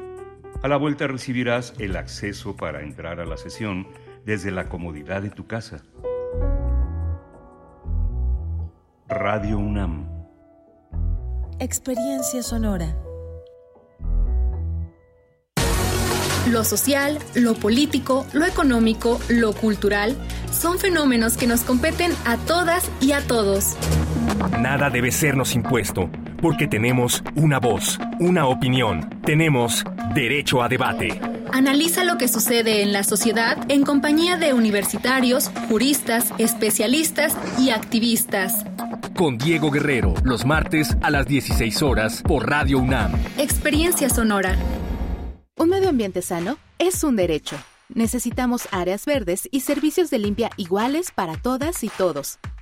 A la vuelta recibirás el acceso para entrar a la sesión desde la comodidad de tu casa. Radio UNAM. Experiencia sonora. Lo social, lo político, lo económico, lo cultural son fenómenos que nos competen a todas y a todos. Nada debe sernos impuesto, porque tenemos una voz, una opinión, tenemos derecho a debate. Analiza lo que sucede en la sociedad en compañía de universitarios, juristas, especialistas y activistas. Con Diego Guerrero, los martes a las 16 horas por Radio UNAM. Experiencia sonora. Un medio ambiente sano es un derecho. Necesitamos áreas verdes y servicios de limpia iguales para todas y todos.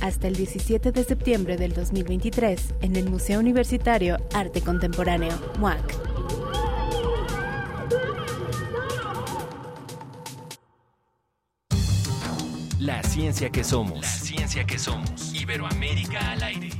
hasta el 17 de septiembre del 2023 en el Museo Universitario Arte Contemporáneo, MUAC. La ciencia que somos. La ciencia que somos. Iberoamérica al aire.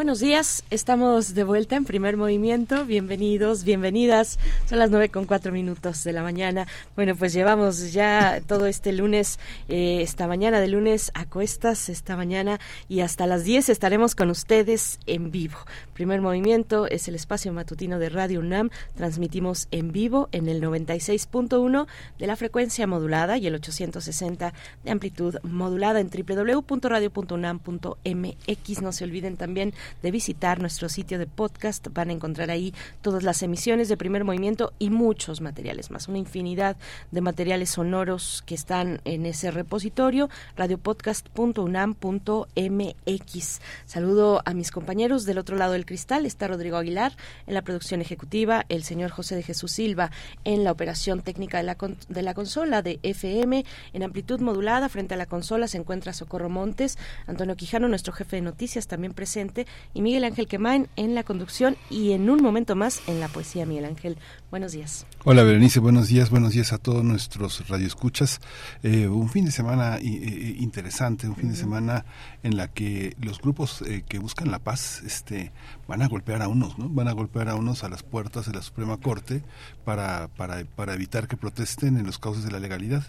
Buenos días, estamos de vuelta en primer movimiento. Bienvenidos, bienvenidas. Son las nueve con cuatro minutos de la mañana. Bueno, pues llevamos ya todo este lunes, eh, esta mañana de lunes a cuestas, esta mañana y hasta las 10 estaremos con ustedes en vivo. Primer movimiento es el espacio matutino de Radio UNAM. Transmitimos en vivo en el 96.1 de la frecuencia modulada y el 860 de amplitud modulada en www.radio.unam.mx. No se olviden también de visitar nuestro sitio de podcast. Van a encontrar ahí todas las emisiones de primer movimiento y muchos materiales más, una infinidad de materiales sonoros que están en ese repositorio, radiopodcast.unam.mx. Saludo a mis compañeros del otro lado del cristal, está Rodrigo Aguilar en la producción ejecutiva, el señor José de Jesús Silva en la operación técnica de la, de la consola de FM en amplitud modulada. Frente a la consola se encuentra Socorro Montes, Antonio Quijano, nuestro jefe de noticias, también presente, y Miguel Ángel Quemain en la conducción y en un momento más en la poesía. Miguel Ángel, buenos días. Hola Berenice, buenos días, buenos días a todos nuestros radioescuchas. Eh, un fin de semana eh, eh, interesante, un fin de semana en la que los grupos eh, que buscan la paz este, van a golpear a unos, ¿no? Van a golpear a unos a las puertas de la Suprema Corte para, para, para evitar que protesten en los cauces de la legalidad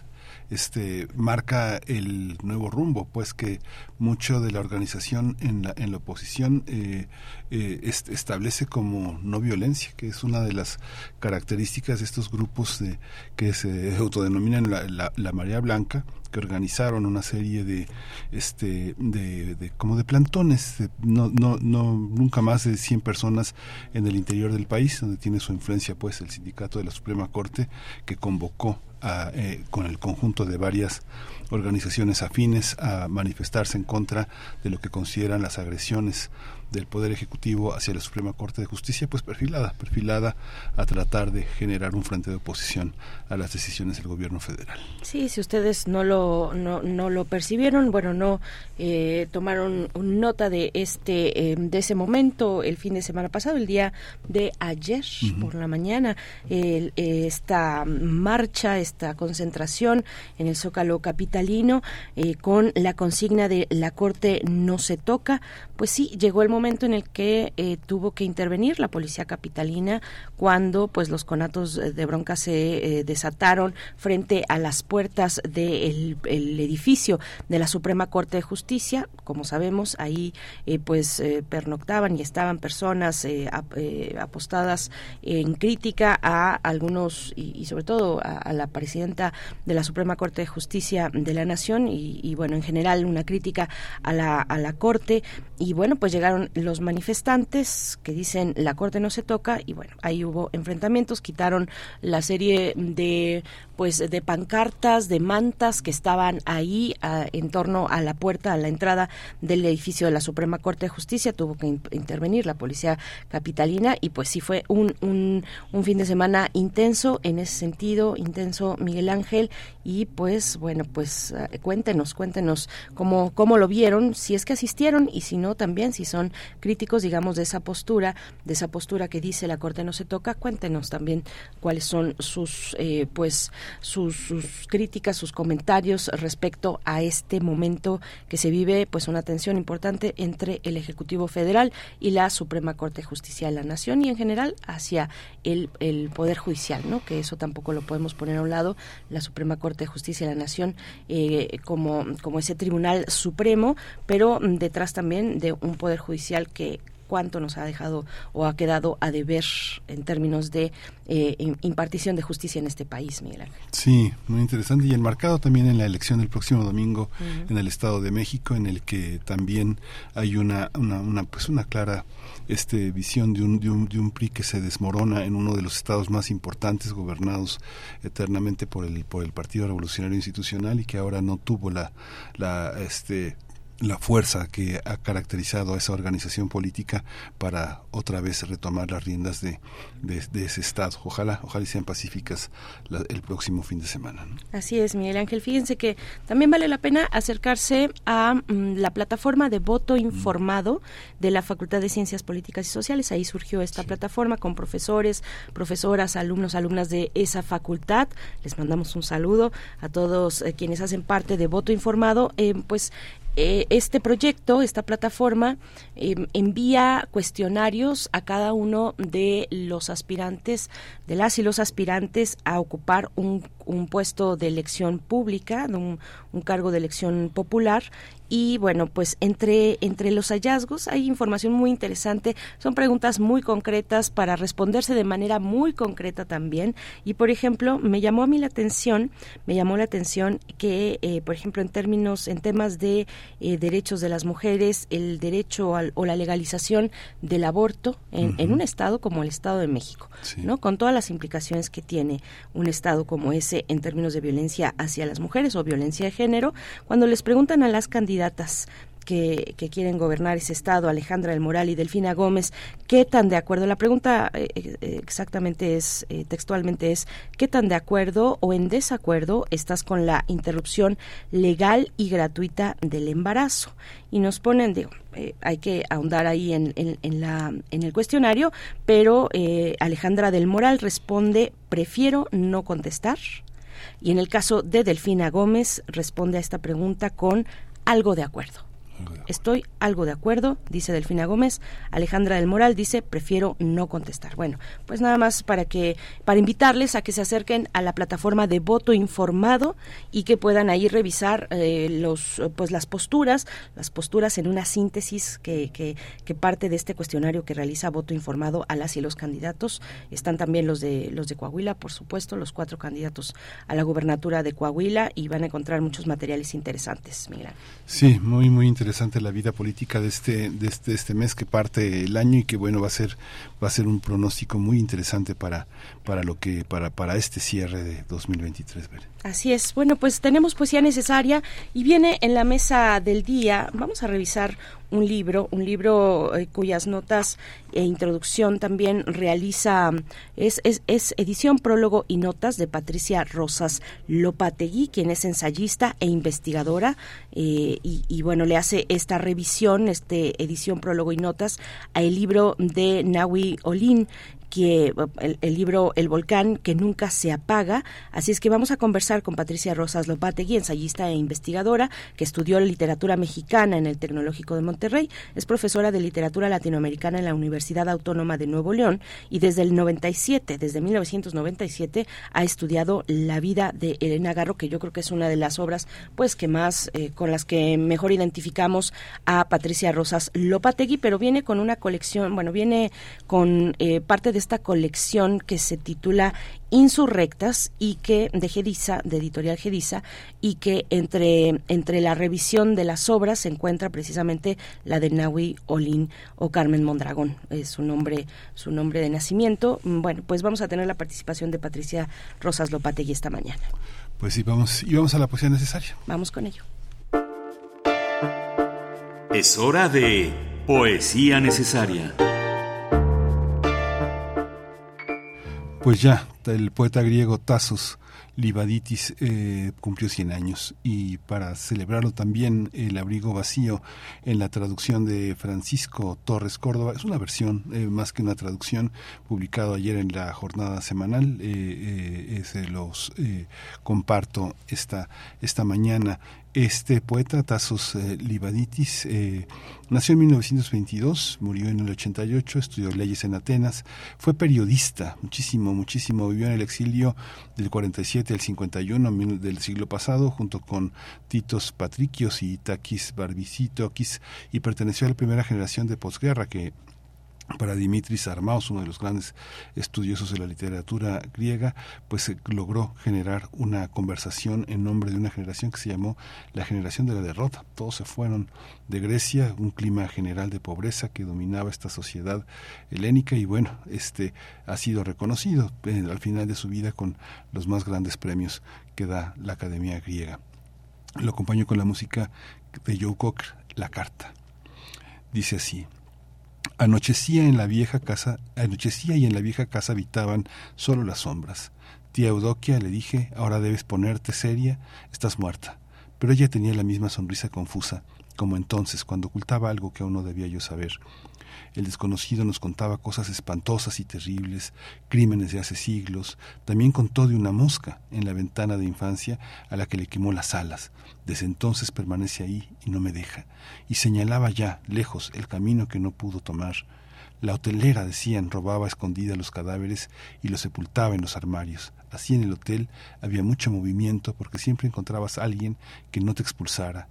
este marca el nuevo rumbo pues que mucho de la organización en la, en la oposición eh, eh, establece como no violencia que es una de las características de estos grupos de, que se autodenominan la, la, María Blanca que organizaron una serie de este de, de como de plantones no no no nunca más de 100 personas en el interior del país donde tiene su influencia pues el sindicato de la Suprema Corte que convocó eh, con el conjunto de varias organizaciones afines a manifestarse en contra de lo que consideran las agresiones del Poder Ejecutivo hacia la Suprema Corte de Justicia, pues perfilada, perfilada a tratar de generar un frente de oposición a las decisiones del gobierno federal. Sí, si ustedes no lo, no, no lo percibieron, bueno, no eh, tomaron nota de este, eh, de ese momento el fin de semana pasado, el día de ayer uh -huh. por la mañana, el, eh, esta marcha, esta concentración en el Zócalo capitalino eh, con la consigna de la Corte no se toca, pues sí, llegó el momento en el que eh, tuvo que intervenir la policía capitalina cuando pues los conatos de bronca se eh, desataron frente a las puertas del de el edificio de la Suprema Corte de Justicia. Como sabemos ahí eh, pues pernoctaban y estaban personas ap apostadas en crítica a algunos y, y sobre todo a, a, la presidenta de la Suprema Corte de Justicia de la Nación y, y bueno en general una crítica a la, a la Corte. Y bueno pues llegaron los manifestantes que dicen la corte no se toca y bueno ahí hubo enfrentamientos quitaron la serie de pues de pancartas de mantas que estaban ahí a, en torno a la puerta a la entrada del edificio de la Suprema Corte de Justicia tuvo que in intervenir la policía capitalina y pues sí fue un, un, un fin de semana intenso en ese sentido intenso Miguel Ángel y pues bueno pues uh, cuéntenos cuéntenos cómo cómo lo vieron si es que asistieron y si no también si son críticos, digamos, de esa postura, de esa postura que dice la Corte no se toca. Cuéntenos también cuáles son sus, eh, pues, sus, críticas, sus comentarios respecto a este momento que se vive, pues, una tensión importante entre el Ejecutivo Federal y la Suprema Corte de Justicia de la Nación y en general hacia el, el Poder Judicial, ¿no? Que eso tampoco lo podemos poner a un lado. La Suprema Corte de Justicia de la Nación eh, como, como ese Tribunal Supremo, pero detrás también de un Poder Judicial que cuánto nos ha dejado o ha quedado a deber en términos de eh, impartición de justicia en este país, Miguel Ángel. Sí, muy interesante y enmarcado también en la elección del próximo domingo uh -huh. en el Estado de México, en el que también hay una, una, una pues una clara este visión de un, de un de un PRI que se desmorona en uno de los estados más importantes gobernados eternamente por el por el Partido Revolucionario Institucional y que ahora no tuvo la la este la fuerza que ha caracterizado a esa organización política para otra vez retomar las riendas de, de, de ese Estado. Ojalá, ojalá sean pacíficas la, el próximo fin de semana. ¿no? Así es, Miguel Ángel. Fíjense que también vale la pena acercarse a mm, la plataforma de voto informado mm. de la Facultad de Ciencias Políticas y Sociales. Ahí surgió esta sí. plataforma con profesores, profesoras, alumnos, alumnas de esa facultad. Les mandamos un saludo a todos eh, quienes hacen parte de voto informado. Eh, pues eh, este proyecto, esta plataforma, eh, envía cuestionarios a cada uno de los aspirantes, de las y los aspirantes a ocupar un, un puesto de elección pública, de un, un cargo de elección popular y bueno, pues entre, entre los hallazgos hay información muy interesante, son preguntas muy concretas para responderse de manera muy concreta también. Y por ejemplo, me llamó a mí la atención, me llamó la atención que, eh, por ejemplo, en términos, en temas de eh, derechos de las mujeres, el derecho al, o la legalización del aborto en, en, un estado como el Estado de México, ¿no? Con todas las implicaciones que tiene un estado como ese en términos de violencia hacia las mujeres o violencia de género, cuando les preguntan a las candidatas que, quieren gobernar ese estado, Alejandra del Moral y Delfina Gómez, ¿qué tan de acuerdo? La pregunta eh, eh, exactamente es, eh, textualmente es, ¿qué tan de acuerdo o en desacuerdo estás con la interrupción legal y gratuita del embarazo? Y nos ponen, digo, hay que ahondar ahí en, la, en el cuestionario, pero Alejandra del Moral responde, prefiero no contestar. Y en el caso de Delfina Gómez, responde a esta pregunta con algo de acuerdo. Estoy algo de acuerdo, dice Delfina Gómez. Alejandra del Moral dice, prefiero no contestar. Bueno, pues nada más para que, para invitarles a que se acerquen a la plataforma de voto informado y que puedan ahí revisar eh, los, pues las posturas, las posturas en una síntesis que, que, que, parte de este cuestionario que realiza voto informado a las y los candidatos. Están también los de, los de Coahuila, por supuesto, los cuatro candidatos a la gubernatura de Coahuila y van a encontrar muchos materiales interesantes, Miguel. Sí, muy, muy interesante interesante la vida política de este, de este, este mes que parte el año y que bueno va a ser va a ser un pronóstico muy interesante para para lo que para para este cierre de 2023. Así es. Bueno, pues tenemos poesía necesaria y viene en la mesa del día. Vamos a revisar un libro, un libro eh, cuyas notas e introducción también realiza, es, es, es, edición, prólogo y notas de Patricia Rosas Lopategui, quien es ensayista e investigadora, eh, y, y, bueno, le hace esta revisión, este edición, prólogo y notas a el libro de Nawi Olin, que el, libro El volcán que nunca se apaga. Así es que vamos a conversar con Patricia Rosas Lopategui, ensayista e investigadora, que estudió literatura mexicana en el Tecnológico de Monterrey, es profesora de literatura latinoamericana en la Universidad Autónoma de Nuevo León y desde el 97, desde 1997, ha estudiado la vida de Elena Garro, que yo creo que es una de las obras pues que más, eh, con las que mejor identificamos a Patricia Rosas Lopategui, pero viene con una colección, bueno, viene con eh, parte de esta colección que se titula Insurrectas y que de Gedisa, de editorial Gedisa, y que entre, entre la revisión de las obras se encuentra precisamente la de Nahui Olin o Carmen Mondragón, es su nombre, su nombre de nacimiento. Bueno, pues vamos a tener la participación de Patricia Rosas Lopategui esta mañana. Pues sí, vamos, y vamos a la poesía necesaria. Vamos con ello. Es hora de poesía necesaria. Pues ya, el poeta griego Tasos Libaditis eh, cumplió 100 años. Y para celebrarlo también el abrigo vacío en la traducción de Francisco Torres Córdoba es una versión eh, más que una traducción publicado ayer en la jornada semanal eh, se los comparto esta esta mañana este poeta, Tasos eh, Libaditis, eh, nació en 1922, murió en el 88, estudió leyes en Atenas, fue periodista, muchísimo, muchísimo, vivió en el exilio del 47 al 51 del siglo pasado, junto con Titos Patricios y Takis Barbicitokis, y perteneció a la primera generación de posguerra que para Dimitris Armaos, uno de los grandes estudiosos de la literatura griega, pues se logró generar una conversación en nombre de una generación que se llamó la generación de la derrota. Todos se fueron de Grecia, un clima general de pobreza que dominaba esta sociedad helénica y bueno, este ha sido reconocido eh, al final de su vida con los más grandes premios que da la Academia griega. Lo acompaño con la música de Joe Cocker, La Carta. Dice así: Anochecía en la vieja casa, anochecía y en la vieja casa habitaban solo las sombras. Tía Eudoquia, le dije, ahora debes ponerte seria, estás muerta. Pero ella tenía la misma sonrisa confusa, como entonces, cuando ocultaba algo que aún no debía yo saber. El desconocido nos contaba cosas espantosas y terribles, crímenes de hace siglos. También contó de una mosca en la ventana de infancia a la que le quemó las alas. Desde entonces permanece ahí y no me deja. Y señalaba ya, lejos, el camino que no pudo tomar. La hotelera, decían, robaba escondida los cadáveres y los sepultaba en los armarios. Así en el hotel había mucho movimiento porque siempre encontrabas a alguien que no te expulsara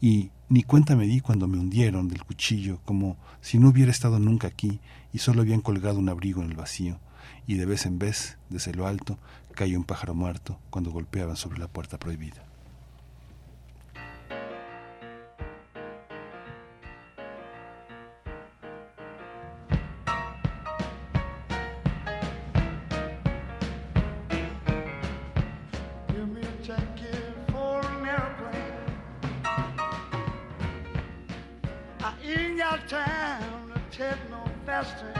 y ni cuenta me di cuando me hundieron del cuchillo, como si no hubiera estado nunca aquí y solo habían colgado un abrigo en el vacío, y de vez en vez, desde lo alto, cayó un pájaro muerto cuando golpeaban sobre la puerta prohibida. master.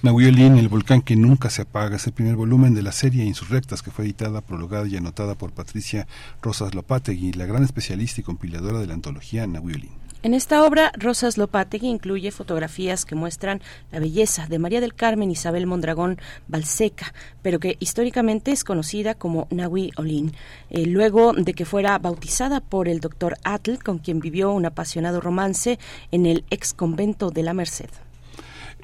El volcán que nunca se apaga, es el primer volumen de la serie Insurrectas que fue editada, prologada y anotada por Patricia Rosas Lopategui, la gran especialista y compiladora de la antología Nahuelín. En esta obra, Rosas Lopategui incluye fotografías que muestran la belleza de María del Carmen Isabel Mondragón Balseca, pero que históricamente es conocida como Nahui Olin. Eh, luego de que fuera bautizada por el doctor Atl, con quien vivió un apasionado romance en el ex convento de la Merced.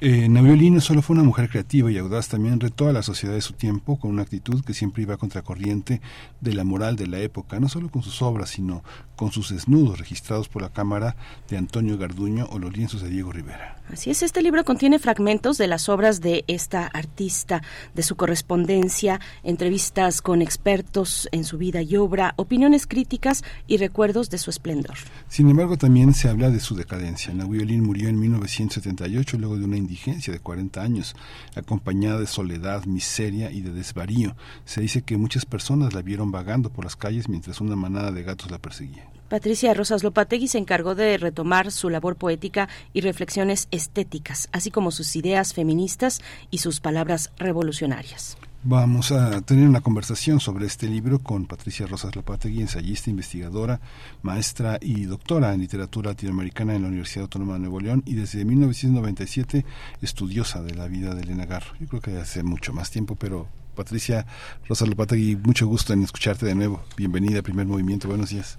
Eh, Navioli no solo fue una mujer creativa y audaz, también retó a la sociedad de su tiempo con una actitud que siempre iba contracorriente de la moral de la época, no solo con sus obras, sino con sus desnudos registrados por la cámara de Antonio Garduño o los lienzos de Diego Rivera. Así es, este libro contiene fragmentos de las obras de esta artista, de su correspondencia, entrevistas con expertos en su vida y obra, opiniones críticas y recuerdos de su esplendor. Sin embargo, también se habla de su decadencia. Nahui murió en 1978 luego de una indigencia de 40 años, acompañada de soledad, miseria y de desvarío. Se dice que muchas personas la vieron vagando por las calles mientras una manada de gatos la perseguía. Patricia Rosas Lopategui se encargó de retomar su labor poética y reflexiones estéticas, así como sus ideas feministas y sus palabras revolucionarias. Vamos a tener una conversación sobre este libro con Patricia Rosas Lopategui, ensayista, investigadora, maestra y doctora en literatura latinoamericana en la Universidad Autónoma de Nuevo León y desde 1997 estudiosa de la vida de Elena Garro. Yo creo que hace mucho más tiempo, pero Patricia Rosas Lopategui, mucho gusto en escucharte de nuevo. Bienvenida a Primer Movimiento. Buenos días.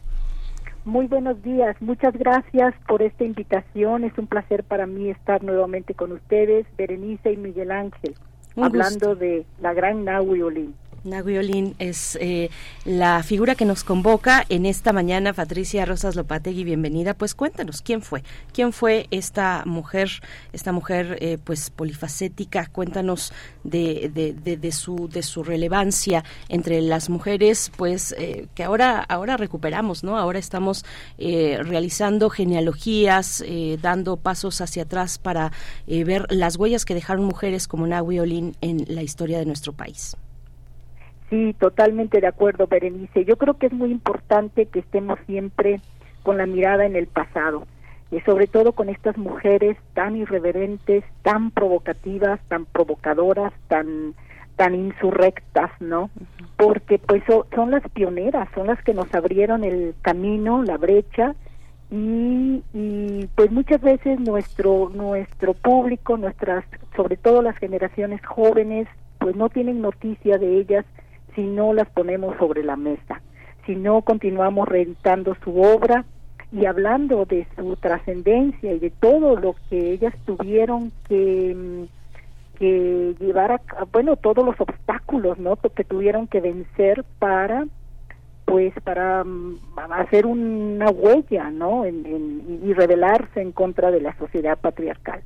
Muy buenos días, muchas gracias por esta invitación. Es un placer para mí estar nuevamente con ustedes, Berenice y Miguel Ángel, Un hablando gusto. de la gran Nahui Olin. Nahui Olin es eh, la figura que nos convoca en esta mañana. Patricia Rosas Lopategui, bienvenida. Pues cuéntanos, ¿quién fue? ¿Quién fue esta mujer, esta mujer eh, pues polifacética? Cuéntanos de, de, de, de su, de su relevancia entre las mujeres, pues eh, que ahora, ahora recuperamos, ¿no? Ahora estamos eh, realizando genealogías, eh, dando pasos hacia atrás para eh, ver las huellas que dejaron mujeres como Nahui Olin en la historia de nuestro país. Sí, totalmente de acuerdo, Berenice. Yo creo que es muy importante que estemos siempre con la mirada en el pasado, y sobre todo con estas mujeres tan irreverentes, tan provocativas, tan provocadoras, tan tan insurrectas, ¿no? Porque pues so- son las pioneras, son las que nos abrieron el camino, la brecha y, y pues muchas veces nuestro nuestro público, nuestras sobre todo las generaciones jóvenes, pues no tienen noticia de ellas si no las ponemos sobre la mesa, si no continuamos reeditando su obra y hablando de su trascendencia y de todo lo que ellas tuvieron que mm, llevar a bueno todos los obstáculos no que tuvieron que vencer para pues para mm, hacer una huella no en- y rebelarse en contra de la sociedad patriarcal.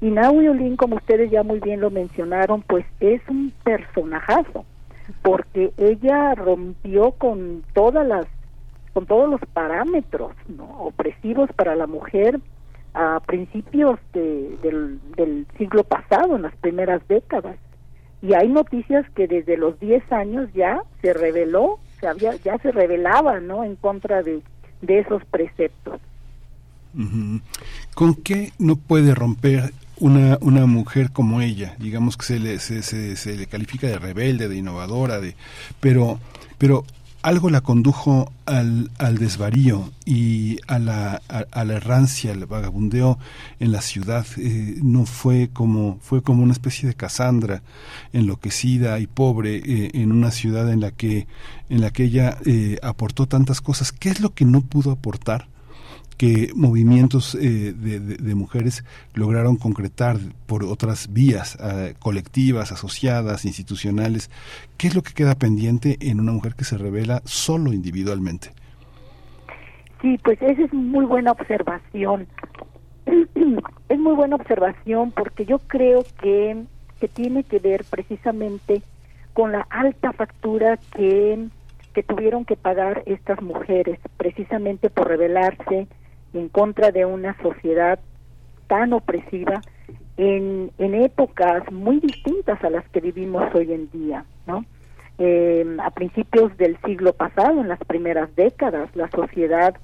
Y Naui Olin como ustedes ya muy bien lo mencionaron pues es un personajazo porque ella rompió con todas las con todos los parámetros opresivos para la mujer a principios de- del, siglo pasado, en las primeras décadas. Y hay noticias que desde los 10 años ya se reveló, se había, ya se revelaba ¿no? en contra de, esos preceptos. ¿Con qué no puede romper una, una mujer como ella? Digamos que se le, se, se- se le califica de rebelde, de innovadora, de, pero, pero algo la condujo al, al desvarío y a la, a, la errancia, al vagabundeo en la ciudad. Eh, no fue como, fue como una especie de Casandra, enloquecida y pobre eh, en una ciudad en la que, en la que ella eh, aportó tantas cosas. ¿Qué es lo que no pudo aportar? Que movimientos eh, de, mujeres lograron concretar por otras vías eh, colectivas, asociadas, institucionales. ¿Qué es lo que queda pendiente en una mujer que se revela solo individualmente? Sí, pues esa es muy buena observación. es muy buena observación porque yo creo que, que tiene que ver precisamente con la alta factura que, que tuvieron que pagar estas mujeres precisamente por rebelarse en contra de una sociedad tan opresiva en, épocas muy distintas a las que vivimos hoy en día, ¿no? Eh, a principios del siglo pasado, en las primeras décadas, la sociedad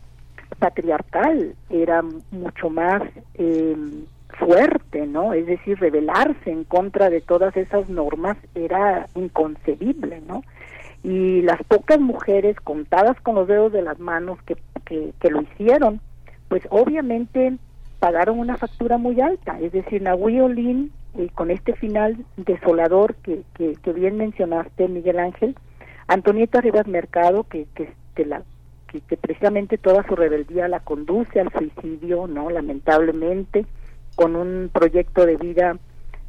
patriarcal era mucho más eh, fuerte, ¿no? Es decir, rebelarse en contra de todas esas normas era inconcebible, ¿no? Y las pocas mujeres contadas con los dedos de las manos que, que lo hicieron, pues obviamente pagaron una factura muy alta, es decir, Nahui Olin, eh, con este final desolador que, que, bien mencionaste, Miguel Ángel, Antonieta Rivas Mercado, que, que, que la, que, que precisamente toda su rebeldía la conduce al suicidio, ¿no? Lamentablemente, con un proyecto de vida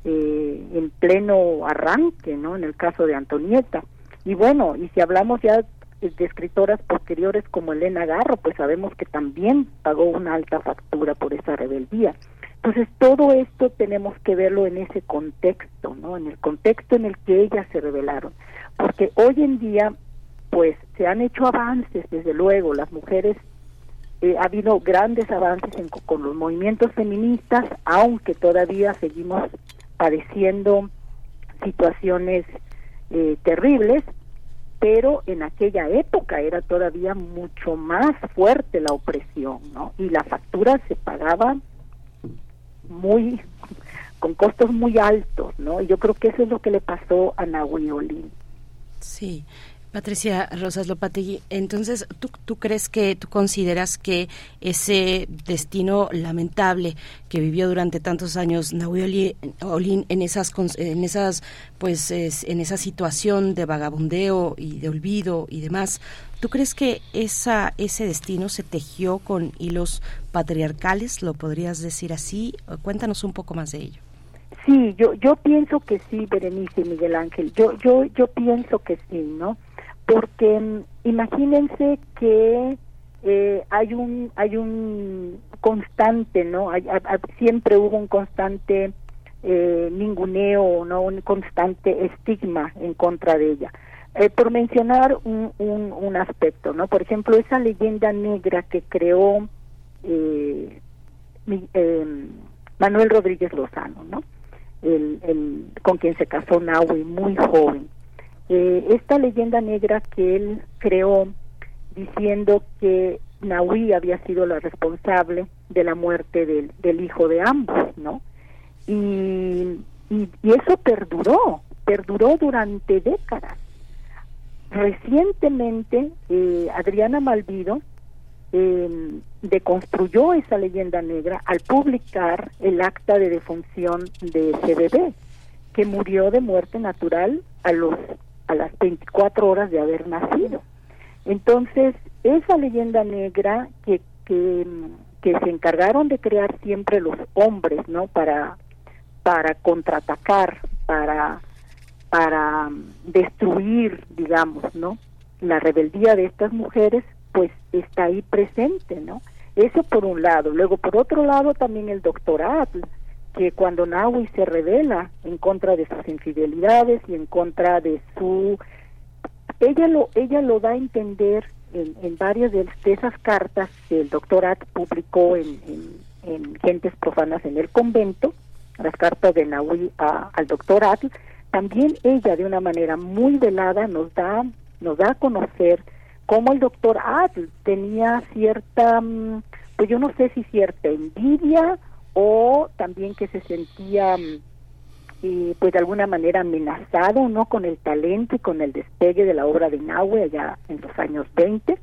eh, en pleno arranque, ¿no? En el caso de Antonieta. Y bueno, y si hablamos ya de escritoras posteriores como Elena Garro, pues sabemos que también pagó una alta factura por esa rebeldía. Entonces todo esto tenemos que verlo en ese contexto, ¿no? En el contexto en el que ellas se rebelaron, porque hoy en día, pues se han hecho avances, desde luego, las mujeres eh, ha habido grandes avances en- con los movimientos feministas, aunque todavía seguimos padeciendo situaciones eh, terribles, pero en aquella época era todavía mucho más fuerte la opresión, ¿no? Y la factura se pagaba muy con costos muy altos, ¿no? Y yo creo que eso es lo que le pasó a Nahui Olin. Sí. Patricia Rosas Lopategui, entonces, ¿tú, ¿tú crees que, tú consideras que ese destino lamentable que vivió durante tantos años Nahui Oli- Olin en esas, en esas, pues, es- en esa situación de vagabundeo y de olvido y demás, ¿tú crees que esa, ese destino se tejió con hilos patriarcales? ¿Lo podrías decir así? Cuéntanos un poco más de ello. Sí, yo yo pienso que sí, Berenice y Miguel Ángel. Yo yo yo pienso que sí, ¿no? Porque mm, imagínense que eh, hay un hay un constante, ¿no? Hay- siempre hubo un constante eh, ninguneo, no, un constante estigma en contra de ella. Eh, por mencionar un, un, un aspecto, ¿no? Por ejemplo, esa leyenda negra que creó mi- eh, Manuel Rodríguez Lozano, ¿no? El, el, con quien se casó Nahui muy joven. Eh, esta leyenda negra que él creó diciendo que Nahui había sido la responsable de la muerte del, del hijo de ambos, ¿no? Y, y, y eso perduró, perduró durante décadas. Recientemente, eh, Adriana Malvido eh, deconstruyó esa leyenda negra al publicar el acta de defunción de ese bebé, que murió de muerte natural a los a las 24 horas de haber nacido. Entonces, esa leyenda negra que, que, se encargaron de crear siempre los hombres, ¿no? Para, para contraatacar, para, para mm, destruir, digamos, ¿no? La rebeldía de estas mujeres, pues está ahí presente, ¿no? Eso por un lado. Luego, por otro lado, también el doctorado, que cuando Nahui se revela en contra de sus infidelidades y en contra de su ella lo ella lo da a entender en, en varias de, esas cartas que el doctorat publicó en, en, en Gentes Profanas en el convento, las cartas de Nahui a- al doctorat, también ella de una manera muy velada nos da nos da a conocer cómo el doctor Adl tenía cierta, mm, pues yo no sé si cierta envidia o también que se sentía mm, pues de alguna manera amenazado no con el talento y con el despegue de la obra de Nahue allá en los años 20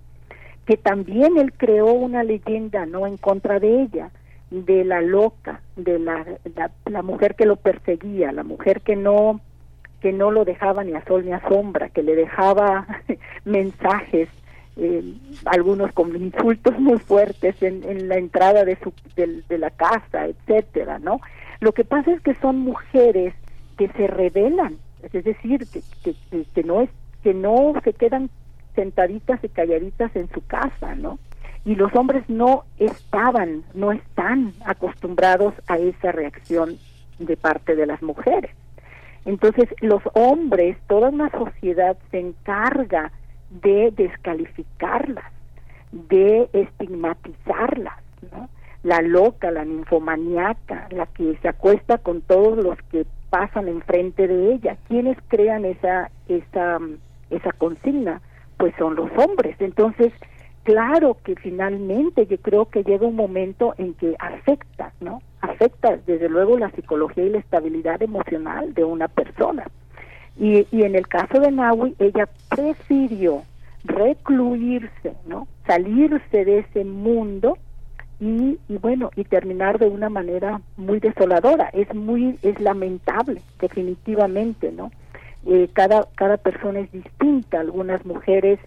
que también él creó una leyenda no en contra de ella de la loca de la, la, la mujer que lo perseguía la mujer que no que no lo dejaba ni a sol ni a sombra que le dejaba mensajes eh, algunos con insultos muy fuertes en, en la entrada de su del- de, la casa etcétera no lo que pasa es que son mujeres que se rebelan es decir que, que- que no es que no se quedan sentaditas y calladitas en su casa no y los hombres no estaban no están acostumbrados a esa reacción de parte de las mujeres. Entonces, los hombres, toda una sociedad se encarga de descalificarlas, de estigmatizarlas, ¿no? La loca, la ninfomaniaca, la que se acuesta con todos los que pasan enfrente de ella. ¿Quiénes crean esa, esa, esa consigna? Pues son los hombres. Entonces, claro que finalmente yo creo que llega un momento en que afecta, ¿no? Afecta desde luego la psicología y la estabilidad emocional de una persona. Y, y en el caso de Nahui, ella prefirió recluirse, ¿no? Salirse de ese mundo y, y bueno y terminar de una manera muy desoladora. Es muy es lamentable definitivamente no Eh, cada cada persona es distinta. Algunas mujeres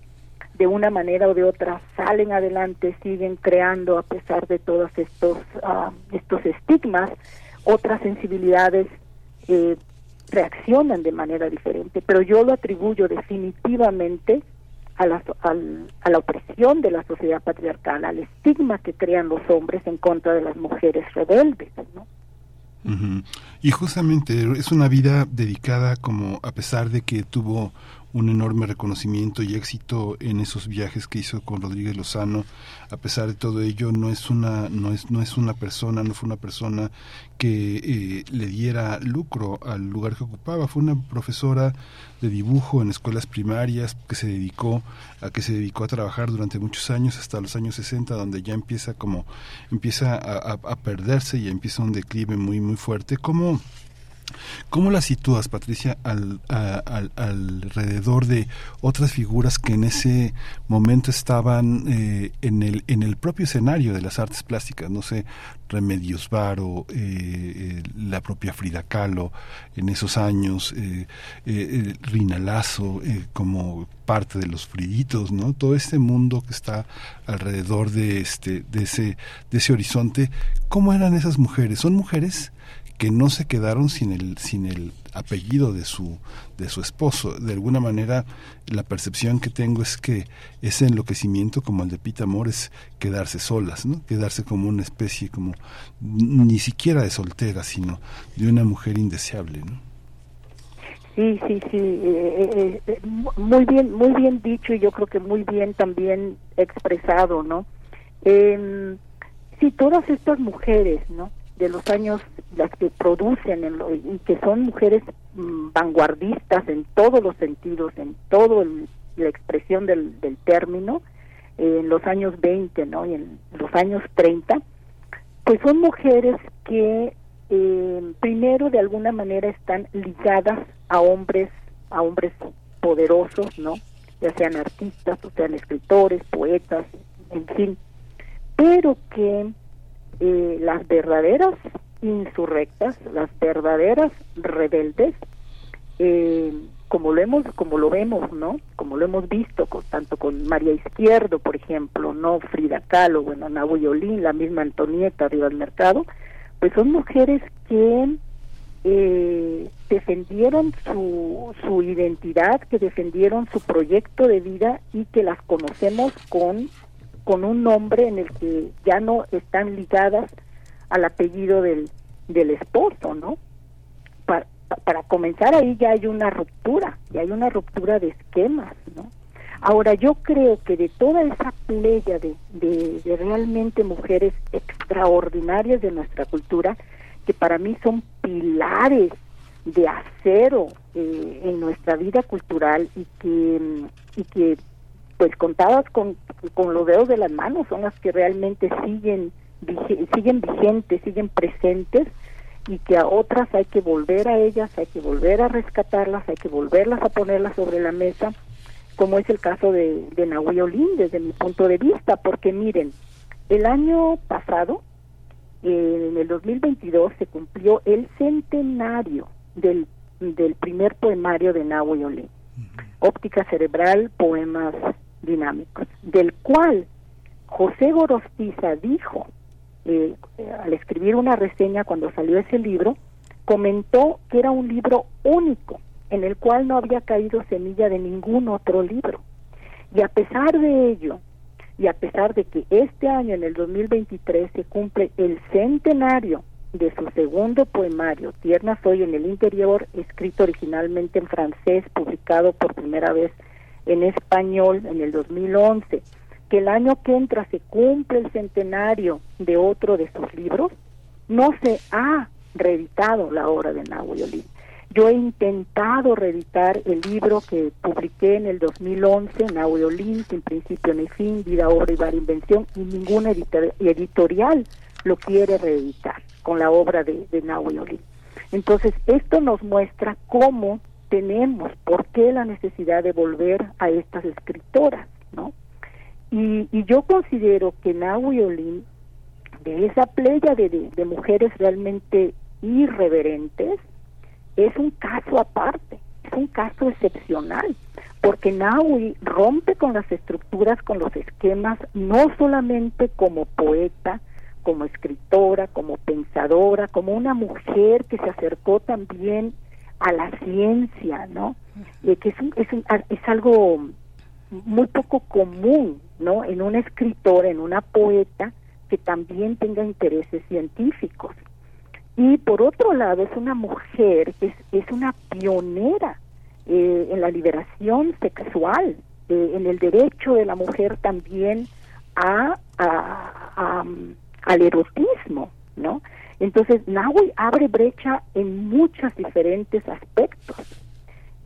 de una manera o de otra salen adelante siguen creando a pesar de todos estos ah, estos estigmas. Otras sensibilidades eh, reaccionan de manera diferente pero yo lo atribuyo definitivamente a la, al- a la opresión de la sociedad patriarcal, al estigma que crean los hombres en contra de las mujeres rebeldes. ¿no? Y justamente es una vida dedicada como a pesar de que tuvo un enorme reconocimiento y éxito en esos viajes que hizo con Rodríguez Lozano, a pesar de todo ello no es una no es no es una persona, no fue una persona que eh, le diera lucro al lugar que ocupaba, fue una profesora de dibujo en escuelas primarias que se dedicó a que se dedicó a trabajar durante muchos años hasta los años 60 donde ya empieza como empieza a, a- perderse y empieza un declive muy muy fuerte. ¿Cómo, ¿Cómo la sitúas, Patricia, al, alrededor de otras figuras que en ese momento estaban eh, en, el, en el propio escenario de las artes plásticas? No sé, Remedios Varo, eh, eh, la propia Frida Kahlo en esos años, eh, eh, eh, Rina como parte de los Friditos, ¿no? Todo este mundo que está alrededor de, este, de, ese, de ese horizonte. ¿Cómo eran esas mujeres? ¿Son mujeres? Que no se quedaron sin el sin el apellido de su de su esposo de alguna manera la percepción que tengo es que ese enloquecimiento como el de Pita Amor es quedarse solas no quedarse como una especie como ni siquiera de soltera sino de una mujer indeseable no Sí, sí, sí, eh, eh, eh, muy bien, muy bien dicho y yo creo que muy bien también expresado, ¿no? Eh, sí, todas estas mujeres, ¿no? De los años, las que producen en lo- y que son mujeres mm, vanguardistas en todos los sentidos, en todo el- la expresión del, del término, eh, en los años 20, ¿no? Y en los años 30, pues son mujeres que eh, primero de alguna manera están ligadas a hombres a hombres poderosos no ya sean artistas o sean escritores poetas en fin pero que eh, las verdaderas insurrectas las verdaderas rebeldes eh, como lo hemos como lo vemos no como lo hemos visto con, tanto con María Izquierdo por ejemplo no Frida Kahlo bueno Nabu Yolín la misma Antonieta Arriba del Mercado pues son mujeres que eh, defendieron su, su identidad, que defendieron su proyecto de vida y que las conocemos con, con un nombre en el que ya no están ligadas al apellido del, del esposo, ¿no? Para, para comenzar ahí ya hay una ruptura, ya hay una ruptura de esquemas, ¿no? Ahora yo creo que de toda esa playa de, de, realmente mujeres extraordinarias de nuestra cultura, que para mí son pilares de acero eh, en nuestra vida cultural y que y que pues contadas con, con los dedos de las manos son las que realmente siguen vige- siguen vigentes siguen presentes y que a otras hay que volver a ellas hay que volver a rescatarlas hay que volverlas a ponerlas sobre la mesa como es el caso de, de Nahui Olin desde mi punto de vista porque miren el año pasado en el 2022 se cumplió el centenario del, del primer poemario de Nahui Olin, Óptica Cerebral, Poemas Dinámicos, del cual José Gorostiza dijo, eh, al escribir una reseña cuando salió ese libro, comentó que era un libro único, en el cual no había caído semilla de ningún otro libro. Y a pesar de ello, y a pesar de que este año, en el 2023, se cumple el centenario de su segundo poemario, Tierna Soy en el Interior, escrito originalmente en francés, publicado por primera vez en español en el 2011, que el año que entra se cumple el centenario de otro de sus libros, no se ha reeditado la obra de Nahui Olin. Yo he intentado reeditar el libro que publiqué en el 2011, Nahui Olin, Sin Principio ni Fin, Vida, Obra y Bar Invención, y ninguna editor- editorial lo quiere reeditar con la obra de, de. Entonces, esto nos muestra cómo tenemos, por qué la necesidad de volver a estas escritoras, ¿no? Y, yo considero que Nahui Olin de esa playa de, de, mujeres realmente irreverentes, es un caso aparte, es un caso excepcional, porque Naui rompe con las estructuras, con los esquemas, no solamente como poeta, como escritora, como pensadora, como una mujer que se acercó también a la ciencia, ¿no? Eh, que es, un- es, un- es algo muy poco común, ¿no? En una escritora, en una poeta que también tenga intereses científicos. Y por otro lado, es una mujer que es, es una pionera eh, en la liberación sexual, eh, en el derecho de la mujer también a, mm, al erotismo, ¿no? Entonces, Nahui abre brecha en muchos diferentes aspectos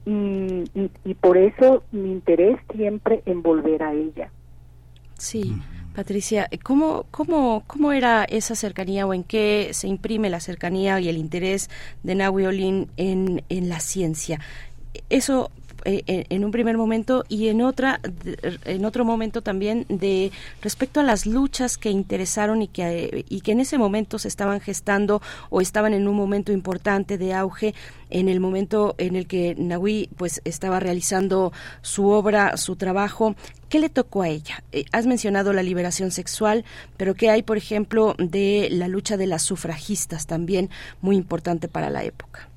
y, y, y por eso mi interés siempre en volver a ella. Sí, Patricia, ¿cómo, cómo, ¿cómo era esa cercanía o en qué se imprime la cercanía y el interés de Nahui Olin en, en la ciencia? Eso en, en un primer momento y en otra en otro momento también de respecto a las luchas que interesaron y que eh, y que en ese momento se estaban gestando o estaban en un momento importante de auge en el momento en el que Nahui pues estaba realizando su obra, su trabajo, ¿qué le tocó a ella? Eh, has mencionado la liberación sexual, pero ¿qué hay, por ejemplo, de la lucha de las sufragistas también muy importante para la época?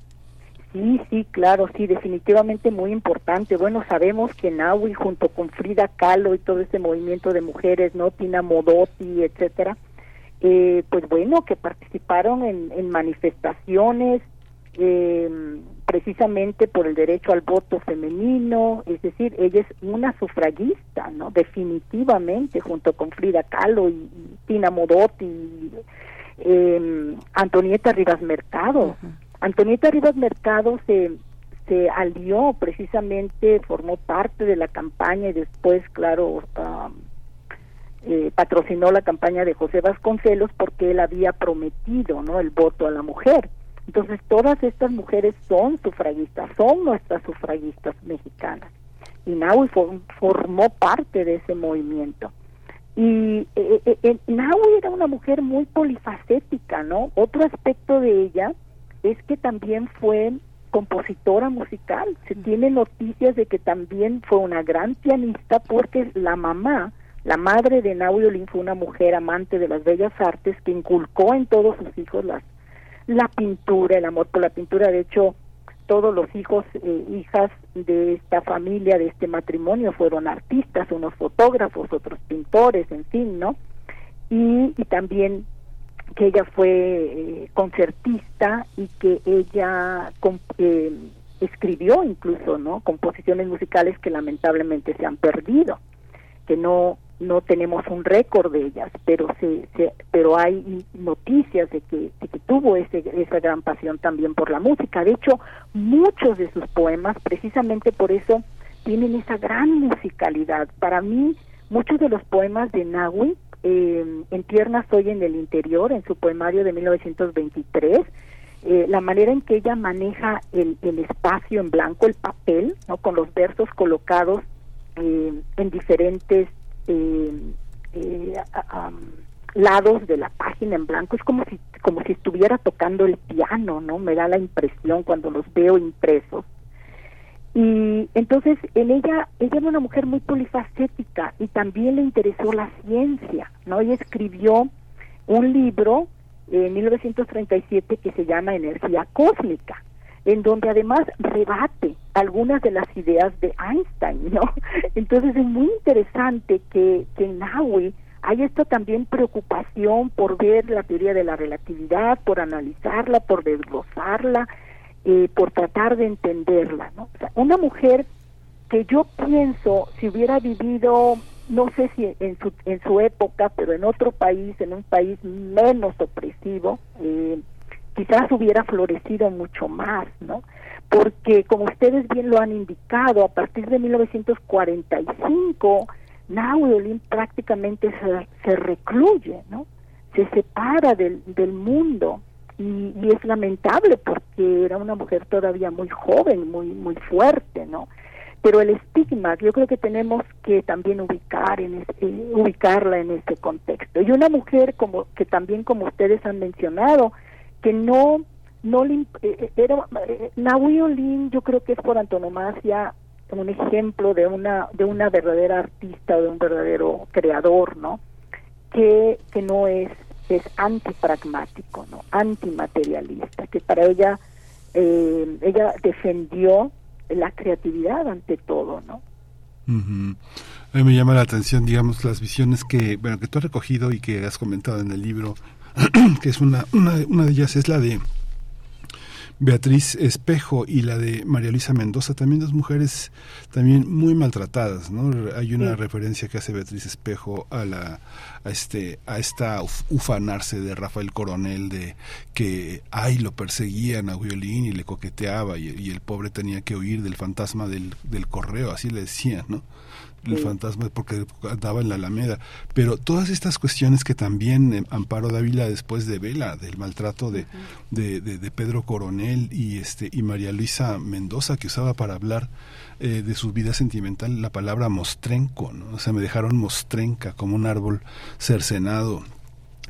Sí, sí, claro, sí, definitivamente muy importante. Bueno, sabemos que Nahui junto con Frida Kahlo y todo ese movimiento de mujeres, ¿no? Tina Modotti, etcétera, eh, pues bueno, que participaron en, manifestaciones eh, precisamente por el derecho al voto femenino, es decir, ella es una sufragista, ¿no? Definitivamente, junto con Frida Kahlo y, y Tina Modotti, y, eh, Antonieta Rivas Mercado. Antonieta Rivas Mercado se, se alió precisamente, formó parte de la campaña y después, claro, eh, patrocinó la campaña de José Vasconcelos porque él había prometido no el voto a la mujer. Entonces todas estas mujeres son sufragistas, son nuestras sufragistas mexicanas. Y Nahui for- formó parte de ese movimiento. Y eh, eh, eh, era una mujer muy polifacética, ¿no? Otro aspecto de ella es que también fue compositora musical. Se tiene noticias de que también fue una gran pianista porque la mamá, la madre de Nahui Olin fue una mujer amante de las bellas artes que inculcó en todos sus hijos las, la pintura, el amor por la pintura. De hecho, todos los hijos, eh, hijas de esta familia, de este matrimonio, fueron artistas, unos fotógrafos, otros pintores, en fin, ¿no? Y, y también que ella fue eh, concertista y que ella eh, escribió incluso, ¿no? Composiciones musicales que lamentablemente se han perdido, que no no tenemos un récord de ellas, pero se, se- pero hay noticias de que, que tuvo ese, esa gran pasión también por la música. De hecho, muchos de sus poemas, precisamente por eso, tienen esa gran musicalidad. Para mí, muchos de los poemas de Nahui, eh, En tierna soy en el interior, en su poemario de 1923, eh, la manera en que ella maneja el, el espacio en blanco, el papel, ¿no? con los versos colocados eh, en diferentes eh, eh, lados de la página en blanco es como si como si estuviera tocando el piano no me da la impresión cuando los veo impresos y entonces en ella ella era una mujer muy polifacética y también le interesó la ciencia no ella escribió un libro en 1937 que se llama Energía Cósmica en donde además rebate algunas de las ideas de Einstein, ¿no? Entonces es muy interesante que, que en Nahui hay esta también preocupación por ver la teoría de la relatividad, por analizarla, por desglosarla, eh, por tratar de entenderla, ¿no? Una mujer que yo pienso si hubiera vivido no sé si en su en su época pero en otro país en un país menos opresivo eh, quizás hubiera florecido mucho más no porque como ustedes bien lo han indicado a partir de 1945 Nahui Olin prácticamente se, se recluye no se separa del, del mundo y, es lamentable porque era una mujer todavía muy joven muy muy fuerte no pero el estigma yo creo que tenemos que también ubicar en eh, ubicarla en ese contexto. Y una mujer como que también como ustedes han mencionado que no no le era Nahui Olin yo creo que es por antonomasia un ejemplo de una de una verdadera artista de un verdadero creador no que que no es es antipragmático no antimaterialista que para ella eh, ella defendió la creatividad ante todo no. A mí me llama la atención, digamos, las visiones que, bueno, que tú has recogido y que has comentado en el libro, que es una, una, una de ellas es la de Beatriz Espejo y la de María Luisa Mendoza, también dos mujeres también muy maltratadas, ¿no? Hay una Sí. referencia que hace Beatriz Espejo a la a este a esta uf- ufanarse de Rafael Coronel de que ay lo perseguían a violín y le coqueteaba y, y el pobre tenía que huir del fantasma del, del correo, así le decían, ¿no? El Sí. fantasma porque andaba en la Alameda. Pero todas estas cuestiones que también eh, Amparo Dávila después de Vela, del maltrato de, de, de- de Pedro Coronel y este y María Luisa Mendoza, que usaba para hablar eh, de su vida sentimental la palabra mostrenco, ¿no? O sea, me dejaron mostrenca como un árbol cercenado.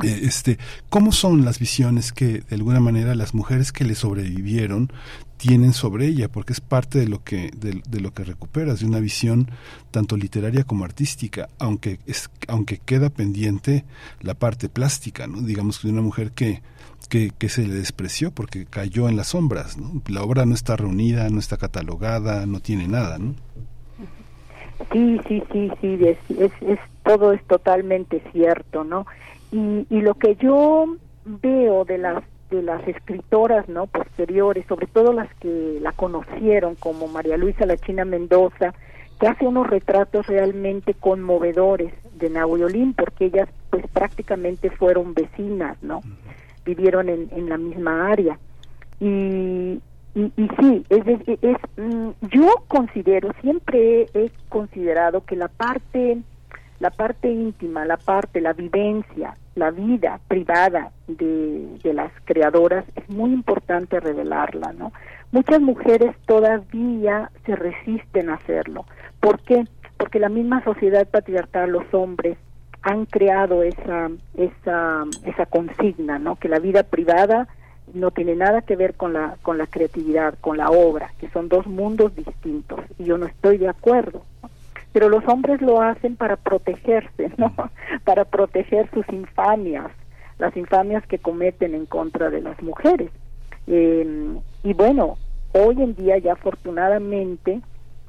Eh, este, ¿Cómo son las visiones que de alguna manera las mujeres que le sobrevivieron tienen sobre ella? Porque es parte de lo que de, lo que recuperas, de una visión tanto literaria como artística, aunque es, aunque queda pendiente la parte plástica, ¿no? Digamos que de una mujer que, que, que se le despreció porque cayó en las sombras, ¿no? La obra no está reunida, no está catalogada, no tiene nada. Sí, sí, sí, sí, es, es, es- todo es totalmente cierto, ¿no? Y, y lo que yo veo de las de las escritoras, ¿no? Posteriores, sobre todo las que la conocieron, como María Luisa La China Mendoza, que hace unos retratos realmente conmovedores de Nahui Olin, porque ellas, pues, prácticamente fueron vecinas, ¿no? Vivieron en, en la misma área. Y, y, y sí, es, es, mm, yo considero, siempre he considerado que la parte, la parte íntima, la parte, la vivencia, la vida privada de, de las creadoras es muy importante revelarla, ¿no? Muchas mujeres todavía se resisten a hacerlo. ¿Por qué? Porque la misma sociedad patriarcal, los hombres, han creado esa, esa, esa consigna, ¿no? Que la vida privada no tiene nada que ver con la, con la creatividad, con la obra, que son dos mundos distintos. Y yo no estoy de acuerdo. Pero los hombres lo hacen para protegerse, ¿no? Para proteger sus infamias, las infamias que cometen en contra de las mujeres. Eh, y bueno, hoy en día ya afortunadamente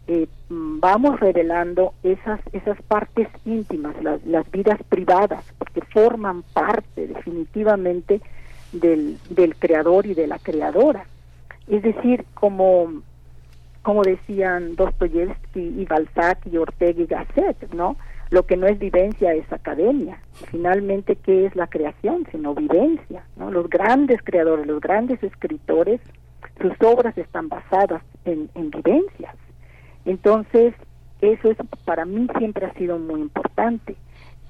eh, vamos revelando esas esas partes íntimas, las, las vidas privadas, porque forman parte definitivamente del, del creador y de la creadora. Es decir, como como decían Dostoyevsky y Balzac y Ortega y Gasset, ¿no? Lo que no es vivencia es academia. Finalmente, ¿qué es la creación? Sino vivencia, ¿no? Los grandes creadores, los grandes escritores, sus obras están basadas en, en vivencias. Entonces, eso es para mí siempre ha sido muy importante.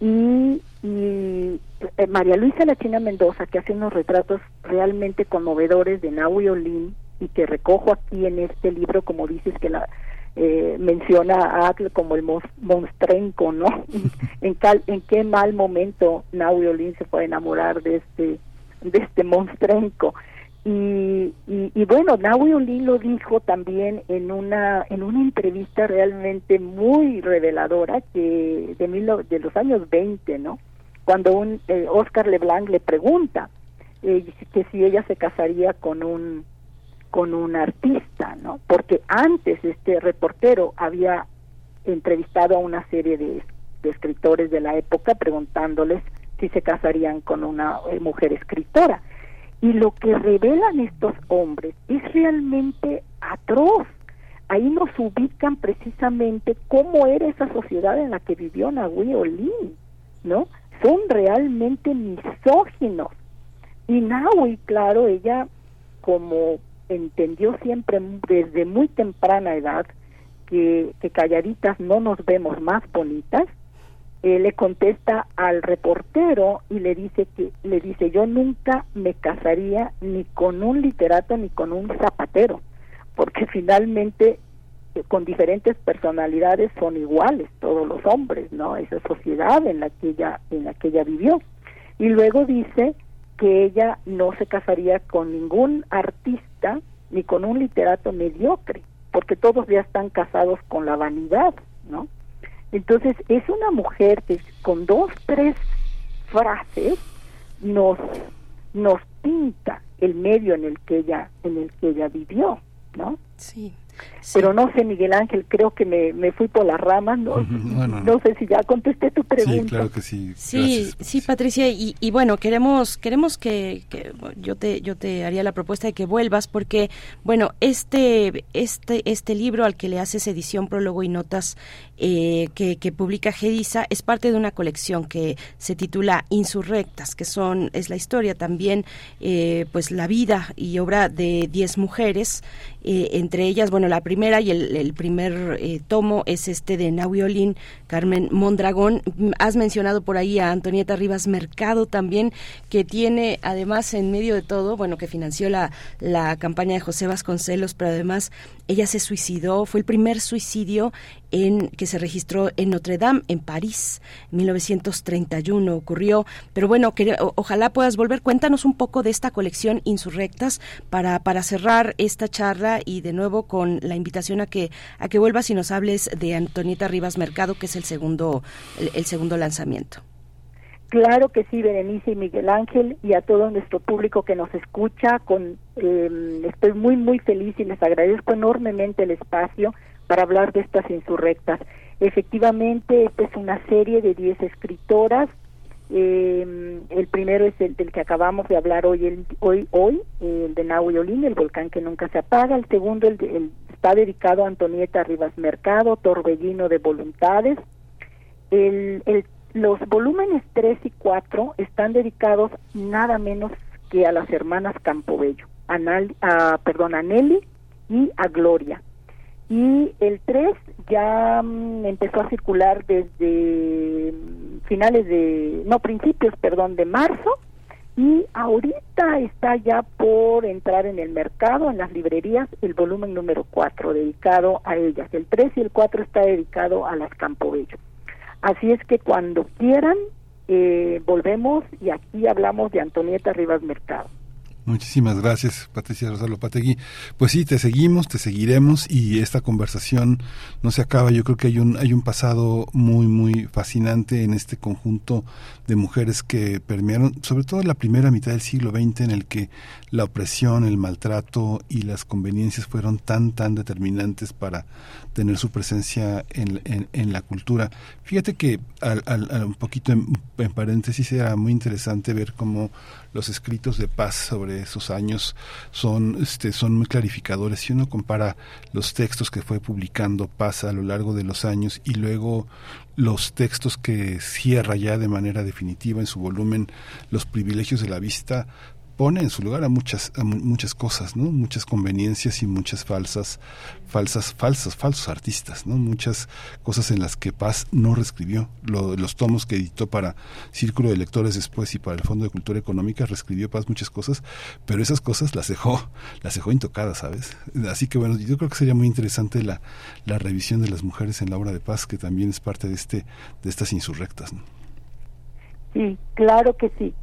Y, y eh, María Luisa La China Mendoza, que hace unos retratos realmente conmovedores de Nahui Olin y que recojo aquí en este libro, como dices que la eh, menciona a Atl como el monstrenco, ¿no? en, cal- en qué mal momento Nahui Olin se fue a enamorar de este de este monstrenco. Y, y, y bueno, Nahui Olin lo dijo también en una en una entrevista realmente muy reveladora que de, mil, de los años 20, ¿no? Cuando un eh, Oscar Leblanc le pregunta eh, que si ella se casaría con un con un artista, ¿no? Porque antes este reportero había entrevistado a una serie de, escritores de la época preguntándoles si se casarían con una eh, mujer escritora. Y lo que revelan estos hombres es realmente atroz. Ahí nos ubican precisamente cómo era esa sociedad en la que vivió Nahui Olin, ¿no? Son realmente misóginos. Y Nahui, claro, ella como entendió siempre desde muy temprana edad que, que calladitas no nos vemos más bonitas, eh, le contesta al reportero y le dice que le dice yo nunca me casaría ni con un literato ni con un zapatero porque finalmente eh, con diferentes personalidades son iguales todos los hombres, ¿no? Esa sociedad en la que ella en la que ella vivió. Y luego dice que ella no se casaría con ningún artista ni con un literato mediocre, porque todos ya están casados con la vanidad, ¿no? Entonces es una mujer que con dos, tres frases nos nos pinta el medio en el que ella en el que ella vivió, ¿no? Sí. Pero no sé, Miguel Ángel, creo que me, me fui por las ramas, no, Bueno, no sé si ya contesté tu pregunta. Sí, claro que sí. Sí, sí, Patricia, y, y bueno, queremos queremos que, que yo te yo te haría la propuesta de que vuelvas porque bueno, este este este libro al que le haces edición, prólogo y notas eh, que, que publica Gedisa es parte de una colección que se titula Insurrectas, que son es la historia también eh, pues la vida y obra de 10 mujeres, eh, entre ellas, bueno, la primera y el, primer eh, tomo es este de Nahuiolín, Carmen Mondragón. Has mencionado por ahí a Antonieta Rivas Mercado también, que tiene además en medio de todo, bueno, que financió la, la campaña de José Vasconcelos, pero además ella se suicidó, fue el primer suicidio en que se registró en Notre Dame, en París, en 1931 ocurrió. Pero bueno, que, ojalá puedas volver. Cuéntanos un poco de esta colección Insurrectas para, para cerrar esta charla y de nuevo con la invitación a que, a que vuelvas y nos hables de Antonieta Rivas Mercado, que es el segundo, el segundo lanzamiento. Claro que sí, Berenice y Miguel Ángel, y a todo nuestro público que nos escucha. Con, eh, estoy muy, muy feliz y les agradezco enormemente el espacio para hablar de estas insurrectas. Efectivamente, esta es una serie de 10 escritoras. Eh, el primero es el del que acabamos de hablar hoy, el, hoy, hoy el de Nahuiolín, el volcán que nunca se apaga. El segundo el el- está dedicado a Antonieta Rivas Mercado, Torbellino de Voluntades. El, el- los volúmenes 3 y 4 están dedicados nada menos que a las hermanas Campobello, a, Nal- a, perdón, a Nelly y a Gloria. Y el 3 ya mm, empezó a circular desde finales de, no, principios, perdón, de marzo. Y ahorita está ya por entrar en el mercado, en las librerías, el volumen número 4, dedicado a ellas. El 3 y el 4 está dedicado a las Campobello. Así es que cuando quieran, eh, volvemos y aquí hablamos de Antonieta Rivas Mercado. Muchísimas gracias, Patricia Rosalo Pategui. Pues sí, te seguimos, te seguiremos y esta conversación no se acaba. Yo creo que hay un hay un pasado muy muy fascinante en este conjunto de mujeres que permearon, sobre todo en la primera mitad del siglo XX, en el que la opresión, el maltrato y las conveniencias fueron tan tan determinantes para tener su presencia en, en, la cultura. Fíjate que al, al- al- un poquito en, en paréntesis era muy interesante ver cómo los escritos de paz sobre esos años son este son muy clarificadores si uno compara los textos que fue publicando Paz a lo largo de los años y luego los textos que cierra ya de manera definitiva en su volumen Los privilegios de la vista pone en su lugar a muchas a mu- muchas cosas no muchas conveniencias y muchas falsas falsas falsas falsos artistas no muchas cosas en las que Paz no reescribió Lo- los tomos que editó para Círculo de Lectores después y para el Fondo de Cultura Económica reescribió Paz muchas cosas pero esas cosas las dejó las dejó intocadas sabes así que bueno yo creo que sería muy interesante la la revisión de las mujeres en la obra de Paz que también es parte de este de estas insurrectas ¿no? Sí, claro que sí.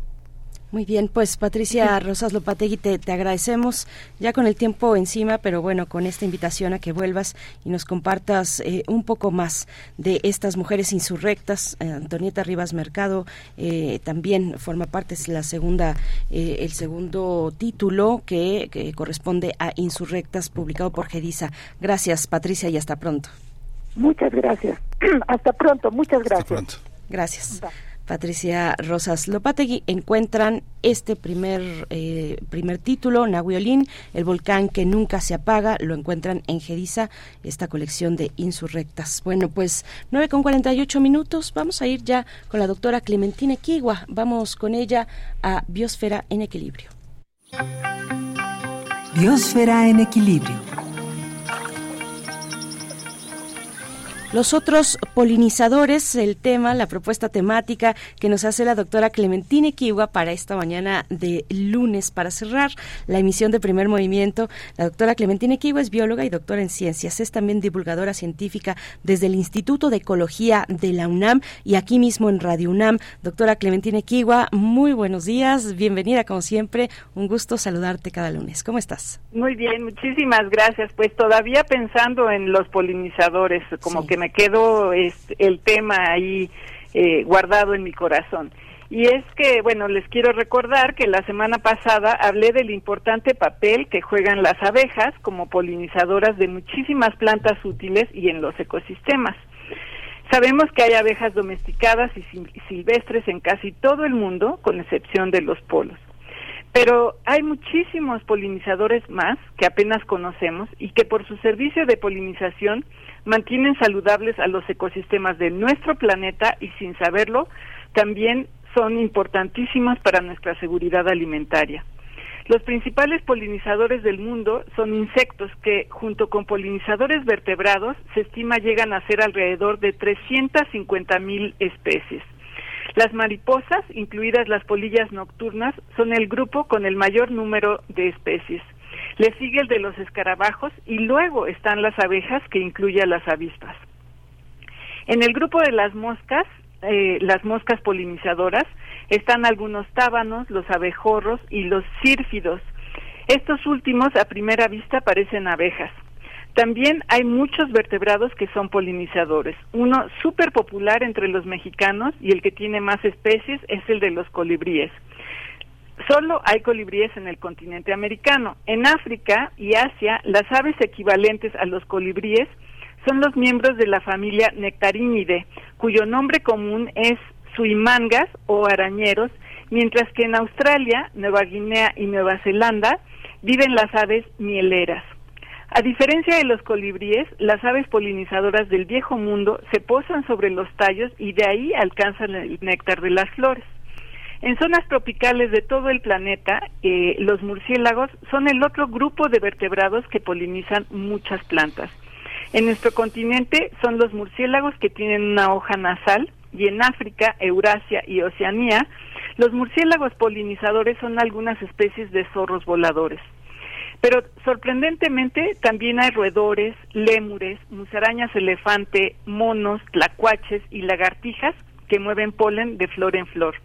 Muy bien, pues Patricia Rosas Lopategui, te, te agradecemos ya con el tiempo encima, pero bueno, con esta invitación a que vuelvas y nos compartas eh, un poco más de estas mujeres insurrectas. Eh, Antonieta Rivas Mercado eh, también forma parte, es la segunda, eh, el segundo título que, que corresponde a Insurrectas, publicado por Gedisa. Gracias, Patricia, y hasta pronto. Muchas gracias. Hasta pronto, muchas gracias. Gracias. Patricia Rosas Lopategui encuentran este primer eh, primer título, Nahuiolín, el volcán que nunca se apaga, lo encuentran en Gedisa, esta colección de insurrectas. Bueno, pues 9 con 48 minutos, vamos a ir ya con la doctora Clementina Kigua, vamos con ella a Biosfera en Equilibrio. Biosfera en equilibrio. Los otros polinizadores, el tema, la propuesta temática que nos hace la doctora Clementine Kiwa para esta mañana de lunes para cerrar la emisión de primer movimiento. La doctora Clementine Kiwa es bióloga y doctora en ciencias. Es también divulgadora científica desde el Instituto de Ecología de la UNAM y aquí mismo en Radio UNAM. Doctora Clementine Kiwa, muy buenos días. Bienvenida como siempre. Un gusto saludarte cada lunes. ¿Cómo estás? Muy bien, muchísimas gracias. Pues todavía pensando en los polinizadores, como que me quedó el tema ahí eh, guardado en mi corazón. Y es que, bueno, les quiero recordar que la semana pasada hablé del importante papel que juegan las abejas como polinizadoras de muchísimas plantas útiles y en los ecosistemas. Sabemos que hay abejas domesticadas y silvestres en casi todo el mundo, con excepción de los polos. Pero hay muchísimos polinizadores más que apenas conocemos y que por su servicio de polinización mantienen saludables a los ecosistemas de nuestro planeta y sin saberlo también son importantísimos para nuestra seguridad alimentaria. Los principales polinizadores del mundo son insectos que, junto con polinizadores vertebrados, se estima llegan a ser alrededor de 350 mil especies. Las mariposas, incluidas las polillas nocturnas, son el grupo con el mayor número de especies. Le sigue el de los escarabajos y luego están las abejas, que incluye a las avispas. En el grupo de las moscas, eh, las moscas polinizadoras, están algunos tábanos, los abejorros y los círfidos. Estos últimos a primera vista parecen abejas. También hay muchos vertebrados que son polinizadores. Uno súper popular entre los mexicanos y el que tiene más especies es el de los colibríes. Solo hay colibríes en el continente americano. En África y Asia, las aves equivalentes a los colibríes son los miembros de la familia Nectarinidae, cuyo nombre común es suimangas o arañeros, mientras que en Australia, Nueva Guinea y Nueva Zelanda viven las aves mieleras. A diferencia de los colibríes, las aves polinizadoras del viejo mundo se posan sobre los tallos y de ahí alcanzan el néctar de las flores. En zonas tropicales de todo el planeta, eh, los murciélagos son el otro grupo de vertebrados que polinizan muchas plantas. En nuestro continente son los murciélagos que tienen una hoja nasal, y en África, Eurasia y Oceanía, los murciélagos polinizadores son algunas especies de zorros voladores. Pero sorprendentemente también hay roedores, lémures, musarañas elefante, monos, tlacuaches y lagartijas que mueven polen de flor en flor.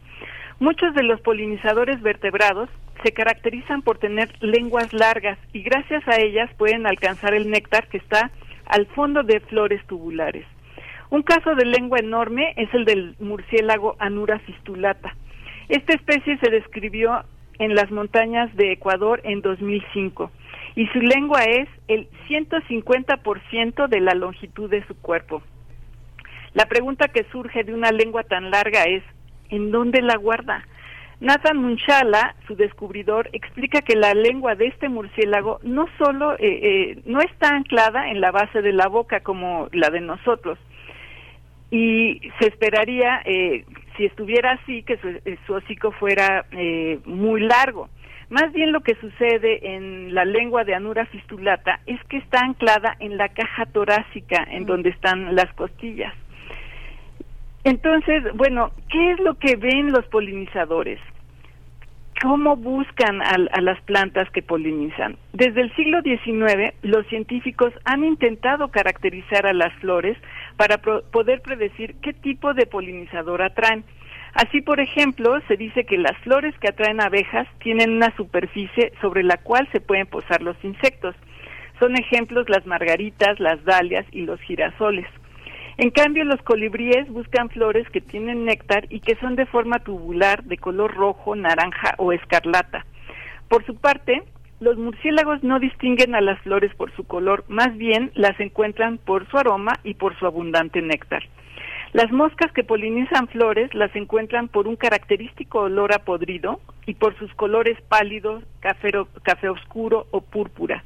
Muchos de los polinizadores vertebrados se caracterizan por tener lenguas largas y gracias a ellas pueden alcanzar el néctar que está al fondo de flores tubulares. Un caso de lengua enorme es el del murciélago Anura fistulata. Esta especie se describió en las montañas de Ecuador en 2005 y su lengua es el 150% de la longitud de su cuerpo. La pregunta que surge de una lengua tan larga es, ¿en dónde la guarda? Nathan Munchala, su descubridor, explica que la lengua de este murciélago no solo eh, eh, no está anclada en la base de la boca como la de nosotros, y se esperaría, eh, si estuviera así, que su, eh, hocico fuera eh, muy largo. Más bien lo que sucede en la lengua de Anura fistulata es que está anclada en la caja torácica, en mm. donde están las costillas. Entonces, bueno, ¿qué es lo que ven los polinizadores? ¿Cómo buscan a, las plantas que polinizan? Desde el siglo XIX, los científicos han intentado caracterizar a las flores para poder predecir qué tipo de polinizador atraen. Así, por ejemplo, se dice que las flores que atraen abejas tienen una superficie sobre la cual se pueden posar los insectos. Son ejemplos las margaritas, las dalias y los girasoles. En cambio, los colibríes buscan flores que tienen néctar y que son de forma tubular, de color rojo, naranja o escarlata. Por su parte, los murciélagos no distinguen a las flores por su color, más bien las encuentran por su aroma y por su abundante néctar. Las moscas que polinizan flores las encuentran por un característico olor a podrido y por sus colores pálidos, café, café oscuro o púrpura.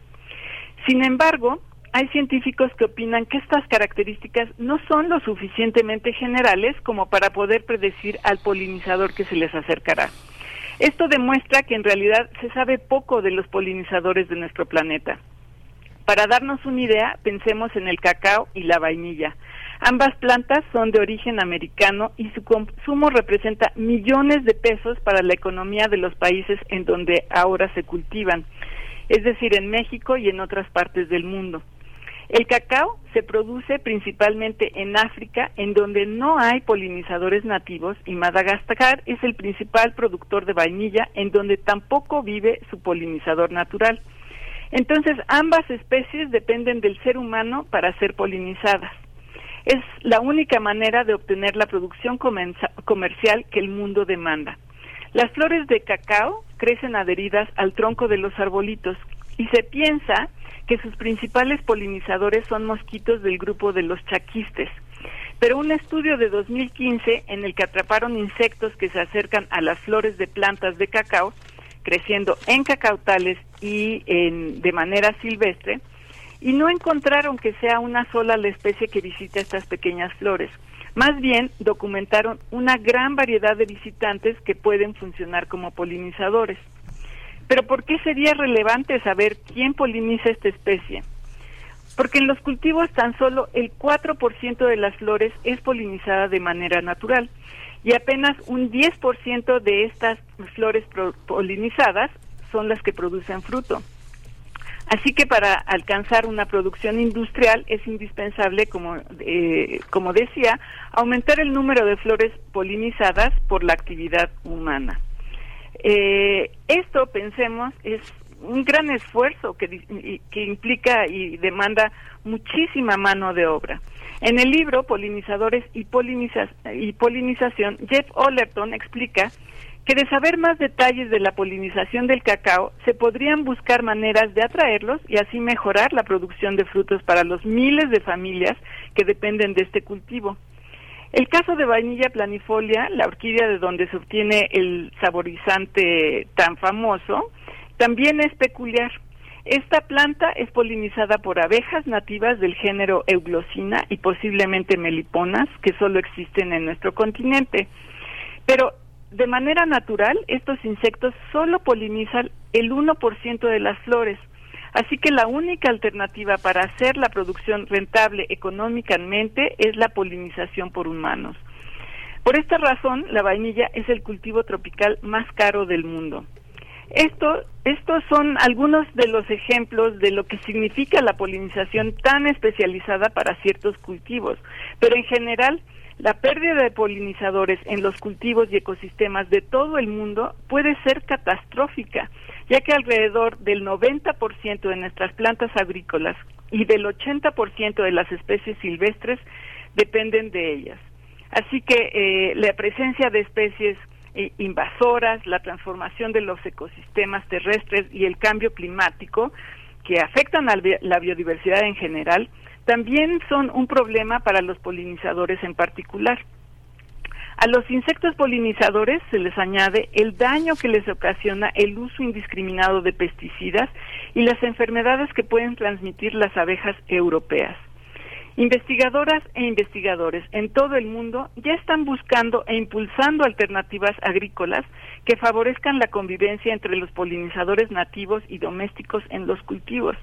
Sin embargo, hay científicos que opinan que estas características no son lo suficientemente generales como para poder predecir al polinizador que se les acercará. Esto demuestra que en realidad se sabe poco de los polinizadores de nuestro planeta. Para darnos una idea, pensemos en el cacao y la vainilla. Ambas plantas son de origen americano y su consumo representa millones de pesos para la economía de los países en donde ahora se cultivan, es decir, en México y en otras partes del mundo. El cacao se produce principalmente en África, en donde no hay polinizadores nativos, y Madagascar es el principal productor de vainilla, en donde tampoco vive su polinizador natural. Entonces, ambas especies dependen del ser humano para ser polinizadas. Es la única manera de obtener la producción comercial que el mundo demanda. Las flores de cacao crecen adheridas al tronco de los arbolitos y se piensa que sus principales polinizadores son mosquitos del grupo de los chaquistes. Pero un estudio de 2015 en el que atraparon insectos que se acercan a las flores de plantas de cacao, creciendo en cacautales y de manera silvestre, y no encontraron que sea una sola la especie que visita estas pequeñas flores. Más bien documentaron una gran variedad de visitantes que pueden funcionar como polinizadores. Pero ¿por qué sería relevante saber quién poliniza esta especie? Porque en los cultivos tan solo el 4% de las flores es polinizada de manera natural y apenas un 10% de estas flores polinizadas son las que producen fruto. Así que para alcanzar una producción industrial es indispensable, como, eh, como decía, aumentar el número de flores polinizadas por la actividad humana. Eh, esto, pensemos, es un gran esfuerzo que, que implica y demanda muchísima mano de obra. En el libro Polinizadores y, y Polinización, Jeff Ollerton explica que de saber más detalles de la polinización del cacao, se podrían buscar maneras de atraerlos y así mejorar la producción de frutos para los miles de familias que dependen de este cultivo. El caso de vainilla planifolia, la orquídea de donde se obtiene el saborizante tan famoso, también es peculiar. Esta planta es polinizada por abejas nativas del género Euglosina y posiblemente meliponas que solo existen en nuestro continente. Pero de manera natural, estos insectos solo polinizan el 1% de las flores, Así que la única alternativa para hacer la producción rentable económicamente es la polinización por humanos. Por esta razón, la vainilla es el cultivo tropical más caro del mundo. Esto, estos son algunos de los ejemplos de lo que significa la polinización tan especializada para ciertos cultivos, pero en general la pérdida de polinizadores en los cultivos y ecosistemas de todo el mundo puede ser catastrófica, ya que alrededor del 90% de nuestras plantas agrícolas y del 80% de las especies silvestres dependen de ellas. Así que eh, la presencia de especies eh, invasoras, la transformación de los ecosistemas terrestres y el cambio climático que afectan a la biodiversidad en general también son un problema para los polinizadores en particular. A los insectos polinizadores se les añade el daño que les ocasiona el uso indiscriminado de pesticidas y las enfermedades que pueden transmitir las abejas europeas. Investigadoras e investigadores en todo el mundo ya están buscando e impulsando alternativas agrícolas que favorezcan la convivencia entre los polinizadores nativos y domésticos en los cultivos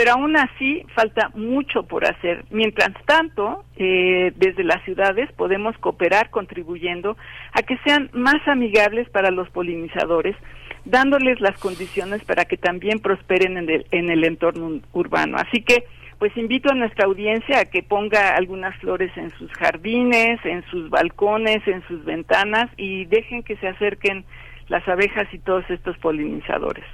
pero aún así falta mucho por hacer. Mientras tanto, eh, desde las ciudades podemos cooperar contribuyendo a que sean más amigables para los polinizadores, dándoles las condiciones para que también prosperen en el, en el entorno urbano. Así que, pues invito a nuestra audiencia a que ponga algunas flores en sus jardines, en sus balcones, en sus ventanas y dejen que se acerquen las abejas y todos estos polinizadores.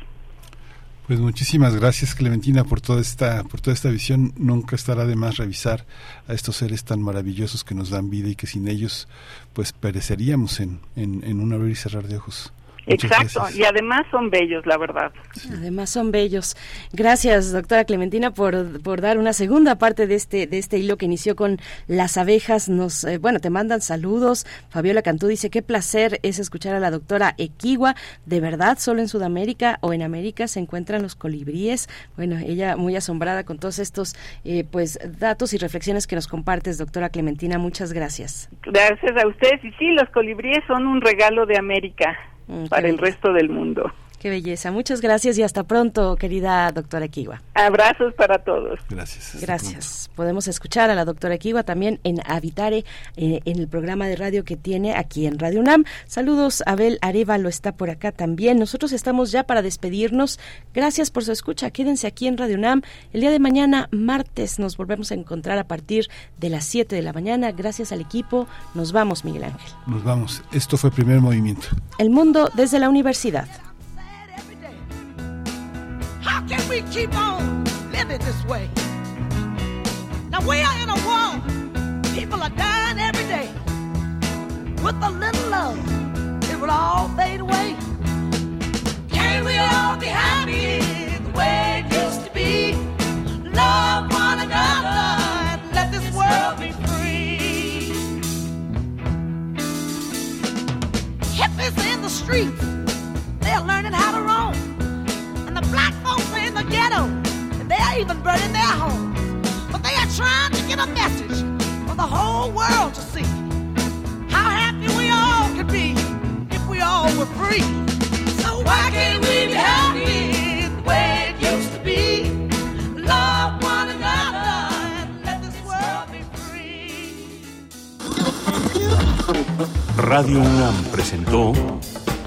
Pues muchísimas gracias Clementina por toda esta por toda esta visión. Nunca estará de más revisar a estos seres tan maravillosos que nos dan vida y que sin ellos pues pereceríamos en, en, en un abrir y cerrar de ojos. Exacto, y además son bellos, la verdad. Además son bellos. Gracias, doctora Clementina, por, por dar una segunda parte de este de este hilo que inició con las abejas. Nos, eh, bueno, te mandan saludos. Fabiola Cantú dice qué placer es escuchar a la doctora Equigua. De verdad, solo en Sudamérica o en América se encuentran los colibríes. Bueno, ella muy asombrada con todos estos eh, pues datos y reflexiones que nos compartes, doctora Clementina. Muchas gracias. Gracias a ustedes. Y sí, los colibríes son un regalo de América para el resto del mundo. Qué belleza. Muchas gracias y hasta pronto, querida doctora Kiwa. Abrazos para todos. Gracias. Gracias. Podemos escuchar a la doctora Kiwa también en Habitare, eh, en el programa de radio que tiene aquí en Radio UNAM. Saludos, Abel Arevalo está por acá también. Nosotros estamos ya para despedirnos. Gracias por su escucha. Quédense aquí en Radio UNAM. El día de mañana, martes, nos volvemos a encontrar a partir de las 7 de la mañana. Gracias al equipo. Nos vamos, Miguel Ángel. Nos vamos. Esto fue Primer Movimiento. El mundo desde la universidad. Can we keep on living this way? Now we are in a war. People are dying every day. With a little love, it will all fade away. Can we all be happy the way it used to be? Love one another and let this world be free. Hippies in the streets, they're learning how to roam. The black folks are in the ghetto, and they're even burning their homes. But they are trying to get a message for the whole world to see. How happy we all could be if we all were free. So why can't we be happy the way it used to be? Love one another let this world be free. Radio UNAM presentó